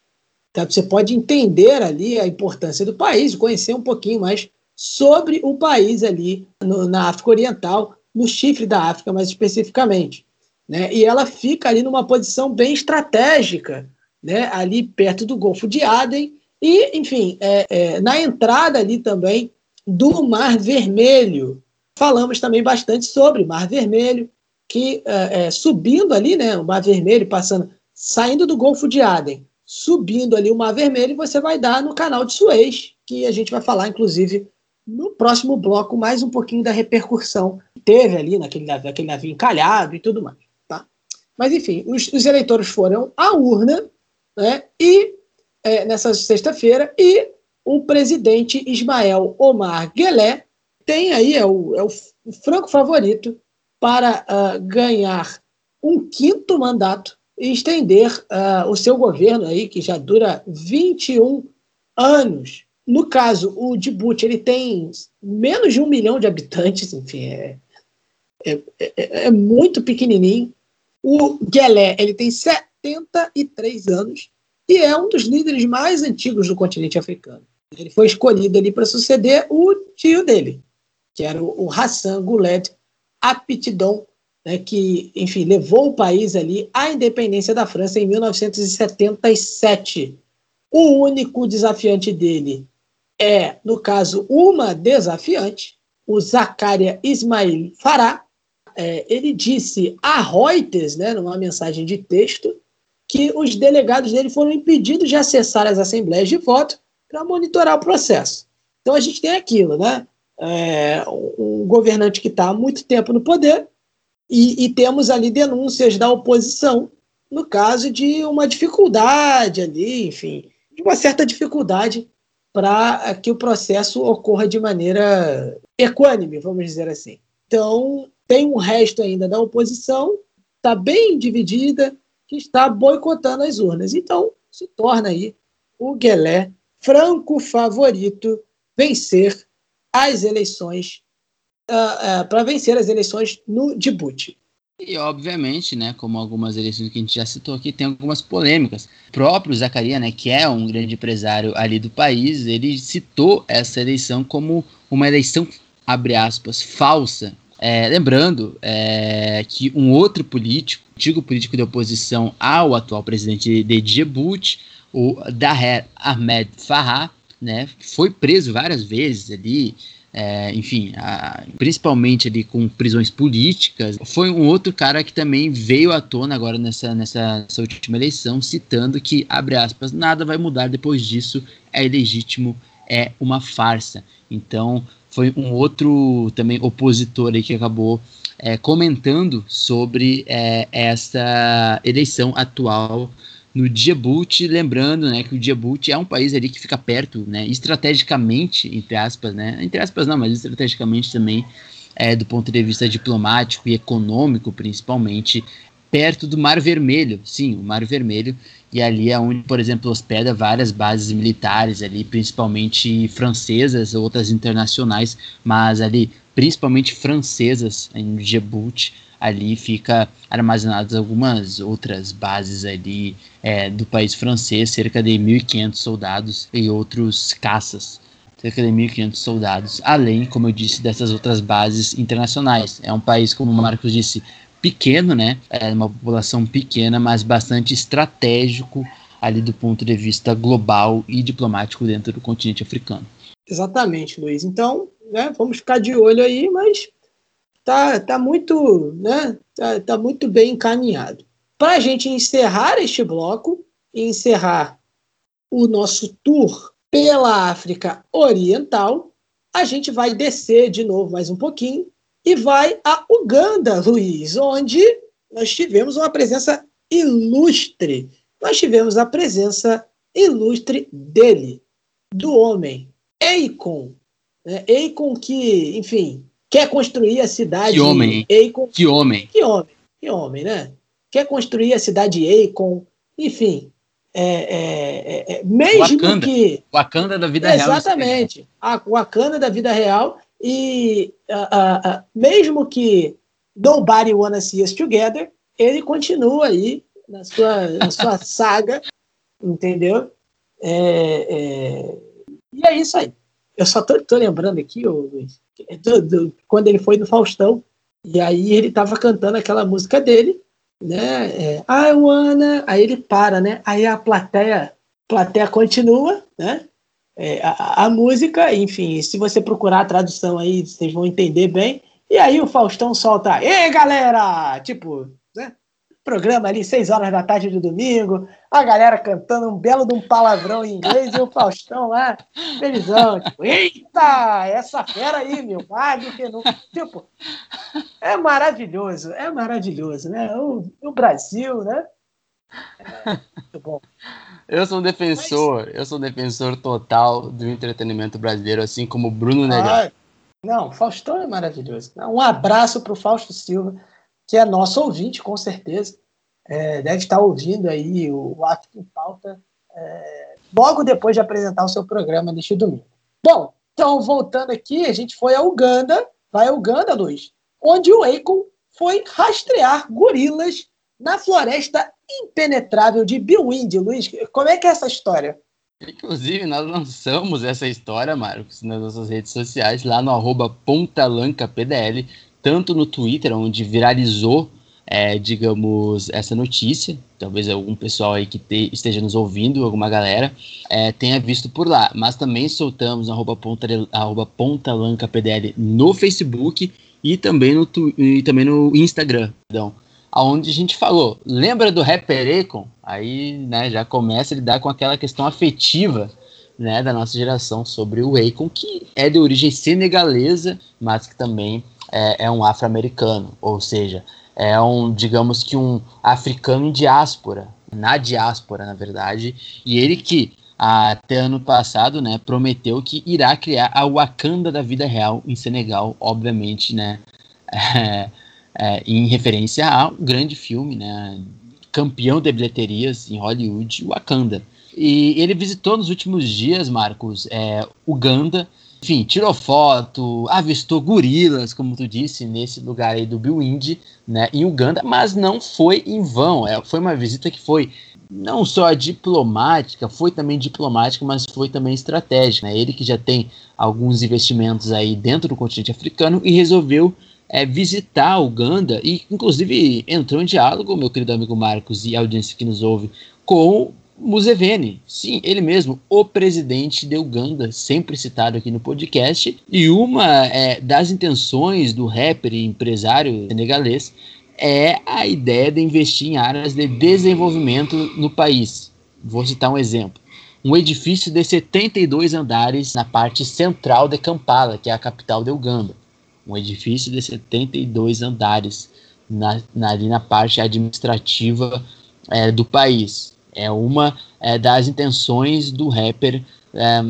Então, você pode entender ali a importância do país, conhecer um pouquinho mais sobre o país ali no, na África Oriental, no chifre da África, mais especificamente. Né? E ela fica ali numa posição bem estratégica, né? ali perto do Golfo de Aden, e, enfim, é, é, na entrada ali também do Mar Vermelho. Falamos também bastante sobre Mar Vermelho, que é, é subindo ali, né, o Mar Vermelho, passando, saindo do Golfo de Aden, subindo ali o Mar Vermelho, você vai dar no canal de Suez, que a gente vai falar, inclusive, no próximo bloco, mais um pouquinho da repercussão que teve ali naquele, naquele navio encalhado e tudo mais. Tá? Mas, enfim, os, os eleitores foram à urna né, e é, nessa sexta-feira e o presidente Ismael Omar Guelé tem aí, é o, é o franco favorito para uh, ganhar um quinto mandato e estender uh, o seu governo aí, que já dura 21 anos. No caso, o Djibouti ele tem menos de um milhão de habitantes, enfim, é, é, é, é muito pequenininho. O Guelé ele tem 73 anos e é um dos líderes mais antigos do continente africano. Ele foi escolhido ali para suceder o tio dele, que era o Hassan Guled Aptidon, né, que, enfim, levou o país ali à independência da França em 1977. O único desafiante dele é, no caso, uma desafiante, o Zakaria Ismail Farah, é, ele disse a Reuters, né, numa mensagem de texto, que os delegados dele foram impedidos de acessar as assembleias de voto para monitorar o processo. Então a gente tem aquilo, né? é, um governante que está há muito tempo no poder e, e, temos ali denúncias da oposição no caso de uma dificuldade ali, enfim, de uma certa dificuldade para que o processo ocorra de maneira equânime, vamos dizer assim. Então, tem um resto ainda da oposição, está bem dividida, que está boicotando as urnas. Então, se torna aí o Guelé franco favorito vencer as eleições, uh, uh, para vencer as eleições no Djibouti. E, obviamente, né, como algumas eleições que a gente já citou aqui, tem algumas polêmicas. O próprio Zacaria, né, que é um grande empresário ali do país, ele citou essa eleição como uma eleição, abre aspas, falsa. É, lembrando é, que um outro político, antigo político de oposição ao atual presidente de Djibouti, o Daher Ahmed Farah, né, foi preso várias vezes ali, é, enfim, a, principalmente ali com prisões políticas, foi um outro cara que também veio à tona agora nessa, nessa, nessa última eleição, citando que, abre aspas, nada vai mudar depois disso, é ilegítimo, é uma farsa. Então, foi um outro também opositor aí que acabou é, comentando sobre é, essa eleição atual no Djibouti, lembrando, né, que o Djibouti é um país ali que fica perto, né, estrategicamente, entre aspas, né, entre aspas não, mas estrategicamente também, é, do ponto de vista diplomático e econômico, principalmente, perto do Mar Vermelho, sim, o Mar Vermelho, e ali é onde, por exemplo, hospeda várias bases militares ali, principalmente francesas, outras internacionais, mas ali, principalmente francesas, em Djibouti, ali fica armazenadas algumas outras bases ali é, do país francês, cerca de 1.500 soldados e outros caças, cerca de 1.500 soldados, além, como eu disse, dessas outras bases internacionais. É um país, como o Marcos disse, pequeno, né? É uma população pequena, mas bastante estratégico ali do ponto de vista global e diplomático dentro do continente africano. Exatamente, Luiz. Então, né, vamos ficar de olho aí, mas tá, tá muito, né, tá, tá muito bem encaminhado. Para a gente encerrar este bloco e encerrar o nosso tour pela África Oriental, a gente vai descer de novo mais um pouquinho e vai a Uganda, Luiz, onde nós tivemos uma presença ilustre. Nós tivemos a presença ilustre dele, do homem, Eikon. Né? Eikon que, enfim, quer construir a cidade. Que homem. Que homem. Que homem. Que homem, né? Quer construir a cidade Akon. Enfim. É, é, é, é mesmo Wakanda. que. Wakanda da vida real. Exatamente. A Wakanda da vida real. E uh, uh, uh, mesmo que Nobody Wanna See Us Together, ele continua aí na sua, na sua saga, entendeu? É, é, e é isso aí. Eu só tô, tô lembrando aqui, ô, Luiz, do, do, quando ele foi no Faustão, e aí ele tava cantando aquela música dele, né? É, I wanna. Aí ele para, né? Aí a plateia, plateia continua, né? É, a, a, música, enfim, se você procurar a tradução aí, vocês vão entender bem. E aí o Faustão solta, ei galera! Tipo, programa ali, seis horas da tarde de domingo, a galera cantando um belo de um palavrão em inglês e o Faustão lá, felizão, tipo, eita, essa fera aí, meu, mais do que nunca. Tipo, é maravilhoso, é maravilhoso, né? O, o Brasil, né? É muito bom. Eu sou um defensor, Mas... eu sou um defensor total do entretenimento brasileiro, assim como o Bruno Negrão. Ah, não, Faustão é maravilhoso. Um abraço para o Fausto Silva que é nosso ouvinte, com certeza. É, deve estar ouvindo aí o, em Pauta é, logo depois de apresentar o seu programa neste domingo. Bom, então voltando aqui, a gente foi a Uganda, vai a Uganda, Luiz, onde o Akon foi rastrear gorilas na floresta impenetrável de Biwind. Luiz, como é que é essa história? Inclusive, nós lançamos essa história, Marcos, nas nossas redes sociais, lá no arroba pontalancapdl tanto no Twitter, onde viralizou, é, digamos, essa notícia. Talvez algum pessoal aí que te, esteja nos ouvindo, alguma galera, é, tenha visto por lá. Mas também soltamos arroba, ponta, arroba no Facebook e também no, e também no Instagram. Então, aonde a gente falou, lembra do rapper Econ? Aí né, já começa a lidar com aquela questão afetiva né, da nossa geração sobre o Akon, que é de origem senegalesa, mas que também é, é um afro-americano, ou seja, é um, digamos que um africano em diáspora, na diáspora, na verdade, e ele que até ano passado, né, prometeu que irá criar a Wakanda da vida real em Senegal, obviamente, né, é, é, em referência a um grande filme, né, campeão de bilheterias em Hollywood, Wakanda. E ele visitou nos últimos dias, Marcos, é, Uganda, enfim, tirou foto, avistou gorilas, como tu disse, nesse lugar aí do Biwindi, né, em Uganda, mas não foi em vão. É, foi uma visita que foi não só diplomática, foi também diplomática, mas foi também estratégica. Né? Ele que já tem alguns investimentos aí dentro do continente africano e resolveu é, visitar Uganda e, inclusive, entrou em diálogo, meu querido amigo Marcos e a audiência que nos ouve, com Museveni, sim, ele mesmo, o presidente de Uganda, sempre citado aqui no podcast. E uma é, das intenções do rapper e empresário senegalês é a ideia de investir em áreas de desenvolvimento no país. Vou citar um exemplo. Um edifício de 72 andares na parte central de Kampala, que é a capital de Uganda. Um edifício de 72 andares na, na, ali na parte administrativa é, do país. É uma é, das intenções do rapper é,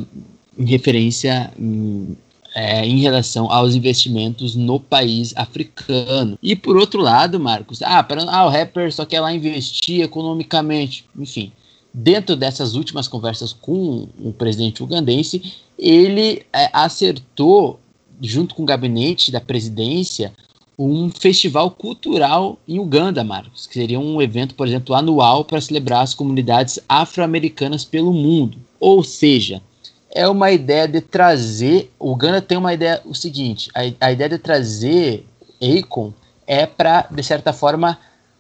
em referência em, é, em relação aos investimentos no país africano. E por outro lado, Marcos, ah, pra, ah, o rapper só quer lá investir economicamente, enfim. Dentro dessas últimas conversas com o presidente ugandense, ele é, acertou, junto com o gabinete da presidência, um festival cultural em Uganda, Marcos, que seria um evento, por exemplo, anual para celebrar as comunidades afro-americanas pelo mundo. Ou seja, é uma ideia de trazer. O Uganda tem uma ideia, o seguinte: a, a ideia de trazer Akon é para, de certa forma,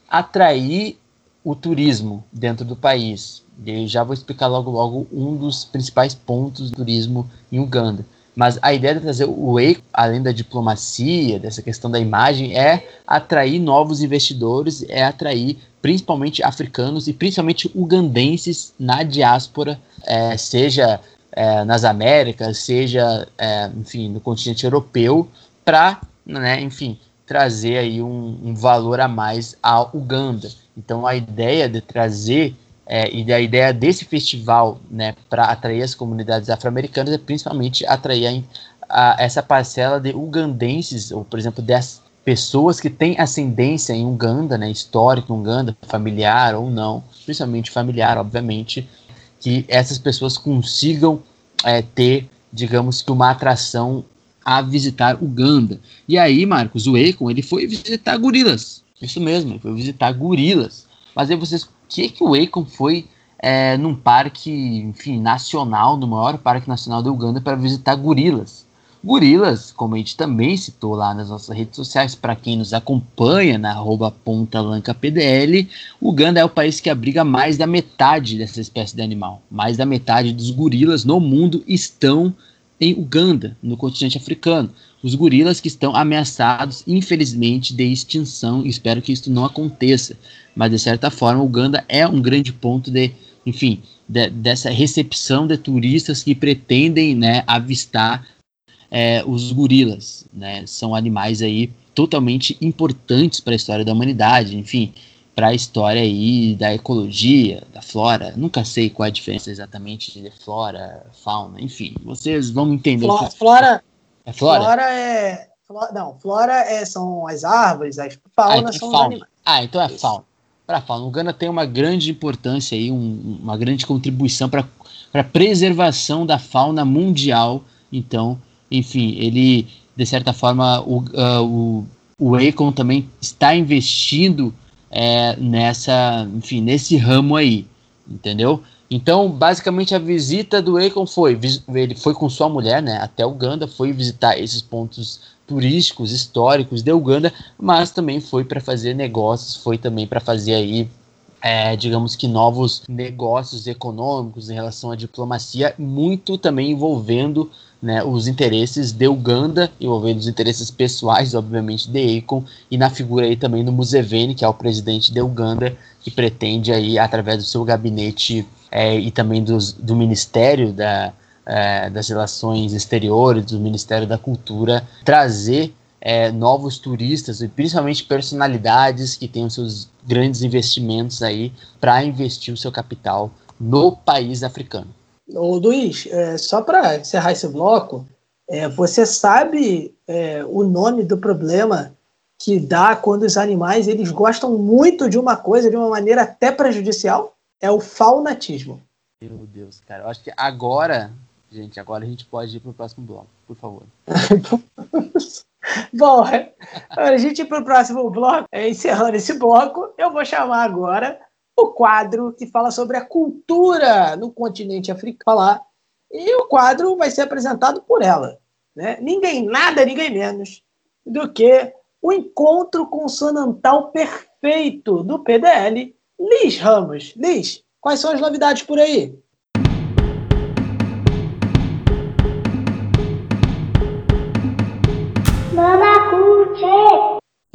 atrair o turismo dentro do país. Eu já vou explicar logo logo um dos principais pontos do turismo em Uganda. Mas a ideia de trazer o Wake, além da diplomacia, dessa questão da imagem, é atrair novos investidores, é atrair principalmente africanos e principalmente ugandenses na diáspora, é, seja é, nas Américas, seja, é, enfim, no continente europeu, para, né, enfim, trazer aí um, um valor a mais à Uganda. Então a ideia de trazer é, e a ideia desse festival, né, para atrair as comunidades afro-americanas é principalmente atrair a, a, essa parcela de ugandenses, ou por exemplo, das pessoas que têm ascendência em Uganda, né, em Uganda, familiar ou não, principalmente familiar, obviamente, que essas pessoas consigam é, ter, digamos que, uma atração a visitar Uganda. E aí, Marcos, o Akon, ele foi visitar gorilas. Isso mesmo, ele foi visitar gorilas. Mas aí vocês que que o Akon foi é, num parque, enfim, nacional, no maior parque nacional da Uganda para visitar gorilas. Gorilas, como a gente também citou lá nas nossas redes sociais, para quem nos acompanha na arroba PDL, Uganda é o país que abriga mais da metade dessa espécie de animal. Mais da metade dos gorilas no mundo estão em Uganda, no continente africano. Os gorilas que estão ameaçados, infelizmente, de extinção. Espero que isso não aconteça mas de certa forma Uganda é um grande ponto de, enfim, de, dessa recepção de turistas que pretendem, né, avistar é, os gorilas, né, são animais aí totalmente importantes para a história da humanidade, enfim, para a história aí da ecologia, da flora. Nunca sei qual é a diferença exatamente de flora, fauna, enfim, vocês vão entender. Flora, flora é flora. Flora é não, flora é, são as árvores, as fauna ah, então é são os animais. Ah, então é fauna para a. O Gana tem uma grande importância aí, um, uma grande contribuição para a preservação da fauna mundial. Então, enfim, ele, de certa forma, o, uh, o, o Akon também está investindo é, nessa, enfim, nesse ramo aí, entendeu? Então, basicamente, a visita do Akon foi, ele foi com sua mulher, né, até Uganda, foi visitar esses pontos turísticos, históricos de Uganda, mas também foi para fazer negócios, foi também para fazer aí, é, digamos que novos negócios econômicos em relação à diplomacia, muito também envolvendo né, os interesses de Uganda, envolvendo os interesses pessoais, obviamente, de Akon, e na figura aí também do Museveni, que é o presidente de Uganda, que pretende aí, através do seu gabinete é, e também dos, do Ministério da, é, das Relações Exteriores, do Ministério da Cultura, trazer é, novos turistas e principalmente personalidades que tenham seus grandes investimentos aí para investir o seu capital no país africano. Ô Luiz, é, só para encerrar esse bloco, é, você sabe é, o nome do problema que dá quando os animais eles gostam muito de uma coisa de uma maneira até prejudicial? É o faunatismo. Meu Deus, cara. Eu acho que agora, gente, agora a gente pode ir para o próximo bloco, por favor. Bom, a gente ir para o próximo bloco, é, encerrando esse bloco, eu vou chamar agora o quadro que fala sobre a cultura no continente africano. E o quadro vai ser apresentado por ela. Né? Ninguém nada, ninguém menos do que o encontro consonantal perfeito do PDL, Liz Ramos. Liz, quais são as novidades por aí?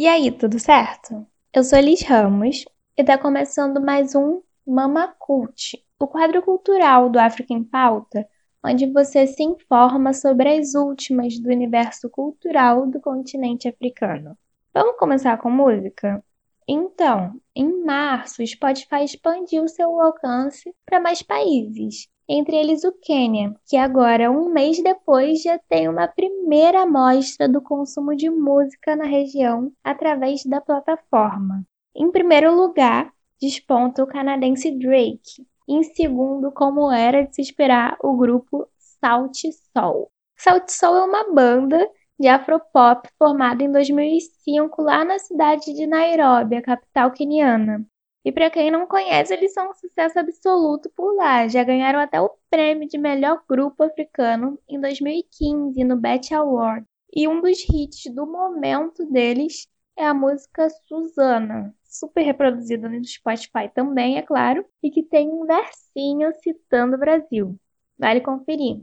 E aí, tudo certo? Eu sou Liz Ramos e está começando mais um Mama Cult, o quadro cultural do África em Pauta, onde você se informa sobre as últimas do universo cultural do continente africano. Vamos começar com música? Então, em março, o Spotify expandiu seu alcance para mais países entre eles o Quênia, que agora, um mês depois, já tem uma primeira amostra do consumo de música na região através da plataforma. Em primeiro lugar, desponta o canadense Drake. Em segundo, como era de se esperar, o grupo Salt Soul. Salt Soul é uma banda de afropop formada em 2005 lá na cidade de Nairobi, a capital queniana. E para quem não conhece, eles são um sucesso absoluto por lá. Já ganharam até o prêmio de melhor grupo africano em 2015 no Bet Award. E um dos hits do momento deles é a música Susana, super reproduzida no Spotify também, é claro, e que tem um versinho citando o Brasil. Vale conferir.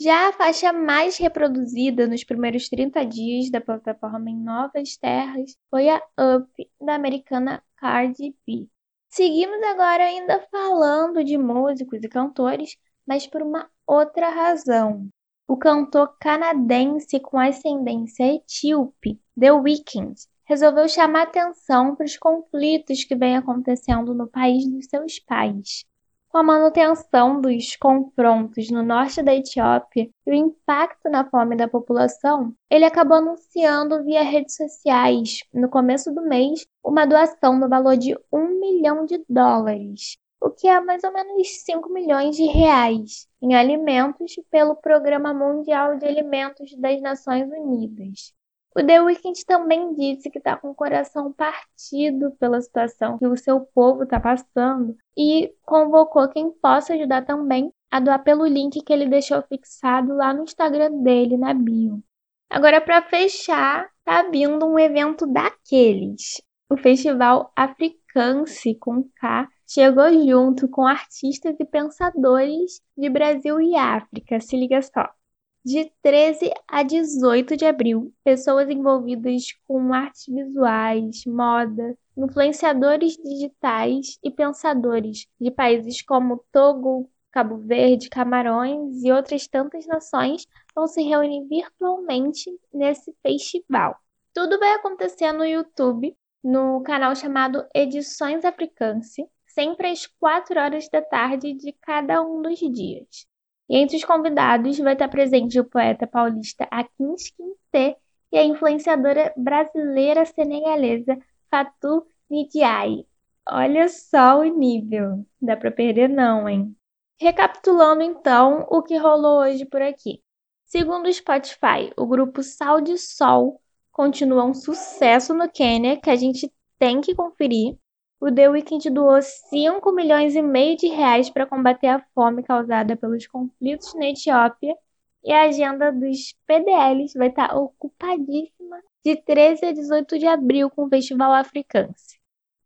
Já a faixa mais reproduzida nos primeiros 30 dias da plataforma em novas terras foi a Up, da americana Cardi B. Seguimos agora ainda falando de músicos e cantores, mas por uma outra razão. O cantor canadense com ascendência etíope, The Weeknd, resolveu chamar atenção para os conflitos que vêm acontecendo no país dos seus pais. Com a manutenção dos confrontos no norte da Etiópia e o impacto na fome da população, ele acabou anunciando via redes sociais, no começo do mês, uma doação no valor de um milhão de dólares, o que é mais ou menos 5 milhões de reais, em alimentos pelo Programa Mundial de Alimentos das Nações Unidas. O The Weeknd também disse que está com o coração partido pela situação que o seu povo está passando e convocou quem possa ajudar também a doar pelo link que ele deixou fixado lá no Instagram dele, na bio. Agora, para fechar, tá vindo um evento daqueles. O Festival Africance com K chegou junto com artistas e pensadores de Brasil e África. Se liga só. De 13 a 18 de abril, pessoas envolvidas com artes visuais, moda, influenciadores digitais e pensadores de países como Togo, Cabo Verde, Camarões e outras tantas nações vão se reunir virtualmente nesse festival. Tudo vai acontecer no YouTube, no canal chamado Edições Africance, sempre às 4 horas da tarde de cada um dos dias. E entre os convidados vai estar presente o poeta paulista Akins Quinte e a influenciadora brasileira senegalesa Fatou Nidiaye. Olha só o nível, dá para perder não, hein? Recapitulando então o que rolou hoje por aqui. Segundo o Spotify, o grupo Sal de Sol continua um sucesso no Quênia que a gente tem que conferir o The Weeknd doou 5 milhões e meio de reais para combater a fome causada pelos conflitos na Etiópia e a agenda dos PDLs vai estar ocupadíssima de 13 a 18 de abril com o Festival Africance.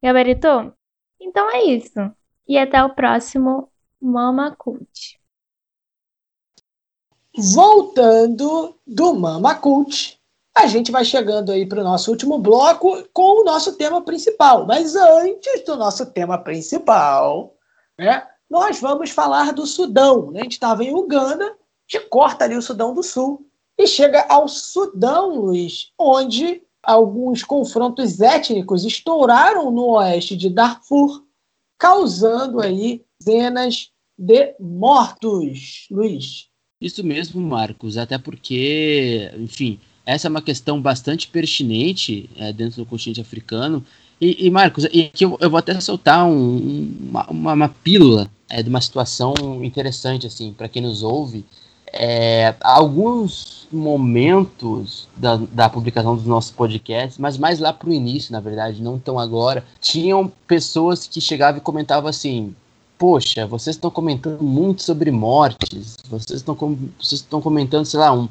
Gabaritou? Então é isso. E até o próximo Mama Cult. Voltando do Mama Cult, a gente vai chegando aí para o nosso último bloco com o nosso tema principal. Mas antes do nosso tema principal, né, nós vamos falar do Sudão. Né? A gente estava em Uganda, a gente corta ali o Sudão do Sul e chega ao Sudão, Luiz, onde alguns confrontos étnicos estouraram no oeste de Darfur, causando aí dezenas de mortos, Luiz. Isso mesmo, Marcos, até porque, enfim, essa é uma questão bastante pertinente é, dentro do continente africano. E, e Marcos, e que eu, eu, vou até soltar um, uma, uma, pílula é, de uma situação interessante, assim, para quem nos ouve. É, alguns momentos da, da publicação dos nossos podcasts, mas mais lá para o início, na verdade, não tão agora, tinham pessoas que chegavam e comentavam assim: Poxa, vocês estão comentando muito sobre mortes, vocês estão, vocês estão comentando, sei lá, um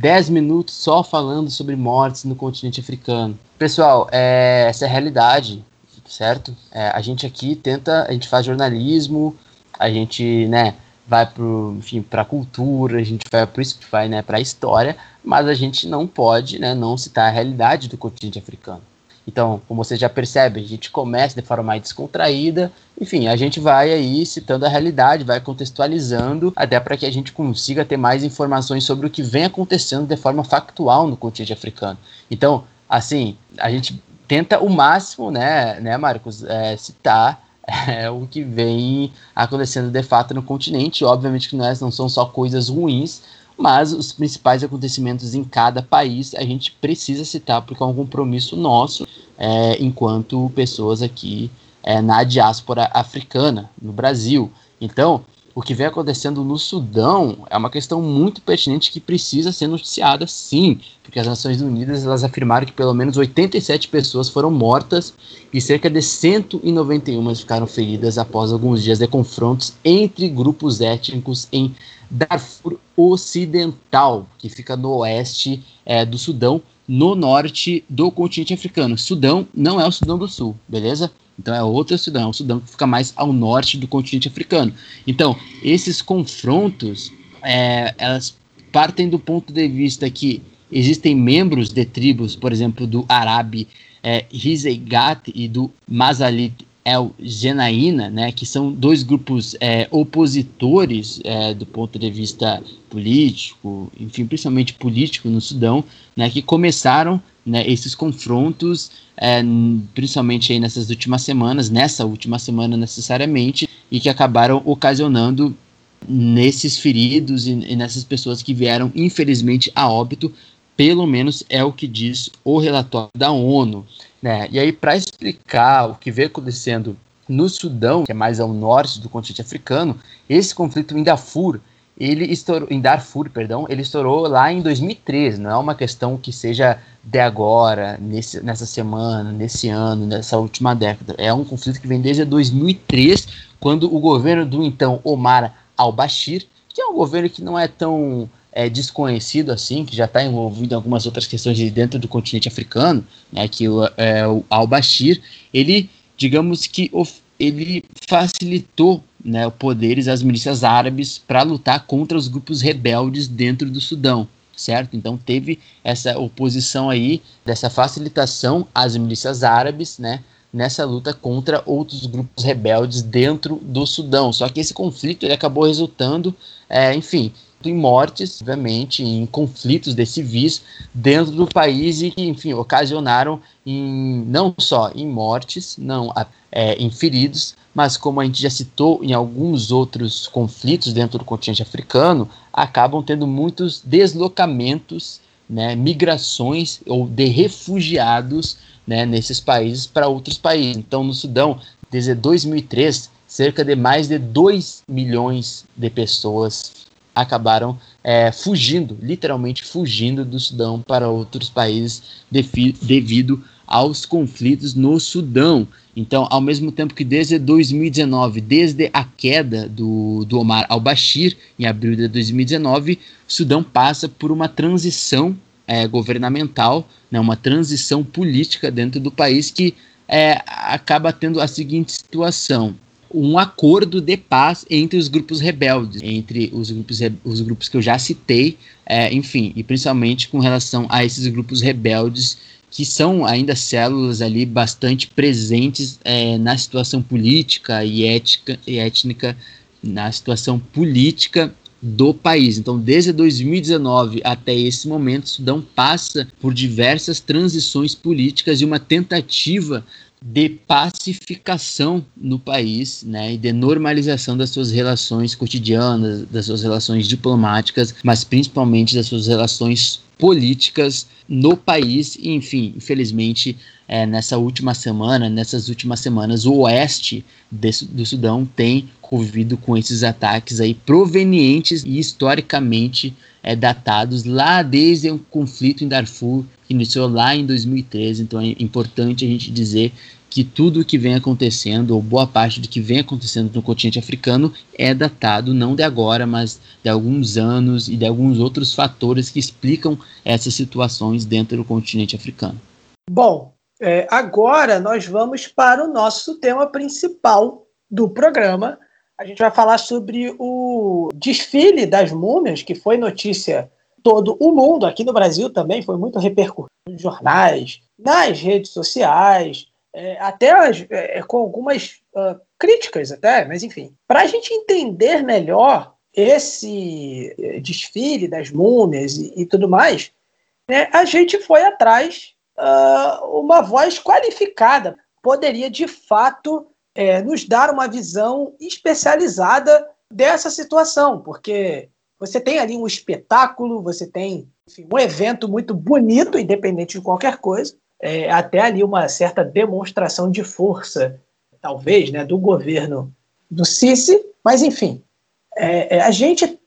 10 minutos só falando sobre mortes no continente africano. Pessoal, é, essa é a realidade, certo? É, a gente aqui tenta, a gente faz jornalismo, a gente, né, vai pro, enfim, para cultura, a gente vai para vai, né, para a história, mas a gente não pode, né, não citar a realidade do continente africano. Então, como você já percebe, a gente começa de forma mais descontraída, enfim, a gente vai aí citando a realidade, vai contextualizando, até para que a gente consiga ter mais informações sobre o que vem acontecendo de forma factual no continente africano. Então, assim, a gente tenta o máximo, né, né Marcos, é, citar é, o que vem acontecendo de fato no continente. Obviamente que não, é, não são só coisas ruins, mas os principais acontecimentos em cada país a gente precisa citar porque é um compromisso nosso é, enquanto pessoas aqui é, na diáspora africana, no Brasil. Então, o que vem acontecendo no Sudão é uma questão muito pertinente que precisa ser noticiada sim, porque as Nações Unidas elas afirmaram que pelo menos 87 pessoas foram mortas e cerca de 191 ficaram feridas após alguns dias de confrontos entre grupos étnicos em Darfur Ocidental, que fica no oeste é, do Sudão, no norte do continente africano. Sudão não é o Sudão do Sul, beleza? Então é outro Sudão, é o Sudão que fica mais ao norte do continente africano. Então, esses confrontos, é, elas partem do ponto de vista que existem membros de tribos, por exemplo, do Arabi é, e do Mazalit El Genaína, né, que são dois grupos é, opositores é, do ponto de vista político, enfim, principalmente político no Sudão, né, que começaram né, esses confrontos, é, principalmente aí nessas últimas semanas, nessa última semana necessariamente, e que acabaram ocasionando nesses feridos e, e nessas pessoas que vieram, infelizmente, a óbito, pelo menos é o que diz o relatório da ONU. Né? E aí, para explicar o que vem acontecendo no Sudão, que é mais ao norte do continente africano, esse conflito em Darfur, ele estourou, em Darfur, perdão, ele estourou lá em 2013, não é uma questão que seja de agora, nesse, nessa semana, nesse ano, nessa última década. É um conflito que vem desde 2003, quando o governo do então Omar al-Bashir, que é um governo que não é tão é, desconhecido assim, que já está envolvido em algumas outras questões de dentro do continente africano, né, que o, é, o al-Bashir, ele, digamos que ele facilitou né, poderes às milícias árabes para lutar contra os grupos rebeldes dentro do Sudão, certo? Então teve essa oposição aí, dessa facilitação às milícias árabes, né, nessa luta contra outros grupos rebeldes dentro do Sudão. Só que esse conflito ele acabou resultando, é, enfim, em mortes, obviamente, em conflitos de civis dentro do país e que, enfim, ocasionaram em, não só em mortes, não é, em feridos, mas como a gente já citou em alguns outros conflitos dentro do continente africano, acabam tendo muitos deslocamentos, né, migrações ou de refugiados né, nesses países para outros países. Então, no Sudão, desde 2003, cerca de mais de 2 milhões de pessoas acabaram é, fugindo, literalmente fugindo do Sudão para outros países devido aos conflitos no Sudão. Então, ao mesmo tempo que desde 2019, desde a queda do, do Omar al-Bashir, em abril de 2019, o Sudão passa por uma transição é, governamental, né, uma transição política dentro do país que é, acaba tendo a seguinte situação um acordo de paz entre os grupos rebeldes, entre os grupos, os grupos que eu já citei, é, enfim, e principalmente com relação a esses grupos rebeldes que são ainda células ali bastante presentes é, na situação política e, ética, e étnica, na situação política do país. Então, desde 2019 até esse momento, o Sudão passa por diversas transições políticas e uma tentativa de pacificação no país, né, e de normalização das suas relações cotidianas, das suas relações diplomáticas, mas principalmente das suas relações políticas no país. E, enfim, infelizmente, é, nessa última semana, nessas últimas semanas, o oeste de, do Sudão tem convivido com esses ataques aí provenientes e historicamente é, datados lá desde o conflito em Darfur, que iniciou lá em 2013. Então é importante a gente dizer que tudo o que vem acontecendo, ou boa parte do que vem acontecendo no continente africano, é datado não de agora, mas de alguns anos e de alguns outros fatores que explicam essas situações dentro do continente africano. Bom, é, agora nós vamos para o nosso tema principal do programa. A gente vai falar sobre o desfile das múmias, que foi notícia todo o mundo, aqui no Brasil também foi muito repercutido nos jornais, nas redes sociais, é, até é, é, com algumas uh, críticas até, mas enfim. Para a gente entender melhor esse é, desfile das múmias e, e tudo mais, né, a gente foi atrás uh, uma voz qualificada poderia de fato é, nos dar uma visão especializada dessa situação, porque você tem ali um espetáculo, você tem enfim, um evento muito bonito, independente de qualquer coisa, é, até ali uma certa demonstração de força, talvez, né, do governo do Sisi, mas enfim, é, é, a gente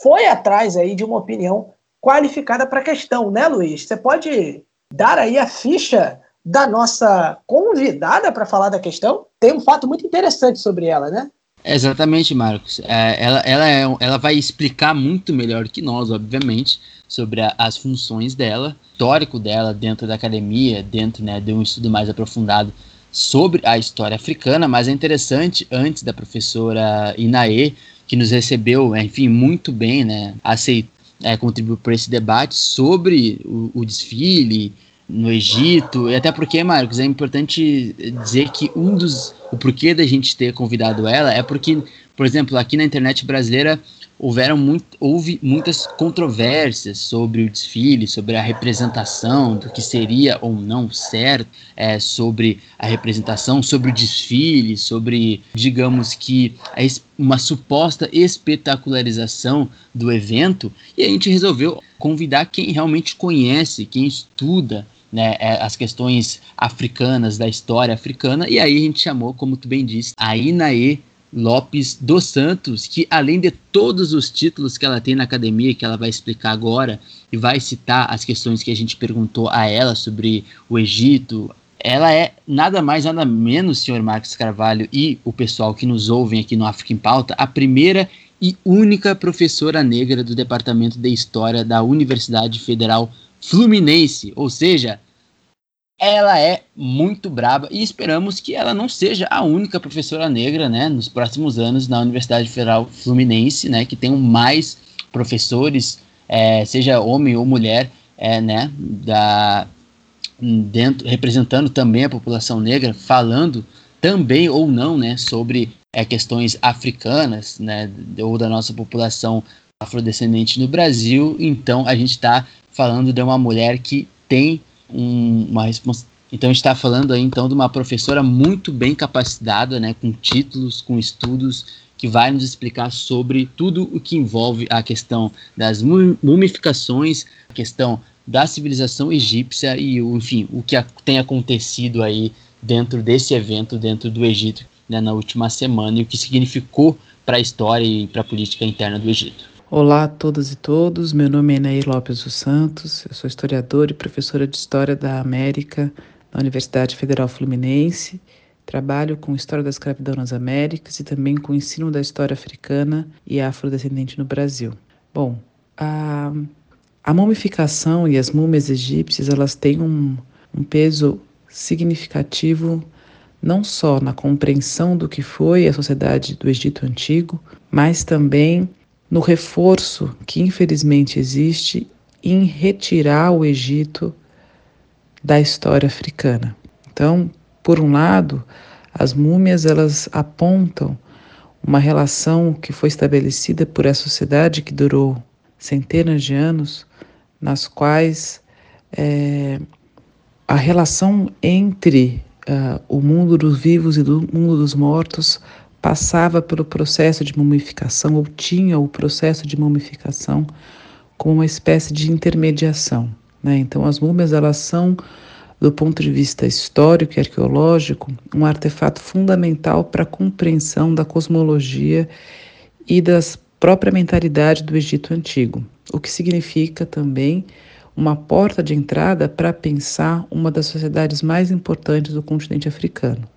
foi atrás aí de uma opinião qualificada para a questão, né, Luiz? Você pode dar aí a ficha da nossa convidada para falar da questão? Tem um fato muito interessante sobre ela, né? Exatamente, Marcos. É, ela, ela, é, ela vai explicar muito melhor que nós, obviamente, sobre a, as funções dela, histórico dela dentro da academia, dentro né, de um estudo mais aprofundado sobre a história africana, mas é interessante, antes da professora Inaê, que nos recebeu, enfim, muito bem, né, aceitou, é, contribuiu para esse debate sobre o, o desfile, no Egito, e até porque, Marcos, é importante dizer que um dos. O porquê da gente ter convidado ela é porque, por exemplo, aqui na internet brasileira houveram muito, houve muitas controvérsias sobre o desfile, sobre a representação, do que seria ou não certo, é, sobre a representação, sobre o desfile, sobre, digamos que, uma suposta espetacularização do evento, e a gente resolveu convidar quem realmente conhece, quem estuda né, é, as questões africanas, da história africana, e aí a gente chamou, como tu bem disse, a Inaê Lopes dos Santos, que além de todos os títulos que ela tem na academia, que ela vai explicar agora, e vai citar as questões que a gente perguntou a ela sobre o Egito, ela é nada mais, nada menos, senhor Marcos Carvalho e o pessoal que nos ouvem aqui no África em Pauta, a primeira e única professora negra do Departamento de História da Universidade Federal Fluminense, ou seja, ela é muito braba e esperamos que ela não seja a única professora negra, né, nos próximos anos na Universidade Federal Fluminense, né, que tenham mais professores, é, seja homem ou mulher, é, né, da dentro representando também a população negra, falando também ou não, né, sobre é, questões africanas, né, ou da nossa população afrodescendente no Brasil. Então a gente está falando de uma mulher que tem um, uma responsabilidade. Então, está falando aí, então, de uma professora muito bem capacitada, né, com títulos, com estudos, que vai nos explicar sobre tudo o que envolve a questão das mumificações, a questão da civilização egípcia e, enfim, o que tem acontecido aí dentro desse evento, dentro do Egito, né, na última semana, e o que significou para a história e para a política interna do Egito. Olá a todas e todos, meu nome é Nair Lopes dos Santos, eu sou historiadora e professora de História da América na Universidade Federal Fluminense. Trabalho com História da Escravidão nas Américas e também com ensino da história africana e afrodescendente no Brasil. Bom, a, a mumificação e as múmias egípcias elas têm um, um peso significativo não só na compreensão do que foi a sociedade do Egito Antigo, mas também no reforço que infelizmente existe em retirar o Egito da história africana. Então, por um lado, as múmias elas apontam uma relação que foi estabelecida por essa sociedade que durou centenas de anos, nas quais é, a relação entre uh, o mundo dos vivos e do mundo dos mortos passava pelo processo de mumificação ou tinha o processo de mumificação como uma espécie de intermediação. Né? Então, as múmias elas são, do ponto de vista histórico e arqueológico, um artefato fundamental para a compreensão da cosmologia e da própria mentalidade do Egito Antigo, o que significa também uma porta de entrada para pensar uma das sociedades mais importantes do continente africano.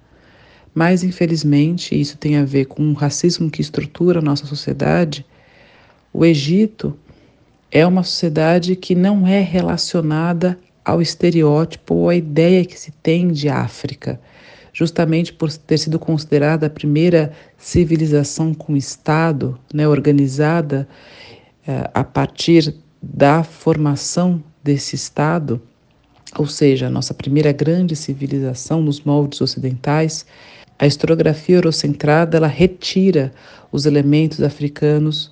Mas, infelizmente, isso tem a ver com o racismo que estrutura a nossa sociedade. O Egito é uma sociedade que não é relacionada ao estereótipo ou à ideia que se tem de África, justamente por ter sido considerada a primeira civilização com Estado, né, organizada eh, a partir da formação desse Estado, ou seja, a nossa primeira grande civilização nos moldes ocidentais, a historiografia eurocentrada ela retira os elementos africanos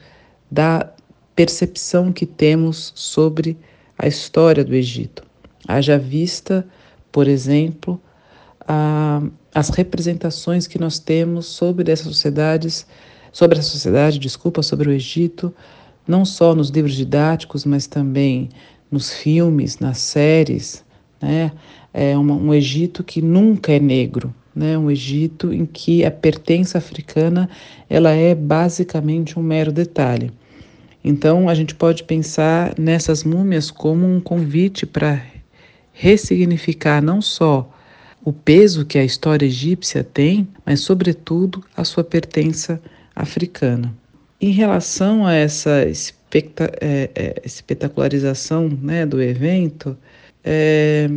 da percepção que temos sobre a história do Egito. Haja vista, por exemplo, a, as representações que nós temos sobre essas sociedades, sobre a sociedade, desculpa, sobre o Egito, não só nos livros didáticos, mas também nos filmes, nas séries, né? É um Egito que nunca é negro, né? Um Egito em que a pertença africana ela é basicamente um mero detalhe. Então a gente pode pensar nessas múmias como um convite para ressignificar não só o peso que a história egípcia tem, mas sobretudo a sua pertença africana. Em relação a essa é, é, espetacularização né, do evento, é,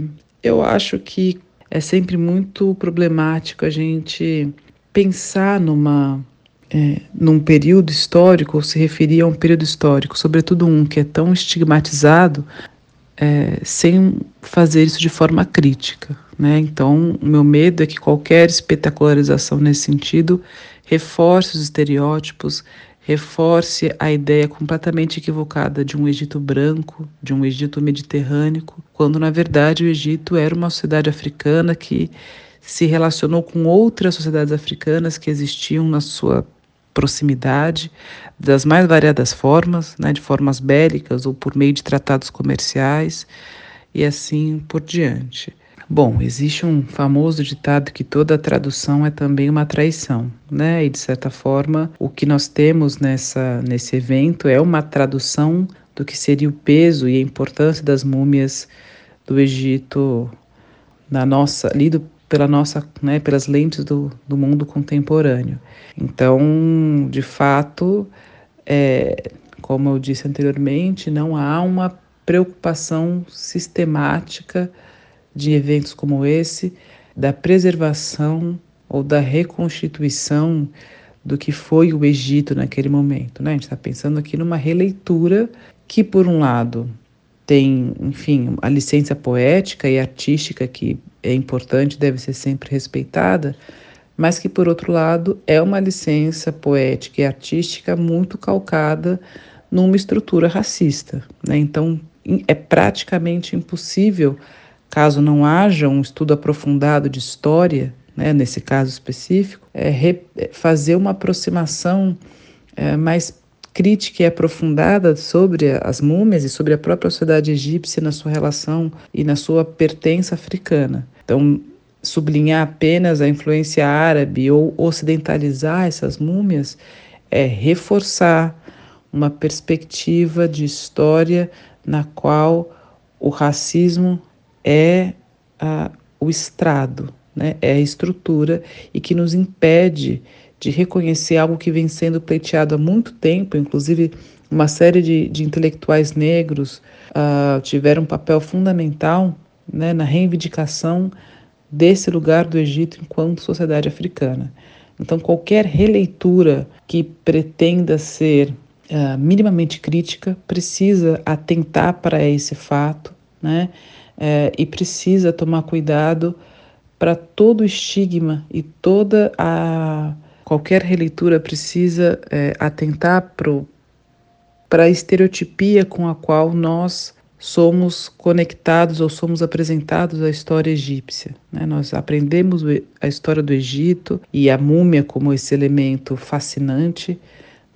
eu acho que é sempre muito problemático a gente pensar numa é, num período histórico ou se referir a um período histórico, sobretudo um que é tão estigmatizado, é, sem fazer isso de forma crítica. Né? Então, o meu medo é que qualquer espetacularização nesse sentido reforce os estereótipos, reforce a ideia completamente equivocada de um Egito branco, de um Egito mediterrâneo, quando na verdade o Egito era uma sociedade africana que se relacionou com outras sociedades africanas que existiam na sua proximidade, das mais variadas formas, né, de formas bélicas ou por meio de tratados comerciais e assim por diante. Bom, existe um famoso ditado que toda tradução é também uma traição, né? E de certa forma, o que nós temos nessa nesse evento é uma tradução do que seria o peso e a importância das múmias do Egito na nossa lido pela nossa, né, pelas lentes do, do mundo contemporâneo. Então, de fato, é, como eu disse anteriormente, não há uma preocupação sistemática de eventos como esse, da preservação ou da reconstituição do que foi o Egito naquele momento. Né? A gente está pensando aqui numa releitura que, por um lado, tem, enfim, a licença poética e artística que é importante, deve ser sempre respeitada, mas que, por outro lado, é uma licença poética e artística muito calcada numa estrutura racista. Né? Então, é praticamente impossível caso não haja um estudo aprofundado de história, né, nesse caso específico, é, é, fazer uma aproximação é, mais crítica e aprofundada sobre as múmias e sobre a própria sociedade egípcia na sua relação e na sua pertença africana. Então, sublinhar apenas a influência árabe ou ocidentalizar essas múmias é reforçar uma perspectiva de história na qual o racismo é a, o estrado, né? é a estrutura e que nos impede de reconhecer algo que vem sendo pleiteado há muito tempo, inclusive uma série de, de intelectuais negros uh, tiveram um papel fundamental né, na reivindicação desse lugar do Egito enquanto sociedade africana. Então, qualquer releitura que pretenda ser uh, minimamente crítica precisa atentar para esse fato, né? É, e precisa tomar cuidado para todo estigma e toda a qualquer releitura precisa é, atentar para a estereotipia com a qual nós somos conectados ou somos apresentados à história egípcia. Né? Nós aprendemos a história do Egito e a múmia como esse elemento fascinante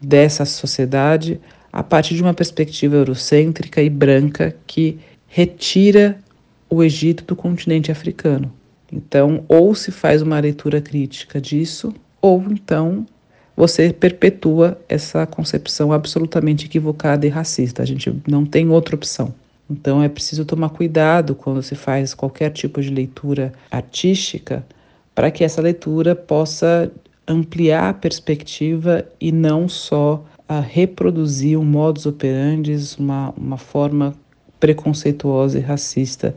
dessa sociedade a partir de uma perspectiva eurocêntrica e branca que retira o Egito do continente africano. Então, ou se faz uma leitura crítica disso, ou então você perpetua essa concepção absolutamente equivocada e racista. A gente não tem outra opção. Então é preciso tomar cuidado quando se faz qualquer tipo de leitura artística para que essa leitura possa ampliar a perspectiva e não só a reproduzir um modus operandi, uma, uma forma preconceituosa e racista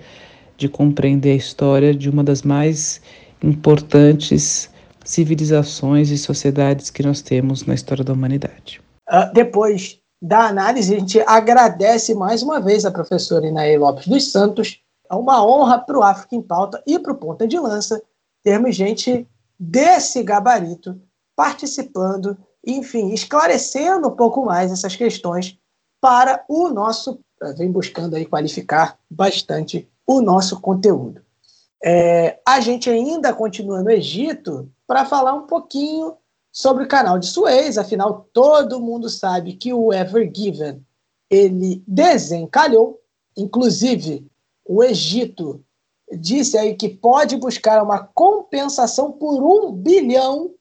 de compreender a história de uma das mais importantes civilizações e sociedades que nós temos na história da humanidade. Uh, depois da análise, a gente agradece mais uma vez a professora Inaê Lopes dos Santos. É uma honra para o África em Pauta e para o Ponta de Lança termos gente desse gabarito participando, enfim, esclarecendo um pouco mais essas questões para o nosso, vem buscando aí qualificar bastante o nosso conteúdo. É, a gente ainda continua no Egito para falar um pouquinho sobre o canal de Suez, afinal todo mundo sabe que o Ever Given ele desencalhou, inclusive o Egito disse aí que pode buscar uma compensação por um bilhão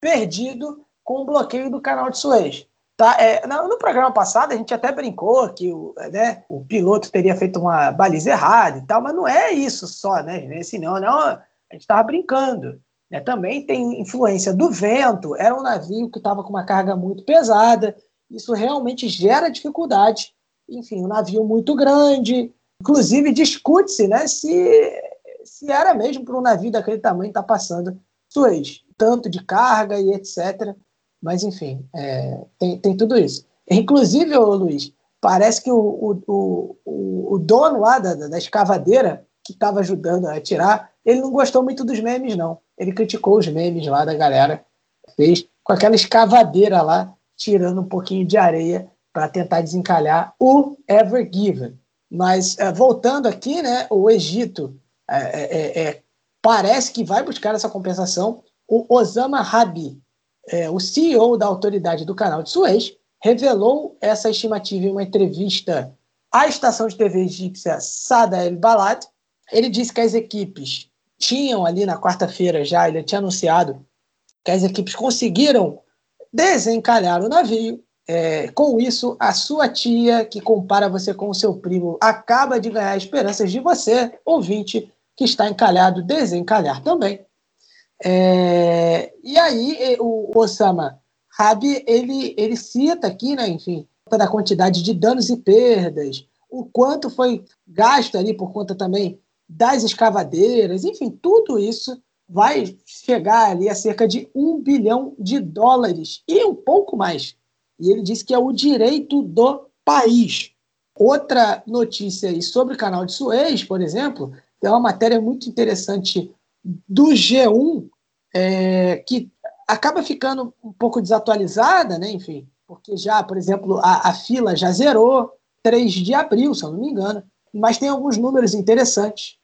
perdido com o bloqueio do canal de Suez. Tá? É, no programa passado a gente até brincou que o, né, o piloto teria feito uma baliza errada e tal, mas não é isso só, né? Esse não, não, a gente estava brincando. Né? Também tem influência do vento, era um navio que estava com uma carga muito pesada, isso realmente gera dificuldade. Enfim, um navio muito grande, inclusive discute-se né, se, se era mesmo para um navio daquele tamanho estar tá passando Suez, tanto de carga e etc. Mas, enfim, é, tem, tem tudo isso. Inclusive, ô, Luiz, parece que o, o, o, o dono lá da, da escavadeira, que estava ajudando a tirar, ele não gostou muito dos memes, não ele criticou os memes lá da galera, fez com aquela escavadeira lá, tirando um pouquinho de areia para tentar desencalhar o Ever Given. Mas é, voltando aqui, né, o Egito é, é, é, parece que vai buscar essa compensação. O Osama Rabi, é, o CEO da autoridade do canal de Suez, revelou essa estimativa em uma entrevista à estação de TV egípcia Sada El Balad. Ele disse que as equipes tinham ali na quarta-feira já, ele tinha anunciado que as equipes conseguiram desencalhar o navio. É, com isso, a sua tia, que compara você com o seu primo, acaba de ganhar esperanças de você, ouvinte, que está encalhado, desencalhar também. É, e aí, o Osama Rabi, ele, ele cita aqui, né, enfim, da quantidade de danos e perdas, o quanto foi gasto ali por conta também das escavadeiras, enfim, tudo isso vai chegar ali a cerca de um bilhão de dólares e um pouco mais. E ele disse que é o direito do país. Outra notícia aí sobre o canal de Suez, por exemplo, é uma matéria muito interessante do G1, é, que acaba ficando um pouco desatualizada, né? enfim, porque já, por exemplo, a, a fila já zerou 3 de abril, se eu não me engano, mas tem alguns números interessantes.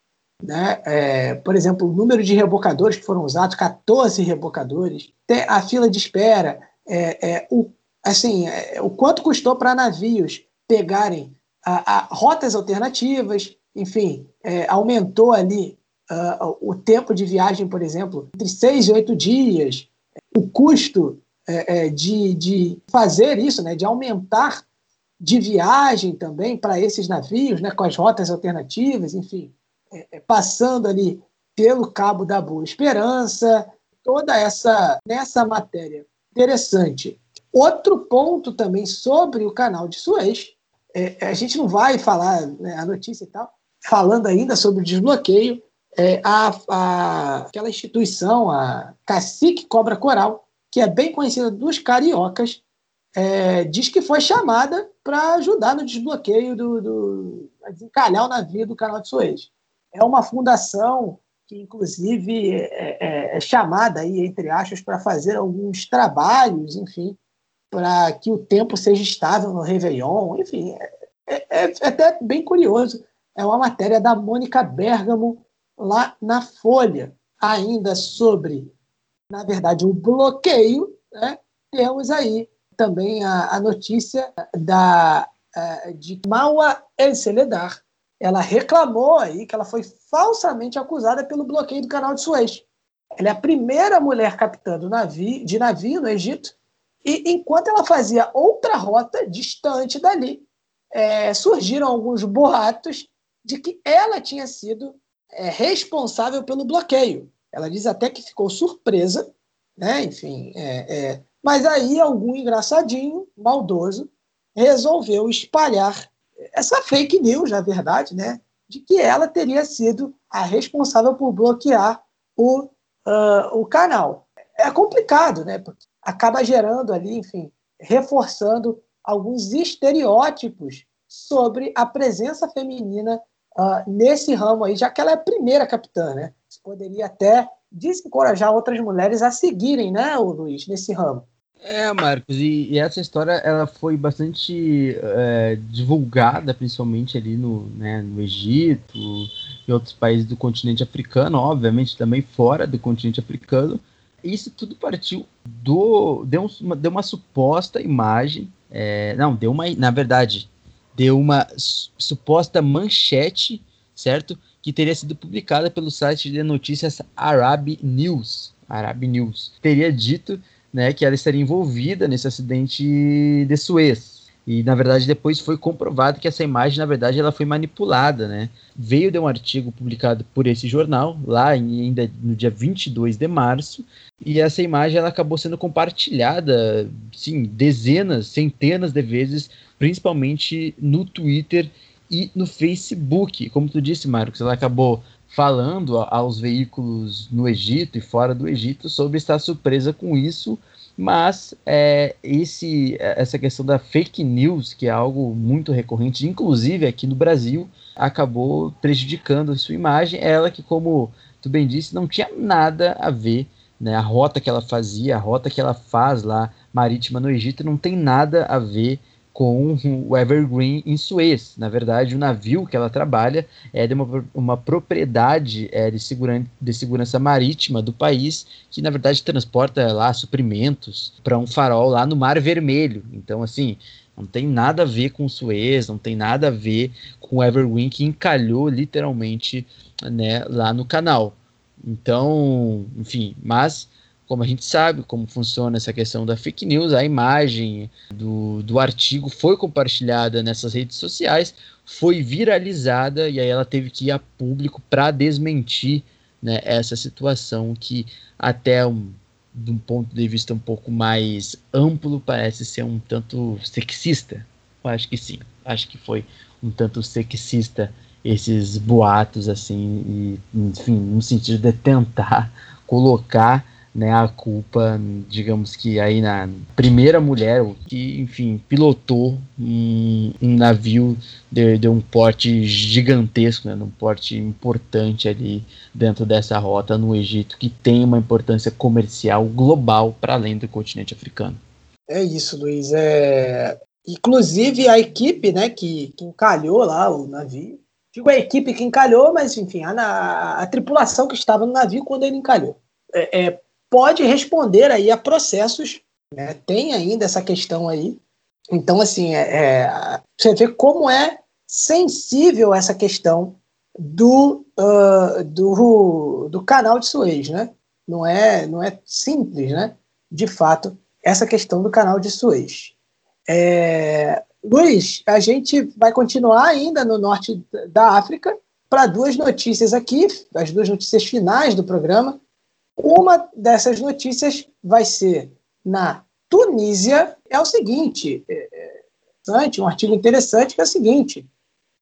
Né? É, por exemplo, o número de rebocadores que foram usados, 14 rebocadores, tem a fila de espera, é, é, o, assim, é, o quanto custou para navios pegarem a, a, rotas alternativas, enfim, é, aumentou ali uh, o tempo de viagem, por exemplo, entre seis e oito dias, o custo é, de, de fazer isso, né, de aumentar de viagem também para esses navios, né, com as rotas alternativas, enfim, é, é, passando ali pelo Cabo da Boa Esperança, toda essa nessa matéria interessante. Outro ponto também sobre o canal de Suez, é, a gente não vai falar né, a notícia e tal, falando ainda sobre o desbloqueio, é, a, a, aquela instituição, a Cacique Cobra Coral, que é bem conhecida dos cariocas, é, diz que foi chamada para ajudar no desbloqueio do, do desencalhar o navio do canal de Suez. É uma fundação que, inclusive, é, é, é chamada, aí, entre aspas, para fazer alguns trabalhos, enfim, para que o tempo seja estável no Réveillon, enfim, é, é, é, até bem curioso. É uma matéria da Mônica Bergamo lá na Folha, ainda sobre, na verdade, o bloqueio, né? temos aí também a, a notícia da, uh, de Maua El Celedar. Ela reclamou aí que ela foi falsamente acusada pelo bloqueio do canal de Suez. Ela é a primeira mulher capitã navio, de navio no Egito, e enquanto ela fazia outra rota distante dali, é, surgiram alguns boatos de que ela tinha sido é, responsável pelo bloqueio. Ela diz até que ficou surpresa, né? enfim, é, é mas aí algum engraçadinho, maldoso, resolveu espalhar essa fake news, na verdade, né, de que ela teria sido a responsável por bloquear o, uh, o canal. É complicado, né, porque acaba gerando ali, enfim, reforçando alguns estereótipos sobre a presença feminina uh, nesse ramo aí, já que ela é a primeira capitã, né? Você poderia até desencorajar outras mulheres a seguirem, né, o Luiz, nesse ramo. É, Marcos, e, e essa história ela foi bastante é, divulgada, principalmente ali no, né, no Egito e outros países do continente africano, obviamente também fora do continente africano. Isso tudo partiu do. Deu uma, deu uma suposta imagem. É, não, deu uma. Na verdade, deu uma suposta manchete, certo? Que teria sido publicada pelo site de notícias Arab News. Arab News. Teria dito né, que ela estaria envolvida nesse acidente de Suez. E na verdade depois foi comprovado que essa imagem na verdade ela foi manipulada, né? Veio de um artigo publicado por esse jornal lá em, ainda no dia 22 de março, e essa imagem ela acabou sendo compartilhada, sim, dezenas, centenas de vezes, principalmente no Twitter e no Facebook. Como tu disse, Marcos, ela acabou falando aos veículos no Egito e fora do Egito sobre estar surpresa com isso, mas é, esse, essa questão da fake news, que é algo muito recorrente, inclusive aqui no Brasil, acabou prejudicando sua imagem. Ela que, como tu bem disse, não tinha nada a ver, né, a rota que ela fazia, a rota que ela faz lá marítima no Egito, não tem nada a ver com o Evergreen em Suez. Na verdade, o navio que ela trabalha é de uma, uma propriedade é, de, segura, de segurança marítima do país, que na verdade transporta lá suprimentos para um farol lá no Mar Vermelho. Então, assim, não tem nada a ver com Suez, não tem nada a ver com o Evergreen que encalhou literalmente né, lá no canal. Então, enfim, mas como a gente sabe como funciona essa questão da fake news, a imagem do, do artigo foi compartilhada nessas redes sociais, foi viralizada e aí ela teve que ir a público para desmentir né, essa situação que até um, de um ponto de vista um pouco mais amplo parece ser um tanto sexista. Eu acho que sim, acho que foi um tanto sexista esses boatos assim, e, enfim, no sentido de tentar colocar né, a culpa, digamos que aí na primeira mulher que, enfim, pilotou um, um navio de, de, um porte gigantesco, né, um porte importante ali dentro dessa rota no Egito, que tem uma importância comercial global para além do continente africano. É isso, Luiz. É... Inclusive a equipe né, que, que encalhou lá o navio, digo a equipe que encalhou, mas enfim, a, a, a tripulação que estava no navio quando ele encalhou. É, é, pode responder aí a processos, né? tem ainda essa questão aí. Então, assim, é, é, você vê como é sensível essa questão do, uh, do, do canal de Suez, né? Não é, não é simples, né? De fato, essa questão do canal de Suez. É, Luiz, a gente vai continuar ainda no norte da África para duas notícias aqui, as duas notícias finais do programa. Uma dessas notícias vai ser na Tunísia. É o seguinte, é, é, um artigo interessante que é o seguinte: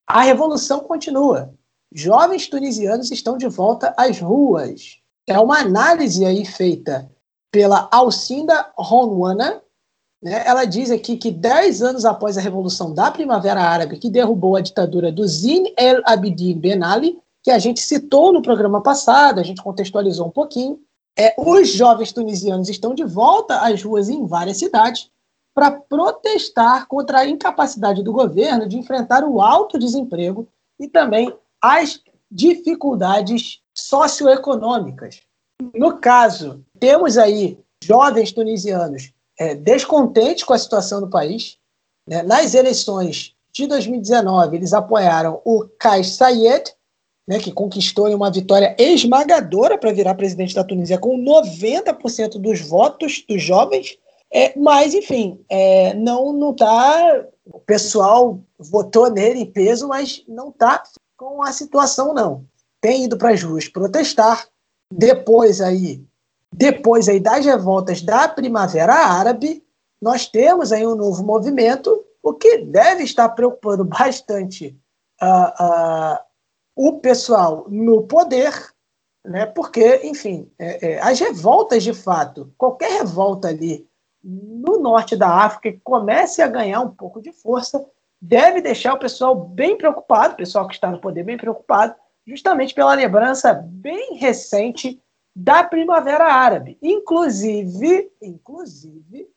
a revolução continua. Jovens tunisianos estão de volta às ruas. É uma análise aí feita pela Alcinda Ronwana, Né? Ela diz aqui que dez anos após a Revolução da Primavera Árabe, que derrubou a ditadura do Zine El Abidine Ben Ali, que a gente citou no programa passado, a gente contextualizou um pouquinho, é, os jovens tunisianos estão de volta às ruas em várias cidades para protestar contra a incapacidade do governo de enfrentar o alto desemprego e também as dificuldades socioeconômicas. No caso, temos aí jovens tunisianos é, descontentes com a situação do país. Né? Nas eleições de 2019, eles apoiaram o Kais Sayed, né, que conquistou uma vitória esmagadora para virar presidente da Tunísia com 90% dos votos dos jovens. É, mas, enfim, é, não não está. O pessoal votou nele em peso, mas não está com a situação, não. Tem ido para as ruas protestar. Depois aí, depois aí das revoltas da Primavera Árabe, nós temos aí um novo movimento, o que deve estar preocupando bastante uh, uh, o pessoal no poder, né? porque, enfim, é, é, as revoltas de fato, qualquer revolta ali no norte da África que comece a ganhar um pouco de força, deve deixar o pessoal bem preocupado, o pessoal que está no poder bem preocupado, justamente pela lembrança bem recente da Primavera Árabe. Inclusive, inclusive,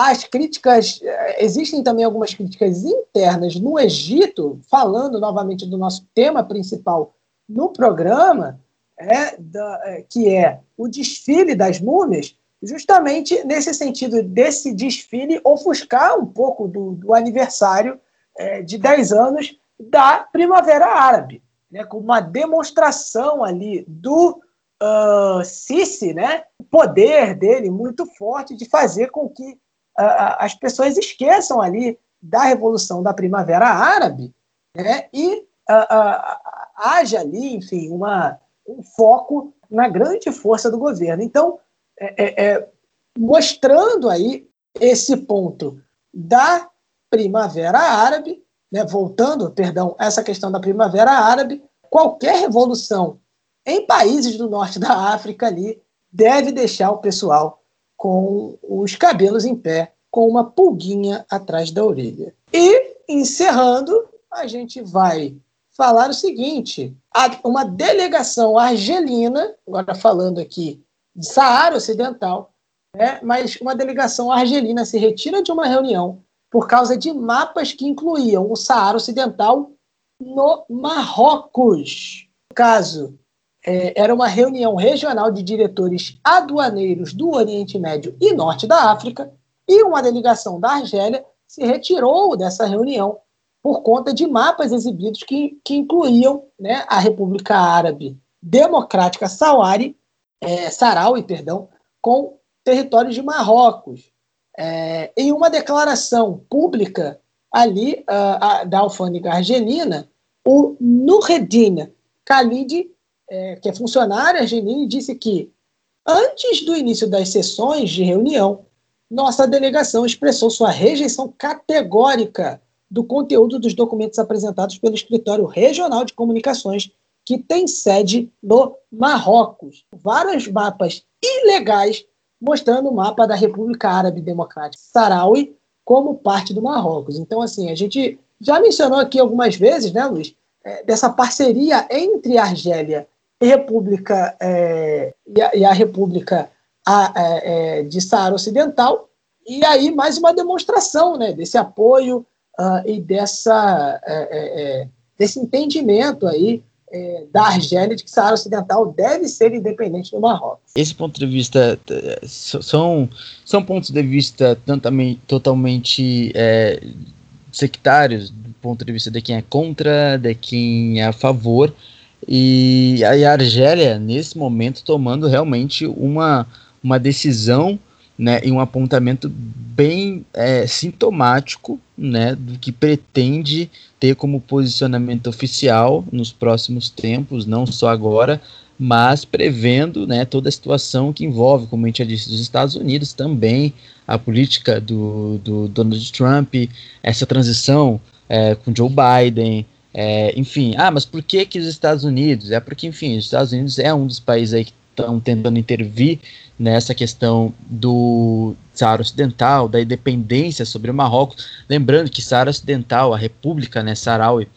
as críticas, eh, existem também algumas críticas internas no Egito, falando novamente do nosso tema principal no programa, é, da, é, que é o desfile das múmias, justamente nesse sentido desse desfile ofuscar um pouco do, do aniversário é, de 10 anos da Primavera Árabe, né, com uma demonstração ali do uh, Sisi, né, o poder dele muito forte de fazer com que as pessoas esqueçam ali da Revolução da Primavera Árabe né, e haja ali, enfim, uma, um foco na grande força do governo. Então, é, é, é, mostrando aí esse ponto da Primavera Árabe, né, voltando, perdão, essa questão da Primavera Árabe, qualquer revolução em países do norte da África ali deve deixar o pessoal com os cabelos em pé, com uma pulguinha atrás da orelha. E, encerrando, a gente vai falar o seguinte: uma delegação argelina, agora falando aqui de Saara Ocidental, né, mas uma delegação argelina se retira de uma reunião por causa de mapas que incluíam o Saara Ocidental no Marrocos. No caso, é, era uma reunião regional de diretores aduaneiros do Oriente Médio e Norte da África, e uma delegação da Argélia se retirou dessa reunião por conta de mapas exibidos que, que incluíam né, a República Árabe Democrática Sauari, é, Saraui, perdão, com territórios de Marrocos. É, em uma declaração pública ali uh, da alfândega argelina, o Nureddin Khalid é, que é funcionária argelina, disse que, antes do início das sessões de reunião, nossa delegação expressou sua rejeição categórica do conteúdo dos documentos apresentados pelo Escritório Regional de Comunicações, que tem sede no Marrocos. Vários mapas ilegais mostrando o mapa da República Árabe Democrática Saraui como parte do Marrocos. Então, assim, a gente já mencionou aqui algumas vezes, né, Luiz, é, dessa parceria entre Argélia República é, e, a, e, a, República a, é, é, de Saara Ocidental, e aí mais uma demonstração né, desse apoio uh, e dessa, é, é, desse entendimento aí da Argélia de que Saara Ocidental deve ser independente do Marrocos. Esse ponto de vista são, são pontos de vista totalmente é, sectários, do ponto de vista de quem é contra, de quem é a favor, e a Argélia, nesse momento, tomando realmente uma, uma decisão né, e um apontamento bem é, sintomático né, do que pretende ter como posicionamento oficial nos próximos tempos, não só agora, mas prevendo né, toda a situação que envolve, como a gente já disse, os Estados Unidos também, a política do, do Donald Trump, essa transição é, com Joe Biden, é, enfim, ah, mas por que que os Estados Unidos? É porque, enfim, os Estados Unidos é um dos países aí que estão tentando intervir nessa questão do Saara Ocidental, da independência sobre o Marrocos. Lembrando que Saara Ocidental, a República né, Saraui,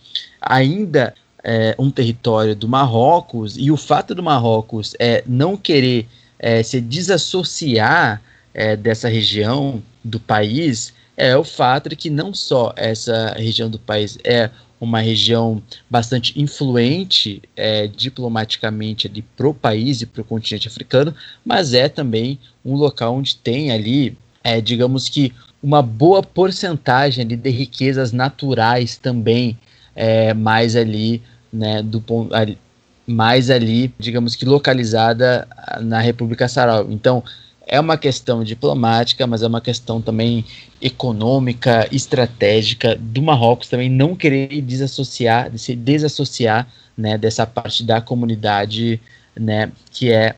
ainda é um território do Marrocos, e o fato do Marrocos é não querer é, se desassociar é, dessa região do país é o fato de que não só essa região do país é uma região bastante influente é, diplomaticamente para o país e para o continente africano, mas é também um local onde tem ali, é, digamos que, uma boa porcentagem ali de riquezas naturais também, é, mais ali, né, do mais ali, digamos que localizada na República Sarau. Então, é uma questão diplomática, mas é uma questão também econômica, estratégica do Marrocos também não querer desassociar, de se desassociar, né, dessa parte da comunidade, né, que é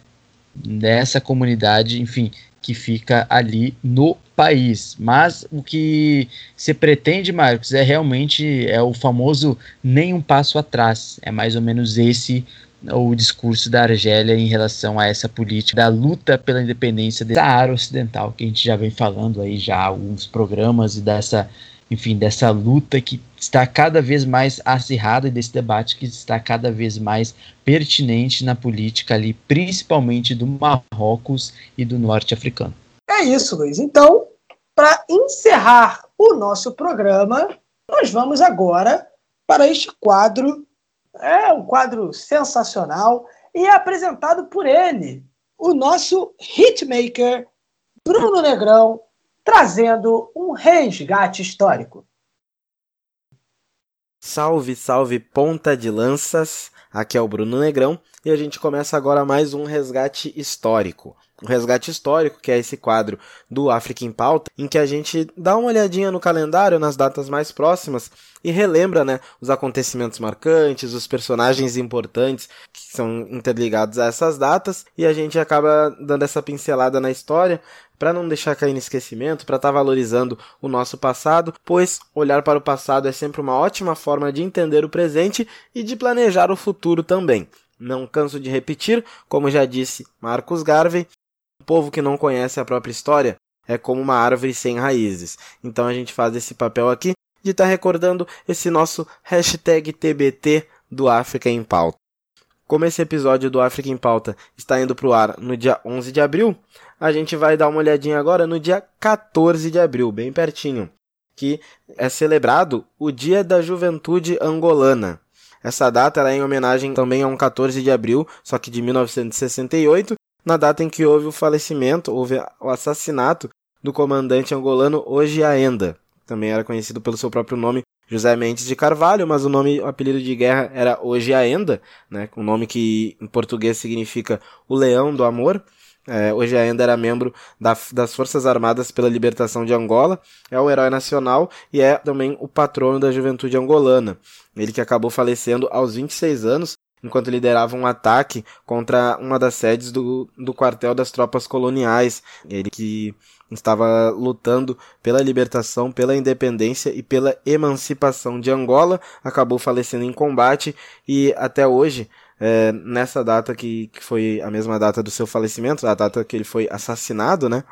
dessa comunidade, enfim, que fica ali no país. Mas o que se pretende, Marcos, é realmente é o famoso nem um passo atrás. É mais ou menos esse o discurso da Argélia em relação a essa política da luta pela independência da Saara Ocidental, que a gente já vem falando aí já alguns programas e dessa, enfim, dessa luta que está cada vez mais acirrada e desse debate que está cada vez mais pertinente na política ali, principalmente do Marrocos e do norte africano. É isso, Luiz. Então, para encerrar o nosso programa, nós vamos agora para este quadro é um quadro sensacional e é apresentado por ele, o nosso hitmaker Bruno Negrão, trazendo um resgate histórico. Salve, salve, ponta de lanças! Aqui é o Bruno Negrão e a gente começa agora mais um resgate histórico o Resgate Histórico, que é esse quadro do África em Pauta, em que a gente dá uma olhadinha no calendário, nas datas mais próximas, e relembra né, os acontecimentos marcantes, os personagens importantes que são interligados a essas datas, e a gente acaba dando essa pincelada na história para não deixar cair no esquecimento, para estar tá valorizando o nosso passado, pois olhar para o passado é sempre uma ótima forma de entender o presente e de planejar o futuro também. Não canso de repetir, como já disse Marcos Garvey, povo que não conhece a própria história é como uma árvore sem raízes. Então a gente faz esse papel aqui de estar tá recordando esse nosso hashtag TBT do África em Pauta. Como esse episódio do África em Pauta está indo para o ar no dia 11 de abril, a gente vai dar uma olhadinha agora no dia 14 de abril, bem pertinho, que é celebrado o Dia da Juventude Angolana. Essa data é em homenagem também a um 14 de abril, só que de 1968, na data em que houve o falecimento, houve o assassinato do comandante angolano Ojiaenda. Também era conhecido pelo seu próprio nome, José Mendes de Carvalho, mas o nome, o apelido de guerra era Ojiaenda, né, um nome que em português significa o leão do amor. É, hoje ainda era membro da, das Forças Armadas pela Libertação de Angola, é um herói nacional e é também o patrono da juventude angolana. Ele que acabou falecendo aos 26 anos enquanto liderava um ataque contra uma das sedes do, do quartel das tropas coloniais. Ele que estava lutando pela libertação, pela independência e pela emancipação de Angola, acabou falecendo em combate e até hoje, é, nessa data que, que foi a mesma data do seu falecimento, a data que ele foi assassinado, né?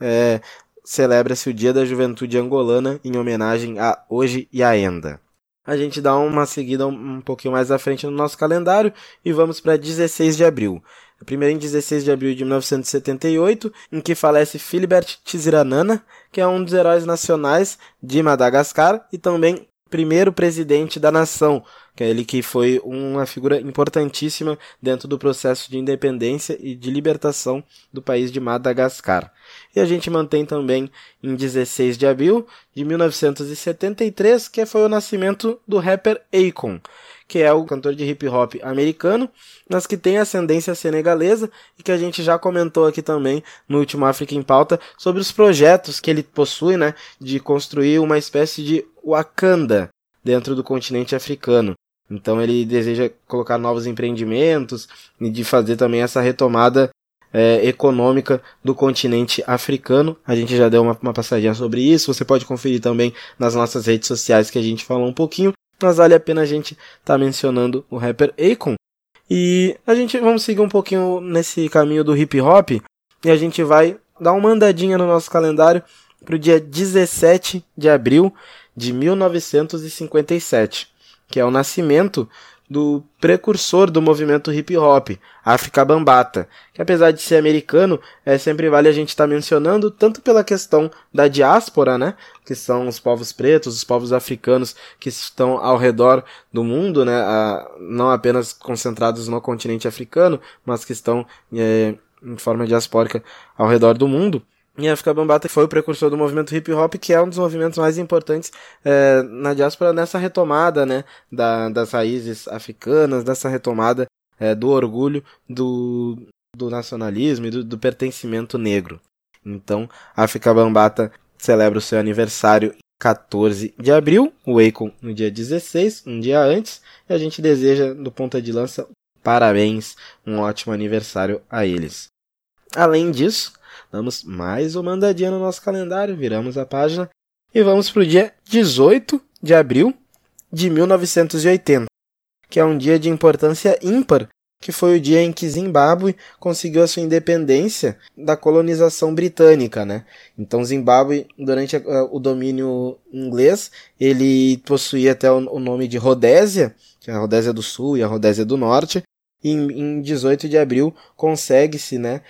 É, celebra-se o Dia da Juventude Angolana em homenagem a Hoje e a Enda a gente dá uma seguida um pouquinho mais à frente no nosso calendário e vamos para 16 de abril. Primeiro em 16 de abril de 1978, em que falece Philibert Tsiranana, que é um dos heróis nacionais de Madagascar e também primeiro presidente da nação, que é ele que foi uma figura importantíssima dentro do processo de independência e de libertação do país de Madagascar. E a gente mantém também em 16 de abril de 1973, que foi o nascimento do rapper Akon, que é o cantor de hip hop americano, mas que tem ascendência senegalesa e que a gente já comentou aqui também no último África em Pauta sobre os projetos que ele possui, né, de construir uma espécie de Wakanda dentro do continente africano. Então ele deseja colocar novos empreendimentos e de fazer também essa retomada é, econômica do continente africano. A gente já deu uma, uma passadinha sobre isso. Você pode conferir também nas nossas redes sociais que a gente falou um pouquinho. Mas vale a pena a gente estar tá mencionando o rapper Akon. E a gente vamos seguir um pouquinho nesse caminho do hip hop e a gente vai dar uma andadinha no nosso calendário para o dia 17 de abril de 1957, que é o nascimento do precursor do movimento hip hop, África Bambata, que apesar de ser americano, é sempre vale a gente estar tá mencionando tanto pela questão da diáspora, né, que são os povos pretos, os povos africanos que estão ao redor do mundo, né, a, não apenas concentrados no continente africano, mas que estão é, em forma diaspórica ao redor do mundo. E África Bambata foi o precursor do movimento hip hop, que é um dos movimentos mais importantes é, na diáspora nessa retomada né, da, das raízes africanas, dessa retomada é, do orgulho do, do nacionalismo e do, do pertencimento negro. Então, África Bambata celebra o seu aniversário 14 de abril, o Akon no dia 16, um dia antes, e a gente deseja do ponta de lança parabéns, um ótimo aniversário a eles. Além disso, Damos mais uma andadinha no nosso calendário, viramos a página e vamos para o dia 18 de abril de 1980, que é um dia de importância ímpar, que foi o dia em que Zimbábue conseguiu a sua independência da colonização britânica, né? Então Zimbábue, durante o domínio inglês, ele possuía até o nome de Rodésia, que é a Rodésia do Sul e a Rodésia do Norte, em, em 18 de abril consegue-se né,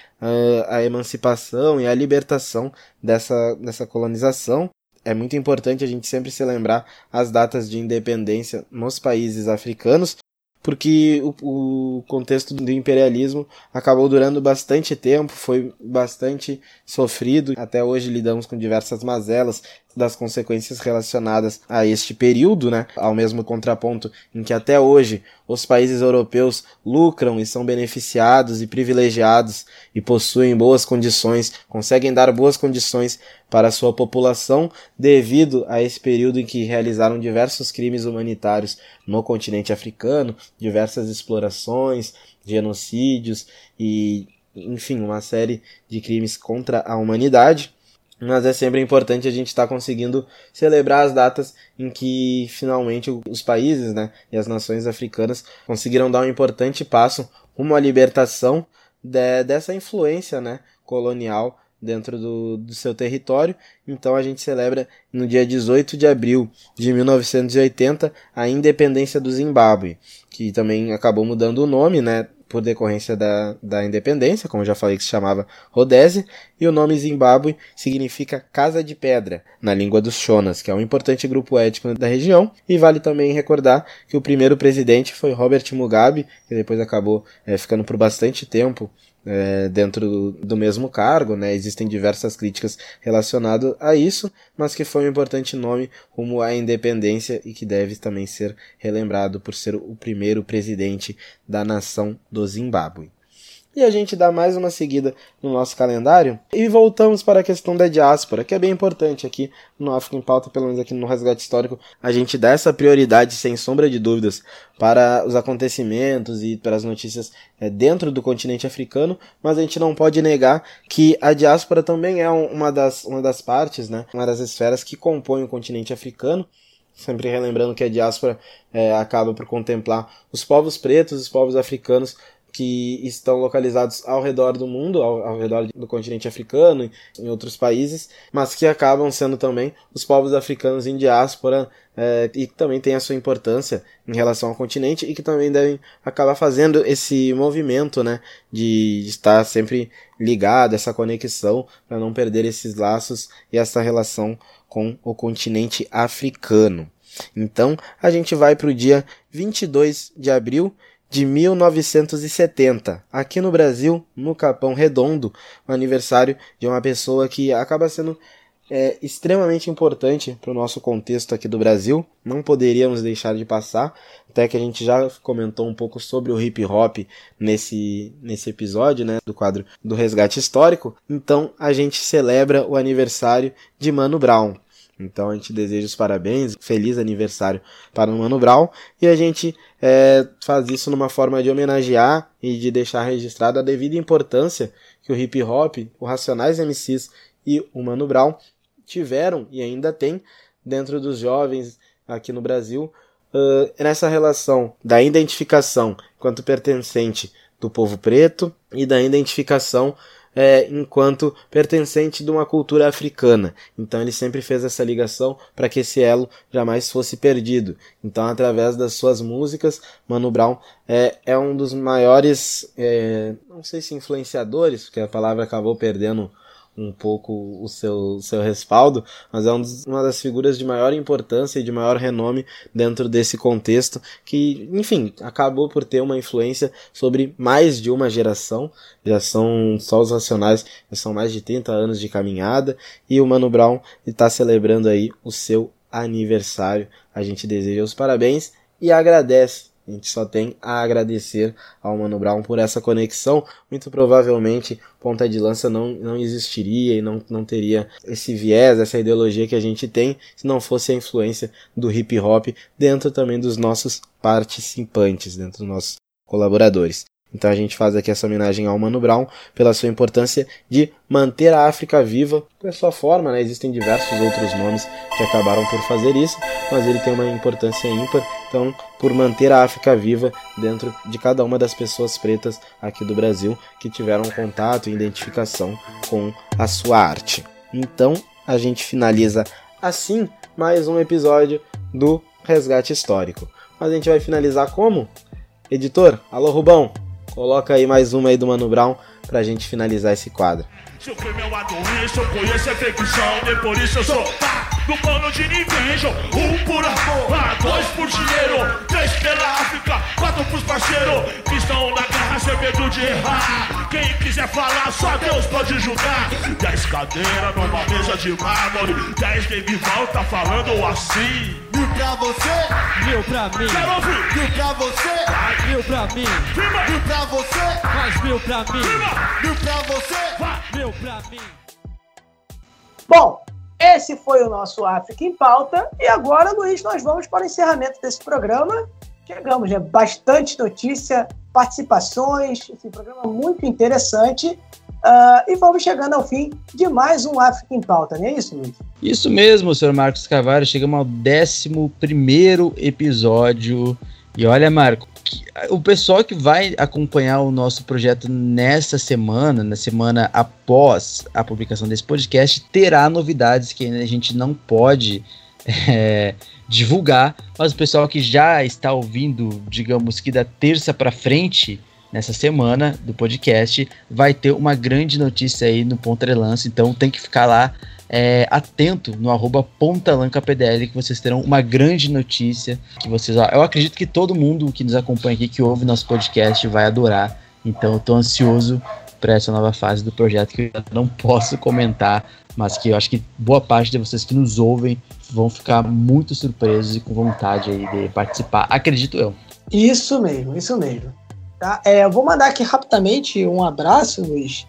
a, emancipação e a libertação dessa, dessa colonização. É muito importante a gente sempre se lembrar as datas de independência nos países africanos, porque o, o contexto do imperialismo acabou durando bastante tempo, foi bastante sofrido. Até hoje lidamos com diversas mazelas das consequências relacionadas a este período, né? Ao mesmo contraponto em que até hoje os países europeus lucram e são beneficiados e privilegiados e possuem boas condições, conseguem dar boas condições para sua população devido a esse período em que realizaram diversos crimes humanitários no continente africano, diversas explorações, genocídios e enfim, uma série de crimes contra a humanidade. Mas é sempre importante a gente estar tá conseguindo celebrar as datas em que finalmente os países né, e as nações africanas conseguiram dar um importante passo rumo à libertação de, dessa influência né, colonial dentro do, do seu território. Então a gente celebra no dia 18 de abril de 1980 a independência do Zimbábue, que também acabou mudando o nome, né? por decorrência da, da independência, como já falei que se chamava Rodésia, e o nome Zimbábue significa Casa de Pedra, na língua dos Shonas, que é um importante grupo étnico da região, e vale também recordar que o primeiro presidente foi Robert Mugabe, que depois acabou é, ficando por bastante tempo é, dentro do, do, mesmo cargo, né? Existem diversas críticas relacionadas a isso, mas que foi um importante nome rumo à independência e que deve também ser relembrado por ser o primeiro presidente da nação do Zimbábue. E a gente dá mais uma seguida no nosso calendário e voltamos para a questão da diáspora, que é bem importante aqui no África em Pauta, pelo menos aqui no Resgate Histórico. A gente dá essa prioridade, sem sombra de dúvidas, para os acontecimentos e para as notícias é, dentro do continente africano, mas a gente não pode negar que a diáspora também é uma das, uma das partes, né, uma das esferas que compõem o continente africano sempre relembrando que a diáspora é, acaba por contemplar os povos pretos, os povos africanos que estão localizados ao redor do mundo, ao, ao, redor do continente africano em outros países, mas que acabam sendo também os povos africanos em diáspora é, e que também tem a sua importância em relação ao continente e que também devem acabar fazendo esse movimento, né, de estar sempre ligado, essa conexão para não perder esses laços e essa relação com o continente africano. Então, a gente vai para o dia 22 de abril de 1970, aqui no Brasil, no Capão Redondo, o aniversário de uma pessoa que acaba sendo é, extremamente importante para o nosso contexto aqui do Brasil, não poderíamos deixar de passar, até que a gente já comentou um pouco sobre o hip hop nesse, nesse episódio né, do quadro do Resgate Histórico, então a gente celebra o aniversário de Mano Brown. Então a gente deseja os parabéns, feliz aniversário para o Mano Brown. E a gente é, faz isso numa forma de homenagear e de deixar registrada a devida importância que o hip hop, o Racionais MCs e o Mano Brown tiveram e ainda tem dentro dos jovens aqui no Brasil. Uh, nessa relação da identificação quanto pertencente do povo preto e da identificação é, enquanto pertencente de uma cultura africana. Então ele sempre fez essa ligação para que esse elo jamais fosse perdido. Então, através das suas músicas, Mano Brown é, é um dos maiores, é, não sei se influenciadores, porque a palavra acabou perdendo um pouco o seu, seu respaldo, mas é um dos, uma das figuras de maior importância e de maior renome dentro desse contexto, que, enfim, acabou por ter uma influência sobre mais de uma geração, já são só os Racionais, já são mais de 30 anos de caminhada, e o Mano Brown está celebrando aí o seu aniversário. A gente deseja os parabéns e agradece a gente só tem a agradecer ao Mano Brown por essa conexão. Muito provavelmente ponta de lança não, não existiria e não, não teria esse viés, essa ideologia que a gente tem se não fosse a influência do hip hop dentro também dos nossos participantes, dentro dos nossos colaboradores. Então a gente faz aqui essa homenagem ao Mano Brown pela sua importância de manter a África viva da sua forma, né? Existem diversos outros nomes que acabaram por fazer isso, mas ele tem uma importância ímpar, então por manter a África viva dentro de cada uma das pessoas pretas aqui do Brasil que tiveram contato e identificação com a sua arte. Então a gente finaliza assim mais um episódio do Resgate Histórico. Mas a gente vai finalizar como? Editor, alô Rubão, Coloca aí mais uma aí do Mano Brown pra gente finalizar esse quadro. Eu conheço a ficção, nem por isso eu sou do plano de inveja. Um por amor, dois por dinheiro, três pela África, quatro pros parceiros que estão na guerra sem medo de errar. Quem quiser falar, só Deus pode julgar. Dez cadeiras numa mesa de mármore, dez nem me volta falando assim. Mil pra você, mil pra mim. Quero ouvir. Mil pra você, mil pra mim. Mil pra você, mais mil pra mim. Mil pra você, mil pra mim. Bom, esse foi o nosso África em Pauta. E agora, Luiz, nós vamos para o encerramento desse programa. Chegamos, né? Bastante notícia, participações, esse programa muito interessante. Uh, e vamos chegando ao fim de mais um África em Pauta, não é isso, Luiz? Isso mesmo, senhor Marcos Carvalho. Chegamos ao 11 episódio. E olha, Marco, o pessoal que vai acompanhar o nosso projeto nessa semana, na semana após a publicação desse podcast, terá novidades que a gente não pode é, divulgar. Mas o pessoal que já está ouvindo, digamos que da terça para frente, nessa semana do podcast, vai ter uma grande notícia aí no Pontrelance, então tem que ficar lá é, atento no arroba pontalancapdl que vocês terão uma grande notícia que vocês. Eu acredito que todo mundo que nos acompanha aqui, que ouve nosso podcast, vai adorar. Então eu tô ansioso para essa nova fase do projeto que eu não posso comentar, mas que eu acho que boa parte de vocês que nos ouvem vão ficar muito surpresos e com vontade aí de participar, acredito eu. Isso mesmo, isso mesmo. Tá? É, eu vou mandar aqui rapidamente um abraço, Luiz,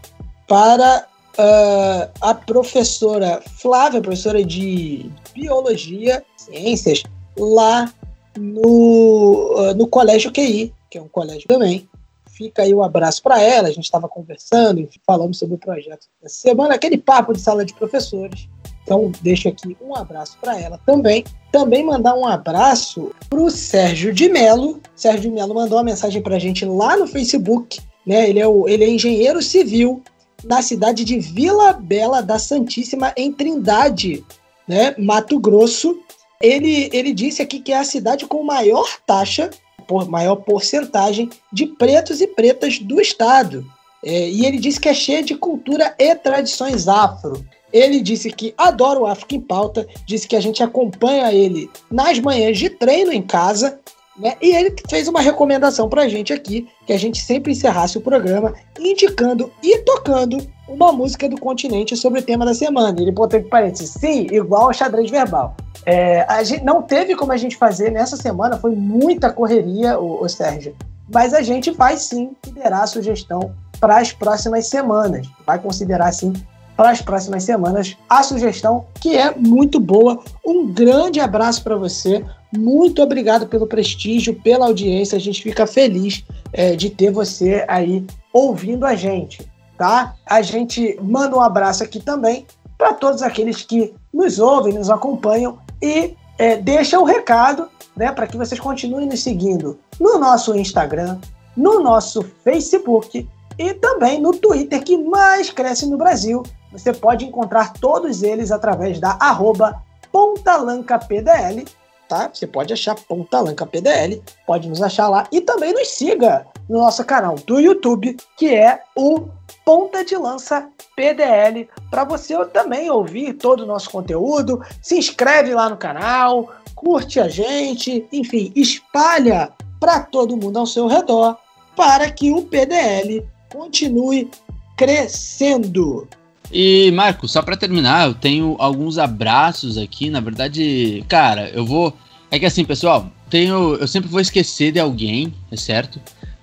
para uh, a professora Flávia, professora de Biologia, Ciências, lá no, uh, no Colégio QI, que é um colégio também. Fica aí um abraço para ela. A gente estava conversando, falando sobre o projeto da semana, aquele papo de sala de professores. Então, deixo aqui um abraço para ela também. Também mandar um abraço para o Sérgio de Mello. Sérgio de Mello mandou uma mensagem para a gente lá no Facebook. Né? Ele, é o, ele é engenheiro civil na cidade de Vila Bela da Santíssima, em Trindade, né? Mato Grosso. Ele, ele disse aqui que é a cidade com maior taxa, por maior porcentagem de pretos e pretas do estado. É, e ele disse que é cheia de cultura e tradições afro. Ele disse que adora o África em Pauta, disse que a gente acompanha ele nas manhãs de treino em casa, né? E ele fez uma recomendação para a gente aqui, que a gente sempre encerrasse o programa indicando e tocando uma música do continente sobre o tema da semana. Ele botou entre parênteses, sim, igual ao xadrez verbal. É, a gente não teve como a gente fazer nessa semana, foi muita correria, o, o Sérgio. Mas a gente vai sim liderar a sugestão para as próximas semanas. Vai considerar sim para as próximas semanas a sugestão que é muito boa. Um grande abraço para você. Muito obrigado pelo prestígio, pela audiência. A gente fica feliz é, de ter você aí ouvindo a gente, tá? A gente manda um abraço aqui também para todos aqueles que nos ouvem, nos acompanham e é, deixa o recado né, para que vocês continuem nos seguindo no nosso Instagram, no nosso Facebook e também no Twitter, que mais cresce no Brasil. Você pode encontrar todos eles através da arroba PontalancaPDL, tá? Você pode achar PontalancaPDL, pode nos achar lá e também nos siga no nosso canal do YouTube, que é o Ponta de Lança PDL, para você também ouvir todo o nosso conteúdo. Se inscreve lá no canal, curte a gente, enfim, espalha para todo mundo ao seu redor para que o PDL continue crescendo. E, Marco, só para terminar, eu tenho alguns abraços aqui. Na verdade, cara, eu vou. É que assim, pessoal, tenho. Eu sempre vou esquecer de alguém, é certo?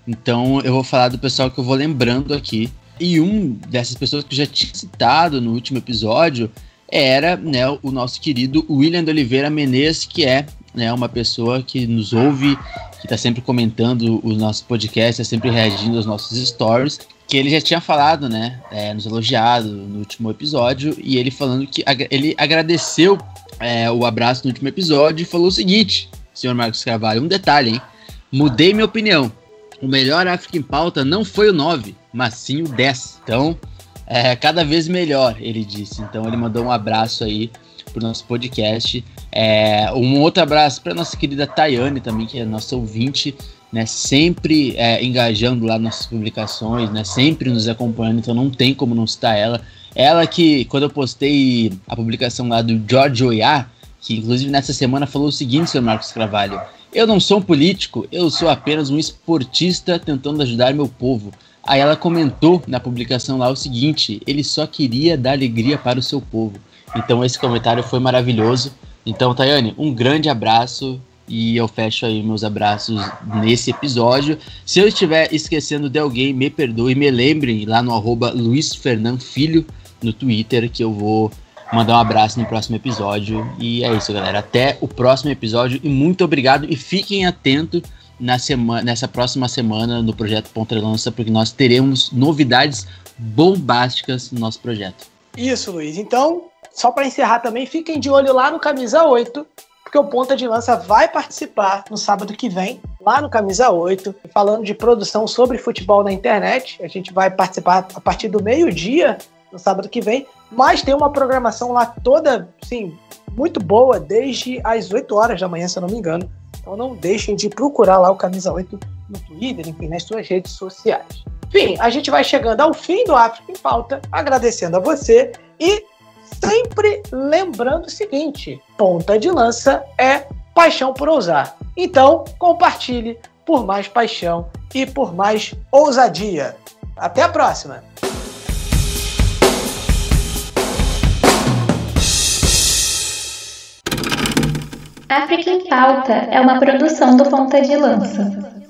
Então eu vou falar do pessoal que eu vou lembrando aqui. E um dessas pessoas que eu já tinha citado no último episódio era né, o nosso querido William de Oliveira Menezes, que é né, uma pessoa que nos ouve, que está sempre comentando os nossos podcasts, está sempre reagindo aos nossos stories, que ele já tinha falado, né, é, nos elogiado no último episódio, e ele falando que ag ele agradeceu é, o abraço no último episódio e falou o seguinte, senhor Marcos Carvalho, um detalhe, hein, mudei minha opinião, o melhor África em pauta não foi o 9, mas sim o 10. Então, é cada vez melhor, ele disse. Então, ele mandou um abraço aí pro nosso podcast. É, um outro abraço para nossa querida Tayane também, que é nossa ouvinte, né? Sempre é, engajando lá nossas publicações, né? Sempre nos acompanhando, então não tem como não citar ela. Ela que, quando eu postei a publicação lá do George Oya, que inclusive nessa semana falou o seguinte, seu Marcos Carvalho. Eu não sou um político, eu sou apenas um esportista tentando ajudar meu povo. Aí ela comentou na publicação lá o seguinte: ele só queria dar alegria para o seu povo. Então esse comentário foi maravilhoso. Então, Tayane, um grande abraço e eu fecho aí meus abraços nesse episódio. Se eu estiver esquecendo de alguém, me perdoe, me lembrem lá no arroba Luiz Fernando Filho no Twitter que eu vou mandar um abraço no próximo episódio. E é isso, galera. Até o próximo episódio e muito obrigado. E fiquem atentos na semana, nessa próxima semana no projeto Ponta Lança, porque nós teremos novidades bombásticas no nosso projeto. Isso, Luiz. Então, só para encerrar também, fiquem de olho lá no Camisa 8, porque o Ponta de Lança vai participar no sábado que vem, lá no Camisa 8, falando de produção sobre futebol na internet. A gente vai participar a partir do meio-dia no sábado que vem, mas tem uma programação lá toda, sim, muito boa, desde as 8 horas da manhã, se eu não me engano. Então não deixem de procurar lá o Camisa 8 no Twitter, enfim, nas suas redes sociais. Enfim, a gente vai chegando ao fim do África em Pauta, agradecendo a você e sempre lembrando o seguinte: ponta de lança é paixão por ousar. Então, compartilhe por mais paixão e por mais ousadia. Até a próxima! África em Pauta é uma produção do Ponta de Lança.